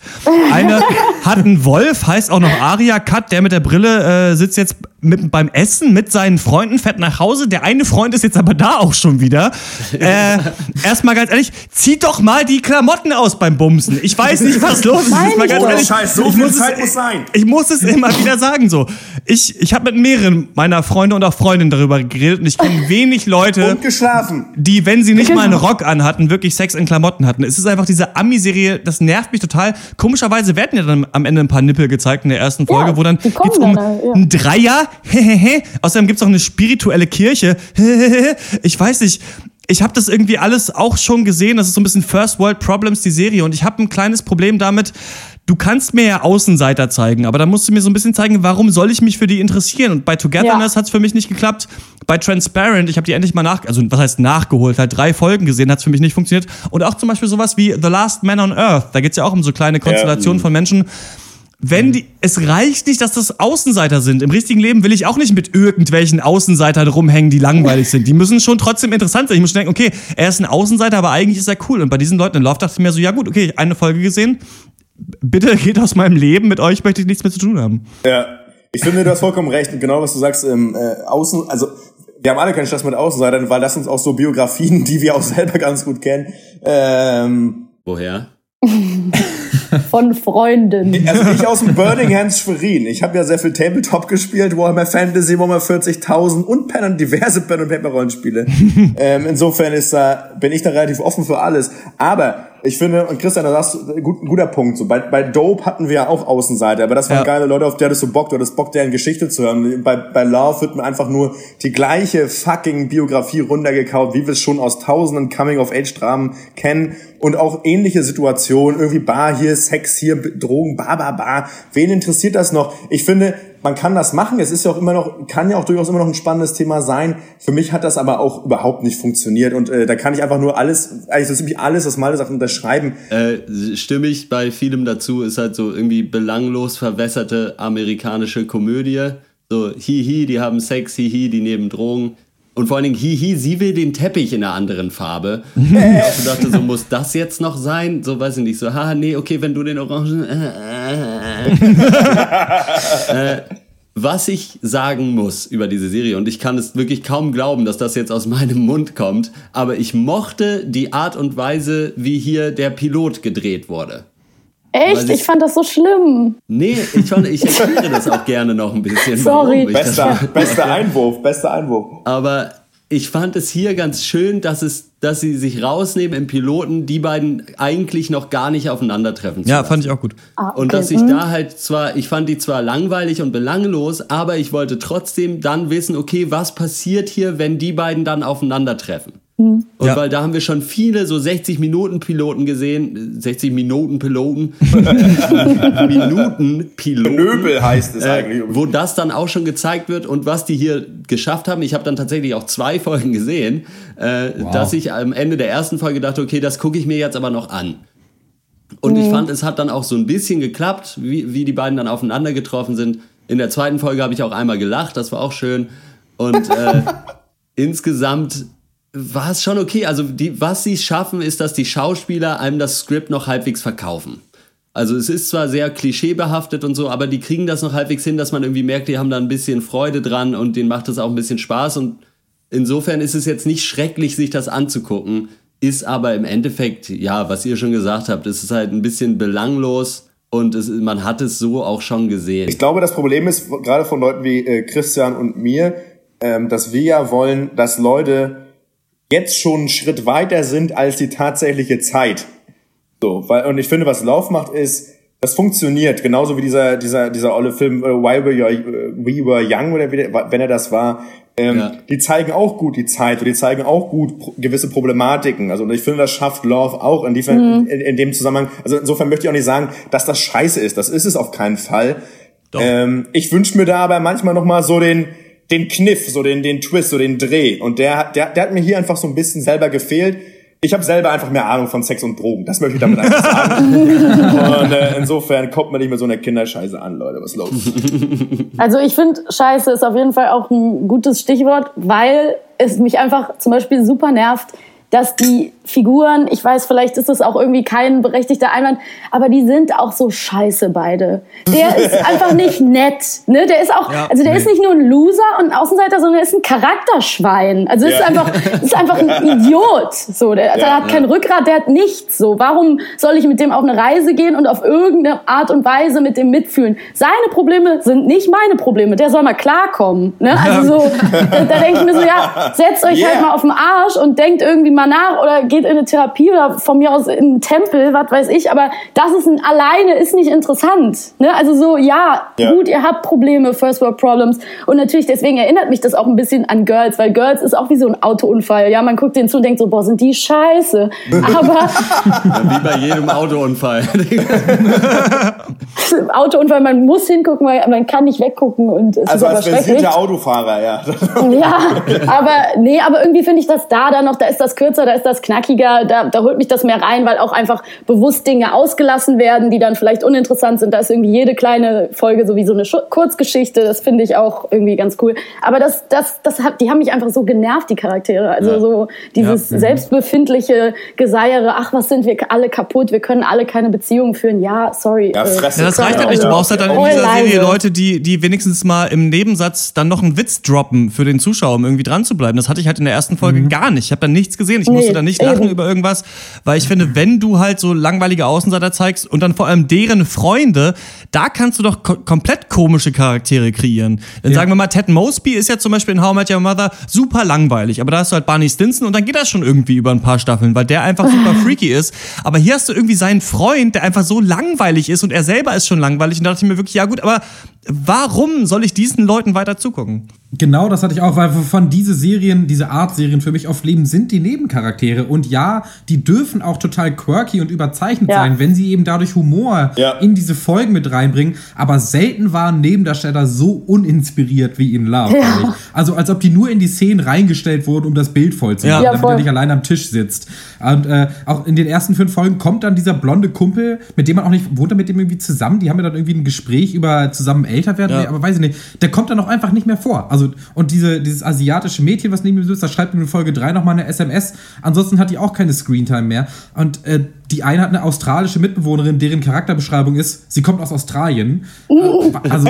Eine hat einen Wolf, heißt auch noch Aria. Cut. Der mit der Brille äh, sitzt jetzt mit, beim Essen mit seinen Freunden, fährt nach Hause. Der eine Freund ist jetzt aber da auch schon wieder. Äh, erstmal ganz ehrlich, zieht doch mal die Klamotten aus beim Bumsen. Ich weiß nicht, was los ist. Jetzt mal ganz ehrlich. Scheiß, so Ich viel muss Zeit es- muss sein. ich muss es immer wieder sagen so. Ich, ich habe mit mehreren meiner Freunde und auch Freundinnen darüber geredet und ich kenne wenig Leute, Und geschlafen. die, wenn sie nicht mal einen Rock anhatten, wirklich Sex in Klamotten hatten. Es ist einfach diese Ami-Serie, das nervt mich total. Komischerweise werden ja dann am Ende ein paar Nippel gezeigt in der ersten Folge, Ja, wo dann geht's um dann, ja. ein Dreier. Außerdem gibt's auch eine spirituelle Kirche. Ich weiß nicht. Ich habe das irgendwie alles auch schon gesehen. Das ist so ein bisschen First World Problems, die Serie. Und ich habe ein kleines Problem damit. Du kannst mir ja Außenseiter zeigen, aber dann musst du mir so ein bisschen zeigen, warum soll ich mich für die interessieren? Und bei Togetherness Ja. hat's für mich nicht geklappt. Bei Transparent, ich habe die endlich mal nach, also was heißt nachgeholt, halt drei Folgen gesehen, hat's für mich nicht funktioniert. Und auch zum Beispiel sowas wie The Last Man on Earth. Da geht's ja auch um so kleine Konstellationen von Menschen. Wenn die, es reicht nicht, dass das Außenseiter sind. Im richtigen Leben will ich auch nicht mit irgendwelchen Außenseitern rumhängen, die langweilig sind. Die müssen schon trotzdem interessant sein. Ich muss schon denken, okay, er ist ein Außenseiter, aber eigentlich ist er cool. Und bei diesen Leuten in Love dachte ich mir so, ja gut, okay, eine Folge gesehen. Bitte geht aus meinem Leben, mit euch möchte ich nichts mehr zu tun haben. Ja, ich finde, du hast vollkommen recht. Und genau, was du sagst, ähm, äh, Außen, also wir haben alle keinen Stress mit Außenseitern, weil das uns auch so Biografien, die wir auch selber ganz gut kennen. Ähm, Woher? Von Freunden. also ich aus dem Birmingham Schwerin. Ich habe ja sehr viel Tabletop gespielt, Warhammer Fantasy, Warhammer 40.000 und Pen und diverse Pen und Paper Rollenspiele. ähm, insofern ist da bin ich da relativ offen für alles. Aber ich finde, und Christian, da sagst du, gut, ein guter Punkt. So, bei, bei Dope hatten wir ja auch Außenseiter, aber das waren Ja. geile Leute, auf die hattest du Bock, du hattest Bock, deren Geschichte zu hören. Bei, bei Love wird mir einfach nur die gleiche fucking Biografie runtergekaut, wie wir es schon aus tausenden Coming-of-Age-Dramen kennen und auch ähnliche Situationen, irgendwie Bar hier, Sex hier, Drogen, bar, bar, bar. Wen interessiert das noch? Ich finde, man kann das machen. Es ist ja auch immer noch, kann ja auch durchaus immer noch ein spannendes Thema sein. Für mich hat das aber auch überhaupt nicht funktioniert und äh, da kann ich einfach nur alles, eigentlich so ziemlich alles, was Malte sagt, unterschreiben. Äh, stimme ich bei vielem dazu, ist halt so irgendwie belanglos verwässerte amerikanische Komödie. So, hihi, die haben Sex, hihi, die nehmen Drogen. Und vor allen Dingen, hihi, sie will den Teppich in einer anderen Farbe. Und ich dachte, so muss das jetzt noch sein? So, weiß ich nicht, so, haha, nee, okay, wenn du den Orangen. Äh, äh, äh. Was ich sagen muss über diese Serie, und ich kann es wirklich kaum glauben, dass das jetzt aus meinem Mund kommt, aber ich mochte die Art und Weise, wie hier der Pilot gedreht wurde. Echt? Ich- Ich fand das so schlimm. Nee, ich, fand, ich erkläre das auch gerne noch ein bisschen. Sorry. Bester, bester Einwurf, bester Einwurf. Aber ich fand es hier ganz schön, dass, es, dass sie sich rausnehmen im Piloten, die beiden eigentlich noch gar nicht aufeinandertreffen zu Ja, lassen. fand ich auch gut. Ah, Und okay. dass ich Hm. da halt zwar, ich fand die zwar langweilig und belanglos, aber ich wollte trotzdem dann wissen, okay, was passiert hier, wenn die beiden dann aufeinandertreffen? Hm. Und Ja. weil da haben wir schon viele so 60 Minuten Piloten gesehen, 60 Minuten Piloten, Minuten Piloten. Nöbel heißt es Äh, eigentlich. wo das dann auch schon gezeigt wird und was die hier geschafft haben. Ich habe dann tatsächlich auch zwei Folgen gesehen, äh, dass ich am Ende der ersten Folge dachte, okay, das gucke ich mir jetzt aber noch an. Und ich fand, es hat dann auch so ein bisschen geklappt, wie, wie die beiden dann aufeinander getroffen sind. In der zweiten Folge habe ich auch einmal gelacht, das war auch schön. Und äh, insgesamt war es schon okay. Also die, was sie schaffen, ist, dass die Schauspieler einem das Skript noch halbwegs verkaufen. Also es ist zwar sehr klischeebehaftet und so, aber die kriegen das noch halbwegs hin, dass man irgendwie merkt, die haben da ein bisschen Freude dran und denen macht das auch ein bisschen Spaß. Und insofern ist es jetzt nicht schrecklich, sich das anzugucken, ist aber im Endeffekt, ja, was ihr schon gesagt habt, es ist halt ein bisschen belanglos Und es, man hat es so auch schon gesehen. Ich glaube, das Problem ist, gerade von Leuten wie äh, Christian und mir, ähm, dass wir ja wollen, dass Leute jetzt schon einen Schritt weiter sind als die tatsächliche Zeit. So, weil, und ich finde, was Lauf macht, ist, das funktioniert, genauso wie dieser, dieser, dieser olle Film äh, Why We, Were- We Were Young oder wie, der- wenn er das war. Ähm, Ja. Die zeigen auch gut die Zeit und die zeigen auch gut pro gewisse Problematiken. Also und ich finde, das schafft Love auch in, Mhm. in, in dem Zusammenhang. Also insofern möchte ich auch nicht sagen, dass das scheiße ist. Das ist es auf keinen Fall. Ähm, ich wünsche mir da aber manchmal noch mal so den den Kniff, so den den Twist, so den Dreh. Und der hat- der der hat mir hier einfach so ein bisschen selber gefehlt. Ich habe selber einfach mehr Ahnung von Sex und Drogen. Das möchte ich damit einfach sagen. und äh, insofern kommt man nicht mit so einer Kinderscheiße an, Leute. Was los? Also ich finde, Scheiße ist auf jeden Fall auch ein gutes Stichwort, weil es mich einfach zum Beispiel super nervt, dass die Figuren, ich weiß, vielleicht ist das auch irgendwie kein berechtigter Einwand, aber die sind auch so scheiße beide. Der ist einfach nicht nett, ne? Der ist auch, Ja. also der Nee. ist nicht nur ein Loser und ein Außenseiter, sondern er ist ein Charakterschwein. Also ist Ja. einfach, ist einfach ein Idiot. So, der, der Ja, hat kein. Rückgrat, der hat nichts. So, warum soll ich mit dem auf eine Reise gehen und auf irgendeine Art und Weise mit dem mitfühlen? Seine Probleme sind nicht meine Probleme. Der soll mal klarkommen. Ne? Also so, da, da denke ich mir so, ja, setzt euch Yeah. halt mal auf den Arsch und denkt irgendwie mal nach oder geht in eine Therapie oder von mir aus in einen Tempel, was weiß ich. Aber das ist ein, alleine ist nicht interessant. Ne? Also so, ja, Ja. gut, ihr habt Probleme, First World Problems. Und natürlich, deswegen erinnert mich das auch ein bisschen an Girls, weil Girls ist auch wie so ein Autounfall. Ja, man guckt denen zu und denkt so, boah, sind die scheiße. Aber Wie bei jedem Autounfall. Autounfall, man muss hingucken, weil man kann nicht weggucken und es Also ist als versierter Autofahrer, ja. Ja, aber nee, aber irgendwie finde ich das da dann noch, da ist das kürzer, da ist das knackiger, da, da holt mich das mehr rein, weil auch einfach bewusst Dinge ausgelassen werden, die dann vielleicht uninteressant sind. Da ist irgendwie jede kleine Folge so wie so eine Schu- Kurzgeschichte, das finde ich auch irgendwie ganz cool. Aber das, das, das hat, die haben mich einfach so genervt, die Charaktere. Also Ja. so dieses Ja. Mhm. selbstbefindliche Geseiere, ach, was sind wir alle kaputt, wir können alle keine Beziehungen führen. Ja, sorry. Ja, äh, das reicht halt nicht. Du brauchst halt dann in voll dieser Serie. Leute, die, die wenigstens mal im Nebensatz dann noch einen Witz droppen für den Zuschauer, um irgendwie dran zu bleiben. Das hatte ich halt in der ersten Folge gar nicht. Ich habe da nichts gesehen. Ich Nee, musste da nicht lachen eben. über irgendwas, weil ich finde, wenn du halt so langweilige Außenseiter zeigst und dann vor allem deren Freunde, da kannst du doch ko komplett komische Charaktere kreieren. Dann sagen wir mal, Ted Mosby ist ja zum Beispiel in How I Met Your Mother super langweilig, aber da hast du halt Barney Stinson und dann geht das schon irgendwie über ein paar Staffeln, weil der einfach super freaky ist. Aber hier hast du irgendwie seinen Freund, der einfach so langweilig ist und er selber ist schon langweilig und da dachte ich mir wirklich, ja gut, aber warum soll ich diesen Leuten weiter zugucken? Genau, das hatte ich auch, weil von diese Serien, diese Art Serien für mich oft leben, sind die Nebencharaktere. Und ja, die dürfen auch total quirky und überzeichnet Ja. sein, wenn sie eben dadurch Humor in diese Folgen mit reinbringen. Aber selten waren Nebendarsteller so uninspiriert wie in Love. Ja. Also als ob die nur in die Szenen reingestellt wurden, um das Bild voll zu Ja. machen, Ja, damit voll. er nicht allein am Tisch sitzt. Und äh, auch in den ersten fünf Folgen kommt dann dieser blonde Kumpel, mit dem man auch nicht, wohnt er mit dem irgendwie zusammen? Die haben ja dann irgendwie ein Gespräch über zusammen älter werden, Ja. Nee, aber weiß ich nicht. Der kommt dann auch einfach nicht mehr vor. Also, und diese, dieses asiatische Mädchen, was neben ihm sitzt, da schreibt ihm in Folge 3 nochmal eine SMS. Ansonsten hat die auch keine Screentime mehr. Und äh, die eine hat eine australische Mitbewohnerin, deren Charakterbeschreibung ist, sie kommt aus Australien. Äh, also,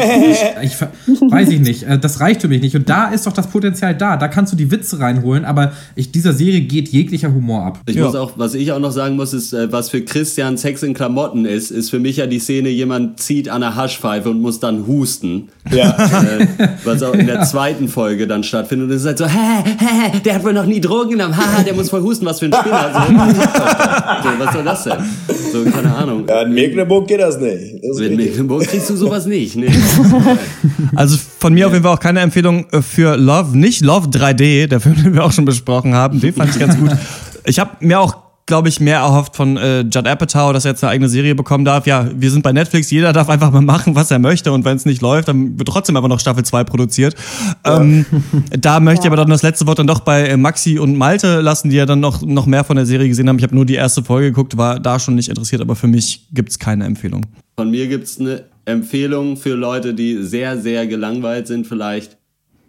ich, weiß ich nicht. Äh, Das reicht für mich nicht. Und da ist doch das Potenzial da. Da kannst du die Witze reinholen, aber ich, dieser Serie geht jeglicher Humor ab. Ich muss auch, was ich auch noch sagen muss, ist, äh, was für Christian Sex in Klamotten ist, ist für mich ja die Szene, jemand zieht an der Haschpfeife und muss dann husten. Ja. Äh, was auch in der zweiten Folge dann stattfindet. Und es ist halt so, hä, hä, der hat wohl noch nie Drogen genommen, haha, der muss voll husten, was für ein Spinner. So, so, was soll das denn? So, keine Ahnung. Ja, in Mecklenburg geht das nicht. Das in. Mecklenburg kriegst du sowas nicht. Nee. Also von mir auf jeden Fall auch keine Empfehlung äh, für Love, nicht Love 3D, der Film, den wir auch schon besprochen haben. Den fand ich ganz gut. Ich habe mir auch, glaube ich, mehr erhofft von äh, Judd Apatow, dass er jetzt eine eigene Serie bekommen darf. Ja, wir sind bei Netflix, jeder darf einfach mal machen, was er möchte und wenn es nicht läuft, dann wird trotzdem einfach noch Staffel 2 produziert. Ähm, da möchte ich aber dann das letzte Wort dann doch bei äh, Maxi und Malte lassen, die ja dann noch, noch mehr von der Serie gesehen haben. Ich habe nur die erste Folge geguckt, war da schon nicht interessiert, aber für mich gibt's keine Empfehlung. Von mir gibt's eine Empfehlung für Leute, die sehr, sehr gelangweilt sind vielleicht.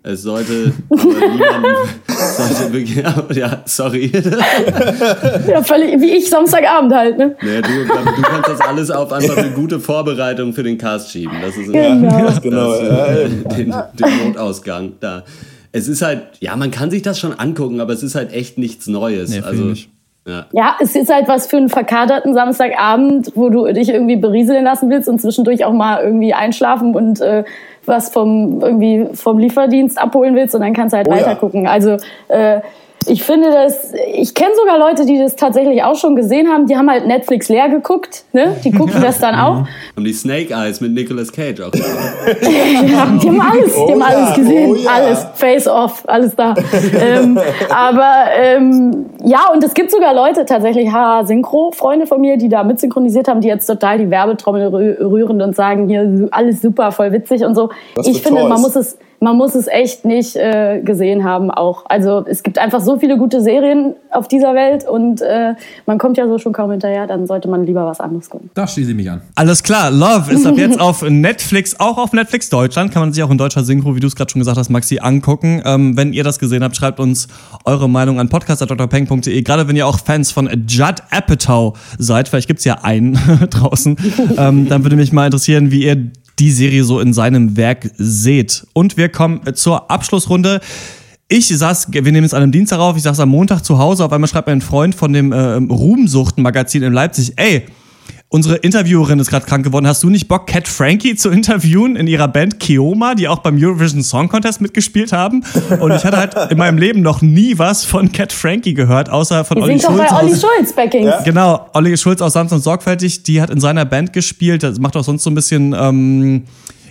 Es sollte aber niemandem, sollte wirklich, ja, sorry. Ja, völlig, wie ich Samstagabend halt, ne? Nee, du, du kannst das alles auf einfach eine gute Vorbereitung für den Cast schieben. Das ist Genau. das, Genau, äh, den, den Notausgang da. Es ist halt, ja, man kann sich das schon angucken, aber es ist halt echt nichts Neues. Nee, also nicht. Ja, es ist halt was für einen verkaterten Samstagabend, wo du dich irgendwie berieseln lassen willst und zwischendurch auch mal irgendwie einschlafen und äh, was vom irgendwie vom Lieferdienst abholen willst und dann kannst du halt Oh ja. weiter gucken. Also äh, ich finde das, ich kenne sogar Leute, die das tatsächlich auch schon gesehen haben, die haben halt Netflix leer geguckt, ne? Die gucken das dann auch. Und die Snake Eyes mit Nicolas Cage auch. ja, die haben alles, die haben Oh alles gesehen, oh ja. alles, Face Off, alles da. ähm, aber ähm, ja, und es gibt sogar Leute, tatsächlich Synchro-Freunde von mir, die da mitsynchronisiert haben, die jetzt total die Werbetrommel rü- rühren und sagen, hier alles super, voll witzig und so. Was ich finde, man Toys. muss es man muss es echt nicht äh, gesehen haben auch. Also es gibt einfach so viele gute Serien auf dieser Welt und äh, man kommt ja so schon kaum hinterher, dann sollte man lieber was anderes gucken. Da schließe ich mich an. Alles klar, Love ist ab jetzt auf Netflix, auch auf Netflix Deutschland. Kann man sich auch in deutscher Synchro, wie du es gerade schon gesagt hast, Maxi, angucken. Ähm, wenn ihr das gesehen habt, schreibt uns eure Meinung an podcast.drpeng.de. Gerade wenn ihr auch Fans von Judd Apatow seid, vielleicht gibt's ja einen draußen, ähm, dann würde mich mal interessieren, wie ihr die Serie so in seinem Werk seht. Und wir kommen äh, zur Abschlussrunde. Ich saß, wir nehmen es an einem Dienstag auf, ich saß am Montag zu Hause, auf einmal schreibt mir ein Freund von dem äh, Ruhmsuchten-Magazin in Leipzig, ey, Unsere Interviewerin ist gerade krank geworden. Hast du nicht Bock, Cat Frankie zu interviewen in ihrer Band Kioma, die auch beim Eurovision Song Contest mitgespielt haben? Und ich hatte halt in meinem Leben noch nie was von Cat Frankie gehört, außer von Die Olli sind doch Schulz. bei Olli Schulz Backings. Genau, Olli Schulz aus Sanft und Sorgfältig, die hat in seiner Band gespielt, das macht auch sonst so ein bisschen, ähm,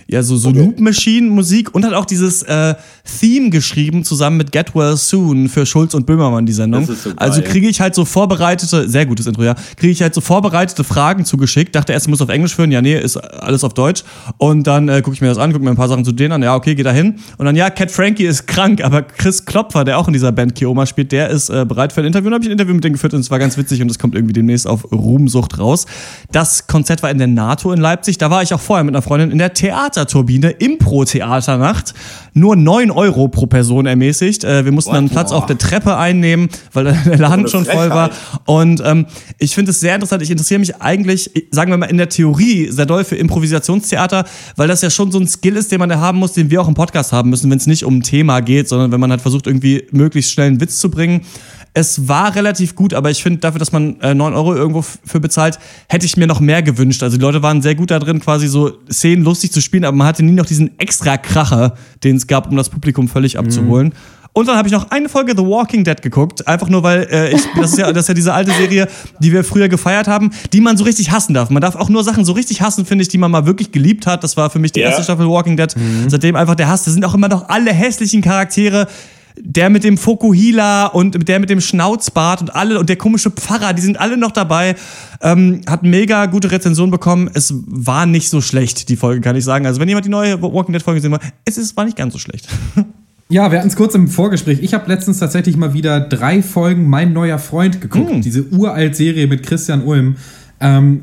ja, so, so Loop Machine Musik und hat auch dieses äh, Theme geschrieben, zusammen mit Get Well Soon für Schulz und Böhmermann, die Sendung. So also kriege ich halt so vorbereitete, sehr gutes Intro, ja, kriege ich halt so vorbereitete Fragen zugeschickt. Dachte erst, ich muss auf Englisch führen, ja, nee, ist alles auf Deutsch. Und dann äh, gucke ich mir das an, gucke mir ein paar Sachen zu denen an, ja, okay, geh da hin. Und dann, ja, Cat Frankie ist krank, aber Chris Klopfer, der auch in dieser Band Kioma spielt, der ist äh, bereit für ein Interview. Und habe ich ein Interview mit denen geführt und es war ganz witzig und es kommt irgendwie demnächst auf Ruhmsucht raus. Das Konzert war in der NATO in Leipzig. Da war ich auch vorher mit einer Freundin in der Theaterturbine, Impro-Theaternacht. Nur 9 Euro pro Person ermäßigt. Äh, wir mussten dann einen Platz auf der Treppe einnehmen, weil der Laden schon voll war. Und ähm, ich finde es sehr interessant. Ich interessiere mich eigentlich, sagen wir mal, in der Theorie sehr doll für Improvisationstheater, weil das ja schon so ein Skill ist, den man da haben muss, den wir auch im Podcast haben müssen, wenn es nicht um ein Thema geht, sondern wenn man halt versucht, irgendwie möglichst schnell einen Witz zu bringen. Es war relativ gut, aber ich finde, dafür, dass man äh, 9 Euro irgendwo für bezahlt, hätte ich mir noch mehr gewünscht. Also die Leute waren sehr gut da drin, quasi so Szenen lustig zu spielen, aber man hatte nie noch diesen extra Kracher, den es gab, um das Publikum völlig abzuholen. Und dann habe ich noch eine Folge The Walking Dead geguckt, einfach nur weil äh, ich, das ist ja das ist ja diese alte Serie, die wir früher gefeiert haben, die man so richtig hassen darf. Man darf auch nur Sachen so richtig hassen, finde ich, die man mal wirklich geliebt hat. Das war für mich die Ja. erste Staffel Walking Dead. Seitdem einfach der Hass. Das sind auch immer noch alle hässlichen Charaktere. Der mit dem Fokuhila und der mit dem Schnauzbart und alle und der komische Pfarrer, die sind alle noch dabei. Ähm, hat mega gute Rezension bekommen. Es war nicht so schlecht, die Folge, kann ich sagen. Also, wenn jemand die neue Walking Dead Folge sehen will, es ist, war nicht ganz so schlecht. Ja, wir hatten es kurz im Vorgespräch. Ich habe letztens tatsächlich mal wieder drei Folgen Mein neuer Freund geguckt. Hm. Diese uralt Serie mit Christian Ulm. Ähm,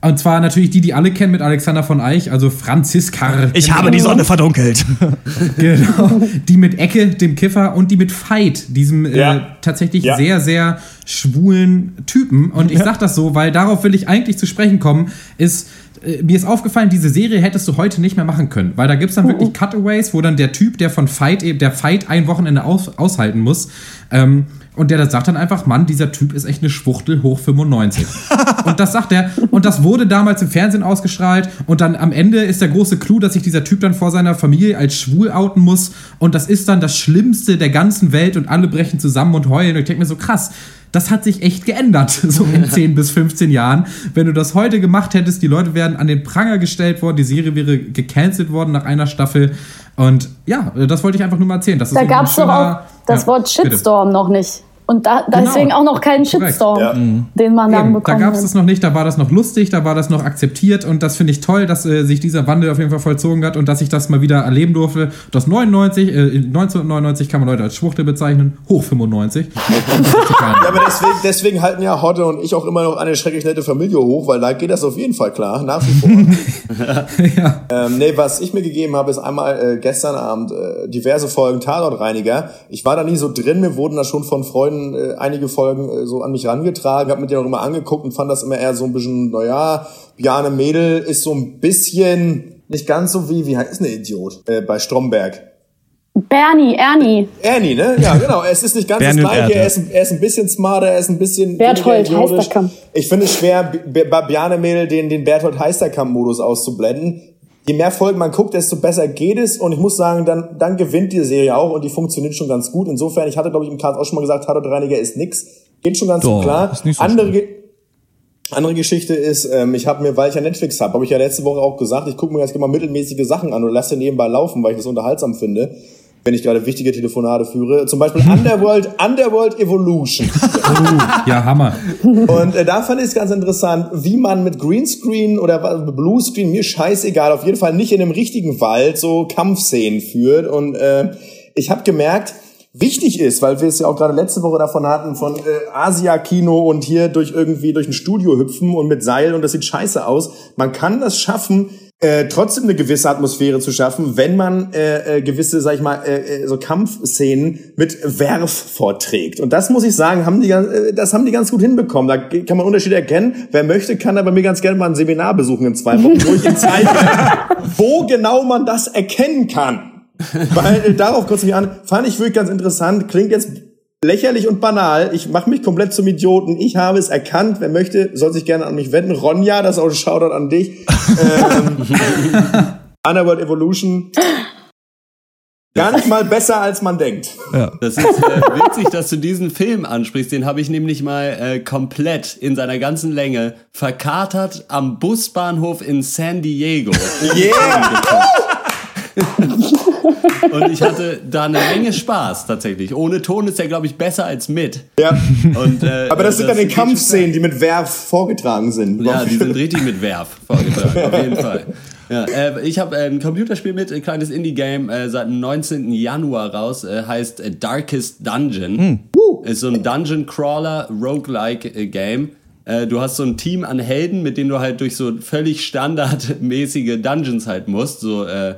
und zwar natürlich die, die alle kennen mit Alexander von Eich, also Franziska. Ich habe die Sonne verdunkelt. Genau. Die mit Ecke, dem Kiffer, und die mit Fight, diesem äh, Ja. tatsächlich Ja. sehr, sehr schwulen Typen. Und ich sag das so, weil darauf will ich eigentlich zu sprechen kommen, ist. äh, Mir ist aufgefallen, diese Serie hättest du heute nicht mehr machen können, weil da gibt's dann wirklich Cutaways, wo dann der Typ, der von Fight, eben- der Fight ein Wochenende aus, aushalten muss, ähm, und der sagt dann einfach, Mann, dieser Typ ist echt eine Schwuchtel hoch 95. und das sagt er. Und das wurde damals im Fernsehen ausgestrahlt. Und dann am Ende ist der große Clou, dass sich dieser Typ dann vor seiner Familie als schwul outen muss. Und das ist dann das Schlimmste der ganzen Welt. Und alle brechen zusammen und heulen. Und ich denke mir so, krass. Das hat sich echt geändert, so in 10 bis 15 Jahren. Wenn du das heute gemacht hättest, die Leute wären an den Pranger gestellt worden, die Serie wäre gecancelt worden nach einer Staffel. Und ja, das wollte ich einfach nur mal erzählen. Das Da gab es doch auch das Ja, Wort bitte. Shitstorm noch nicht. Und da, Genau. deswegen auch noch keinen. Shitstorm, Ja. den man dann Eben, da gab es das noch nicht, da war das noch lustig, da war das noch akzeptiert und das finde ich toll, dass äh, sich dieser Wandel auf jeden Fall vollzogen hat und dass ich das mal wieder erleben durfte. Das 99, äh, 1999 kann man Leute als Schwuchtel bezeichnen, hoch 95. Ja, aber deswegen, deswegen halten ja Hotte und ich auch immer noch eine schrecklich nette Familie hoch, weil da geht das auf jeden Fall klar, nach wie vor. ähm, nee, was ich mir gegeben habe, ist einmal äh, gestern Abend äh, diverse Folgen Tatortreiniger. Ich war da nie so drin, mir wurden da schon von Freunden äh, einige Folgen äh, so an mich rangetragen, habe mir die auch immer angeguckt und fand das immer eher so ein bisschen, naja, Bjarne Mädel ist so ein bisschen nicht ganz so wie, wie heißt der Idiot? Äh, bei Stromberg. Bernie, Ernie. Ernie, ne? Ja, genau. Es ist nicht ganz Bernie das gleiche. Erde. Er ist, er ist ein bisschen smarter, er ist ein bisschen. Berthold. Heisterkamp. Ich finde es schwer, bei Bjarne-Mädel den, den Berthold Heisterkamp-Modus auszublenden. Je mehr Folgen man guckt, desto besser geht es. Und ich muss sagen, dann, dann gewinnt die Serie auch und die funktioniert schon ganz gut. Insofern, ich hatte, glaube ich, im Cast auch schon mal gesagt, Tatortreiniger ist nix. Geht schon ganz Doch, klar. so Andere, Ge- andere Geschichte ist, ähm, ich habe mir, weil ich ja Netflix habe, habe ich ja letzte Woche auch gesagt, ich gucke mir jetzt immer mittelmäßige Sachen an und lasse nebenbei laufen, weil ich das unterhaltsam finde, wenn ich gerade wichtige Telefonate führe. Zum Beispiel Underworld, Underworld Evolution. Ja, Hammer. Und äh, da fand ich es ganz interessant, wie man mit Greenscreen oder Bluescreen, mir scheißegal, auf jeden Fall nicht in einem richtigen Wald so Kampfszenen führt. Und äh, ich habe gemerkt, wichtig ist, weil wir es ja auch gerade letzte Woche davon hatten, von äh, Asia-Kino und hier durch irgendwie durch ein Studio hüpfen und mit Seil und das sieht scheiße aus. Man kann das schaffen, äh, trotzdem eine gewisse Atmosphäre zu schaffen, wenn man äh, äh, gewisse, sag ich mal, äh, äh, so Kampfszenen mit Werf vorträgt. Und das muss ich sagen, haben die, äh, das haben die ganz gut hinbekommen. Da kann man Unterschiede erkennen. Wer möchte, kann aber mir ganz gerne mal ein Seminar besuchen in zwei Wochen, wo ich ihm zeige, wo genau man das erkennen kann. Weil äh, darauf kurz mich an, fand ich wirklich ganz interessant. Klingt jetzt lächerlich und banal. Ich mache mich komplett zum Idioten. Ich habe es erkannt. Wer möchte, soll sich gerne an mich wenden. Ronja, das ist auch ein Shoutout an dich. Ähm, Underworld Evolution. Gar nicht mal besser, als man denkt. Das ist äh, witzig, dass du diesen Film ansprichst. Den habe ich nämlich mal äh, komplett in seiner ganzen Länge verkatert am Busbahnhof in San Diego. Yeah! Und ich hatte da eine Menge Spaß tatsächlich. Ohne Ton ist er, glaube ich, besser als mit. Ja. Und, äh, Aber das sind dann die Kampfszenen, die mit Werf vorgetragen sind. Ja, die sind richtig mit Werf vorgetragen, auf jeden Fall. Ja, äh, ich habe ein Computerspiel mit, ein kleines Indie-Game, äh, seit dem 19. Januar raus, äh, heißt äh, Darkest Dungeon. Ist so ein Dungeon-Crawler-Roguelike-Game. Äh, du hast so ein Team an Helden, mit denen du halt durch so völlig standardmäßige Dungeons halt musst, so äh,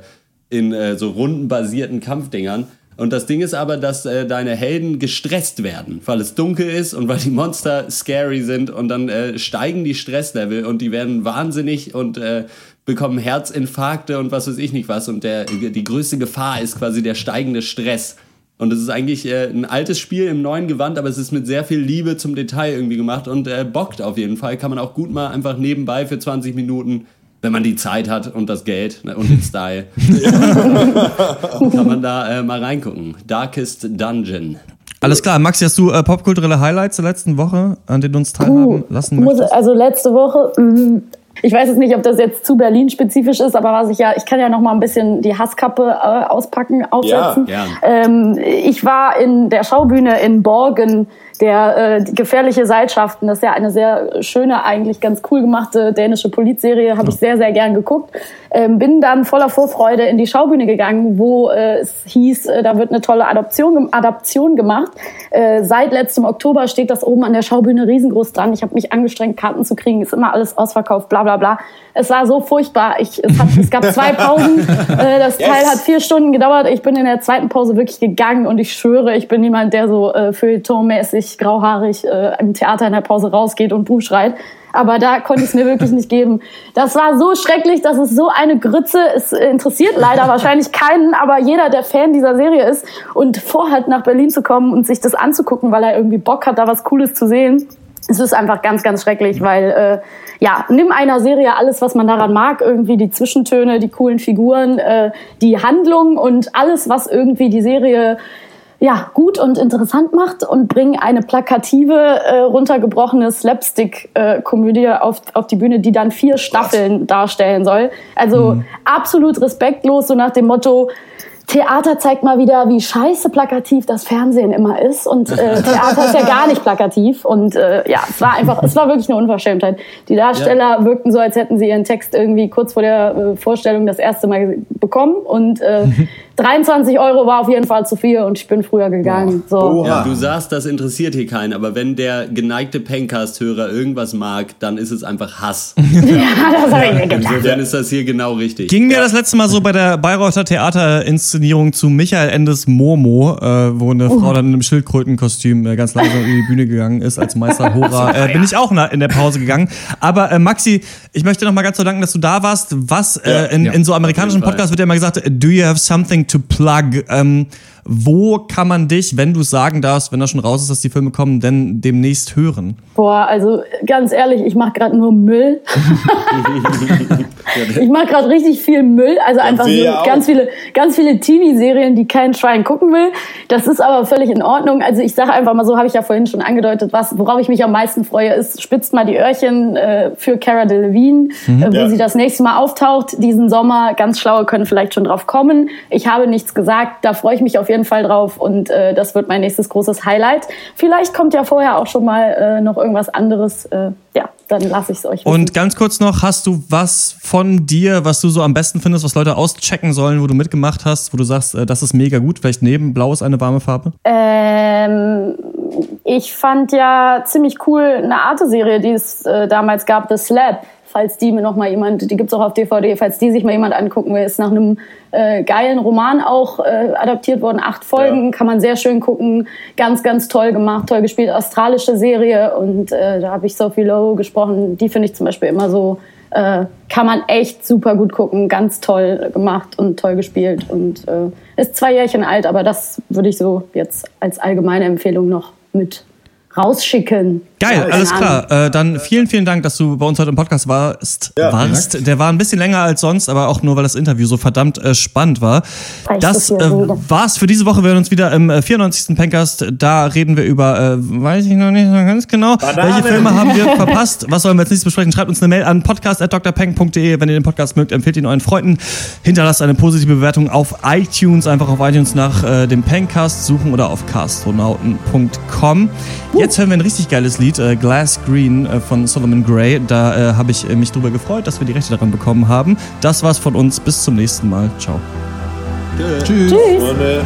in äh, so rundenbasierten Kampfdingern. Und das Ding ist aber, dass äh, deine Helden gestresst werden, weil es dunkel ist und weil die Monster scary sind und dann äh, steigen die Stresslevel und die werden wahnsinnig und äh, bekommen Herzinfarkte und was weiß ich nicht was. Und der, die größte Gefahr ist quasi der steigende Stress. Und es ist eigentlich äh, ein altes Spiel im neuen Gewand, aber es ist mit sehr viel Liebe zum Detail irgendwie gemacht und äh, bockt auf jeden Fall. Kann man auch gut mal einfach nebenbei für 20 Minuten, wenn man die Zeit hat und das Geld ne, und den Style, kann man da äh, mal reingucken. Darkest Dungeon. Alles klar, Maxi, hast du äh, popkulturelle Highlights der letzten Woche, an denen du uns teilhaben lassen Muss, möchtest? also letzte Woche, mh, ich weiß jetzt nicht, ob das jetzt zu Berlin spezifisch ist, aber was ich ja, ich kann ja noch mal ein bisschen die Hasskappe äh, auspacken, aufsetzen. Ja, ähm, ich war in der Schaubühne in Borgen, der äh, gefährliche Seilschaften. Das ist ja eine sehr schöne, eigentlich ganz cool gemachte dänische Polizserie, habe ich sehr, sehr gern geguckt. Ähm, bin dann voller Vorfreude in die Schaubühne gegangen, wo äh, es hieß, äh, da wird eine tolle Adoption, Adaption gemacht. Äh, seit letztem Oktober steht das oben an der Schaubühne riesengroß dran. Ich habe mich angestrengt, Karten zu kriegen. Ist immer alles ausverkauft, bla bla bla. Es war so furchtbar. Ich, es, hat, es gab zwei Pausen. Äh, das Teil hat vier Stunden gedauert. Ich bin in der zweiten Pause wirklich gegangen und ich schwöre, ich bin jemand, der so äh, feuilletonmäßig grauhaarig äh, im Theater in der Pause rausgeht und Buh schreit. Aber da konnte ich es mir wirklich nicht geben. Das war so schrecklich, das ist so eine Grütze. Es interessiert leider wahrscheinlich keinen, aber jeder, der Fan dieser Serie ist und vorhat, nach Berlin zu kommen und sich das anzugucken, weil er irgendwie Bock hat, da was Cooles zu sehen, es ist einfach ganz, ganz schrecklich, weil äh, ja, nimm einer Serie alles, was man daran mag, irgendwie die Zwischentöne, die coolen Figuren, äh, die Handlung und alles, was irgendwie die Serie ja, gut und interessant macht und bring eine plakative, äh, runtergebrochene Slapstick-Komödie auf, auf die Bühne, die dann vier Staffeln darstellen soll. Also absolut respektlos, so nach dem Motto, Theater zeigt mal wieder, wie scheiße plakativ das Fernsehen immer ist. Und äh, Theater ist ja gar nicht plakativ. Und äh, ja, es war einfach, es war wirklich eine Unverschämtheit. Die Darsteller wirkten so, als hätten sie ihren Text irgendwie kurz vor der äh, Vorstellung das erste Mal bekommen. Und äh, 23 Euro war auf jeden Fall zu viel und ich bin früher gegangen. So. Ja, du sagst, das interessiert hier keinen, aber wenn der geneigte Pencast-Hörer irgendwas mag, dann ist es einfach Hass. Ja, das hab ich mir gedacht. Insofern ist das hier genau richtig. Ging mir das letzte Mal so bei der Bayreuther Theaterinszenierung zu Michael Endes Momo, äh, wo eine Frau dann in einem Schildkrötenkostüm äh, ganz langsam in die Bühne gegangen ist als Meister Hora. Äh, bin ich auch in der Pause gegangen. Aber äh, Maxi, ich möchte noch mal ganz so danken, dass du da warst. Was äh, in, Ja, in so amerikanischen. Podcasts wird ja immer gesagt, do you have something to plug. Ähm, wo kann man dich, wenn du sagen darfst, wenn das schon raus ist, dass die Filme kommen, denn demnächst hören? Boah, also ganz ehrlich, ich mache gerade nur Müll. ich mache gerade richtig viel Müll, also einfach auch. ganz viele, ganz viele Teenie-Serien, die kein Schwein gucken will. Das ist aber völlig in Ordnung. Also ich sage einfach mal so, habe ich ja vorhin schon angedeutet, was, worauf ich mich am meisten freue, ist spitzt mal die Öhrchen äh, für Cara Delevingne, Mhm. äh, wo Ja. sie das nächste Mal auftaucht diesen Sommer. Ganz schlaue können vielleicht schon drauf kommen. Ich habe nichts gesagt, da freue ich mich auf jeden Fall drauf und äh, das wird mein nächstes großes Highlight. Vielleicht kommt ja vorher auch schon mal äh, noch irgendwas anderes. Äh, ja, dann lasse ich es euch. Und ganz kurz noch, hast du was von dir, was du so am besten findest, was Leute auschecken sollen, wo du mitgemacht hast, wo du sagst, äh, das ist mega gut, vielleicht neben Blau ist eine warme Farbe? Ähm, ich fand ja ziemlich cool eine Arte-Serie, die es äh, damals gab, The Slap. Falls die mir noch mal jemand, die gibt's auch auf DVD, falls die sich mal jemand angucken will, ist nach einem äh, geilen Roman auch äh, adaptiert worden. Acht Folgen, kann man sehr schön gucken. Ganz, ganz toll gemacht, toll gespielt. Australische Serie und äh, da habe ich Sophie Lowe gesprochen. Die finde ich zum Beispiel immer so, äh, kann man echt super gut gucken. Ganz toll gemacht und toll gespielt und äh, ist zwei Jährchen alt, aber das würde ich so jetzt als allgemeine Empfehlung noch mit rausschicken. Geil, Keine alles Ahnung. klar. Äh, dann vielen, vielen Dank, dass du bei uns heute im Podcast warst. warst. Der war ein bisschen länger als sonst, aber auch nur, weil das Interview so verdammt äh, spannend war. Das äh, war's für diese Woche. Wir hören uns wieder im äh, 94. Pencast. Da reden wir über, äh, weiß ich noch nicht so ganz genau, Banane. welche Filme haben wir verpasst. Was sollen wir als nächstes besprechen? Schreibt uns eine Mail an podcast.drpeng.de. Wenn ihr den Podcast mögt, empfehlt ihn euren Freunden. Hinterlasst eine positive Bewertung auf iTunes. Einfach auf iTunes nach äh, dem Pencast suchen oder auf castronauten.com. Jetzt hören wir ein richtig geiles Lied, äh, Glass Green äh, von Solomon Gray. Da äh, habe ich äh, mich drüber gefreut, dass wir die Rechte daran bekommen haben. Das war's von uns. Bis zum nächsten Mal. Ciao. Tschüss. Tschüss.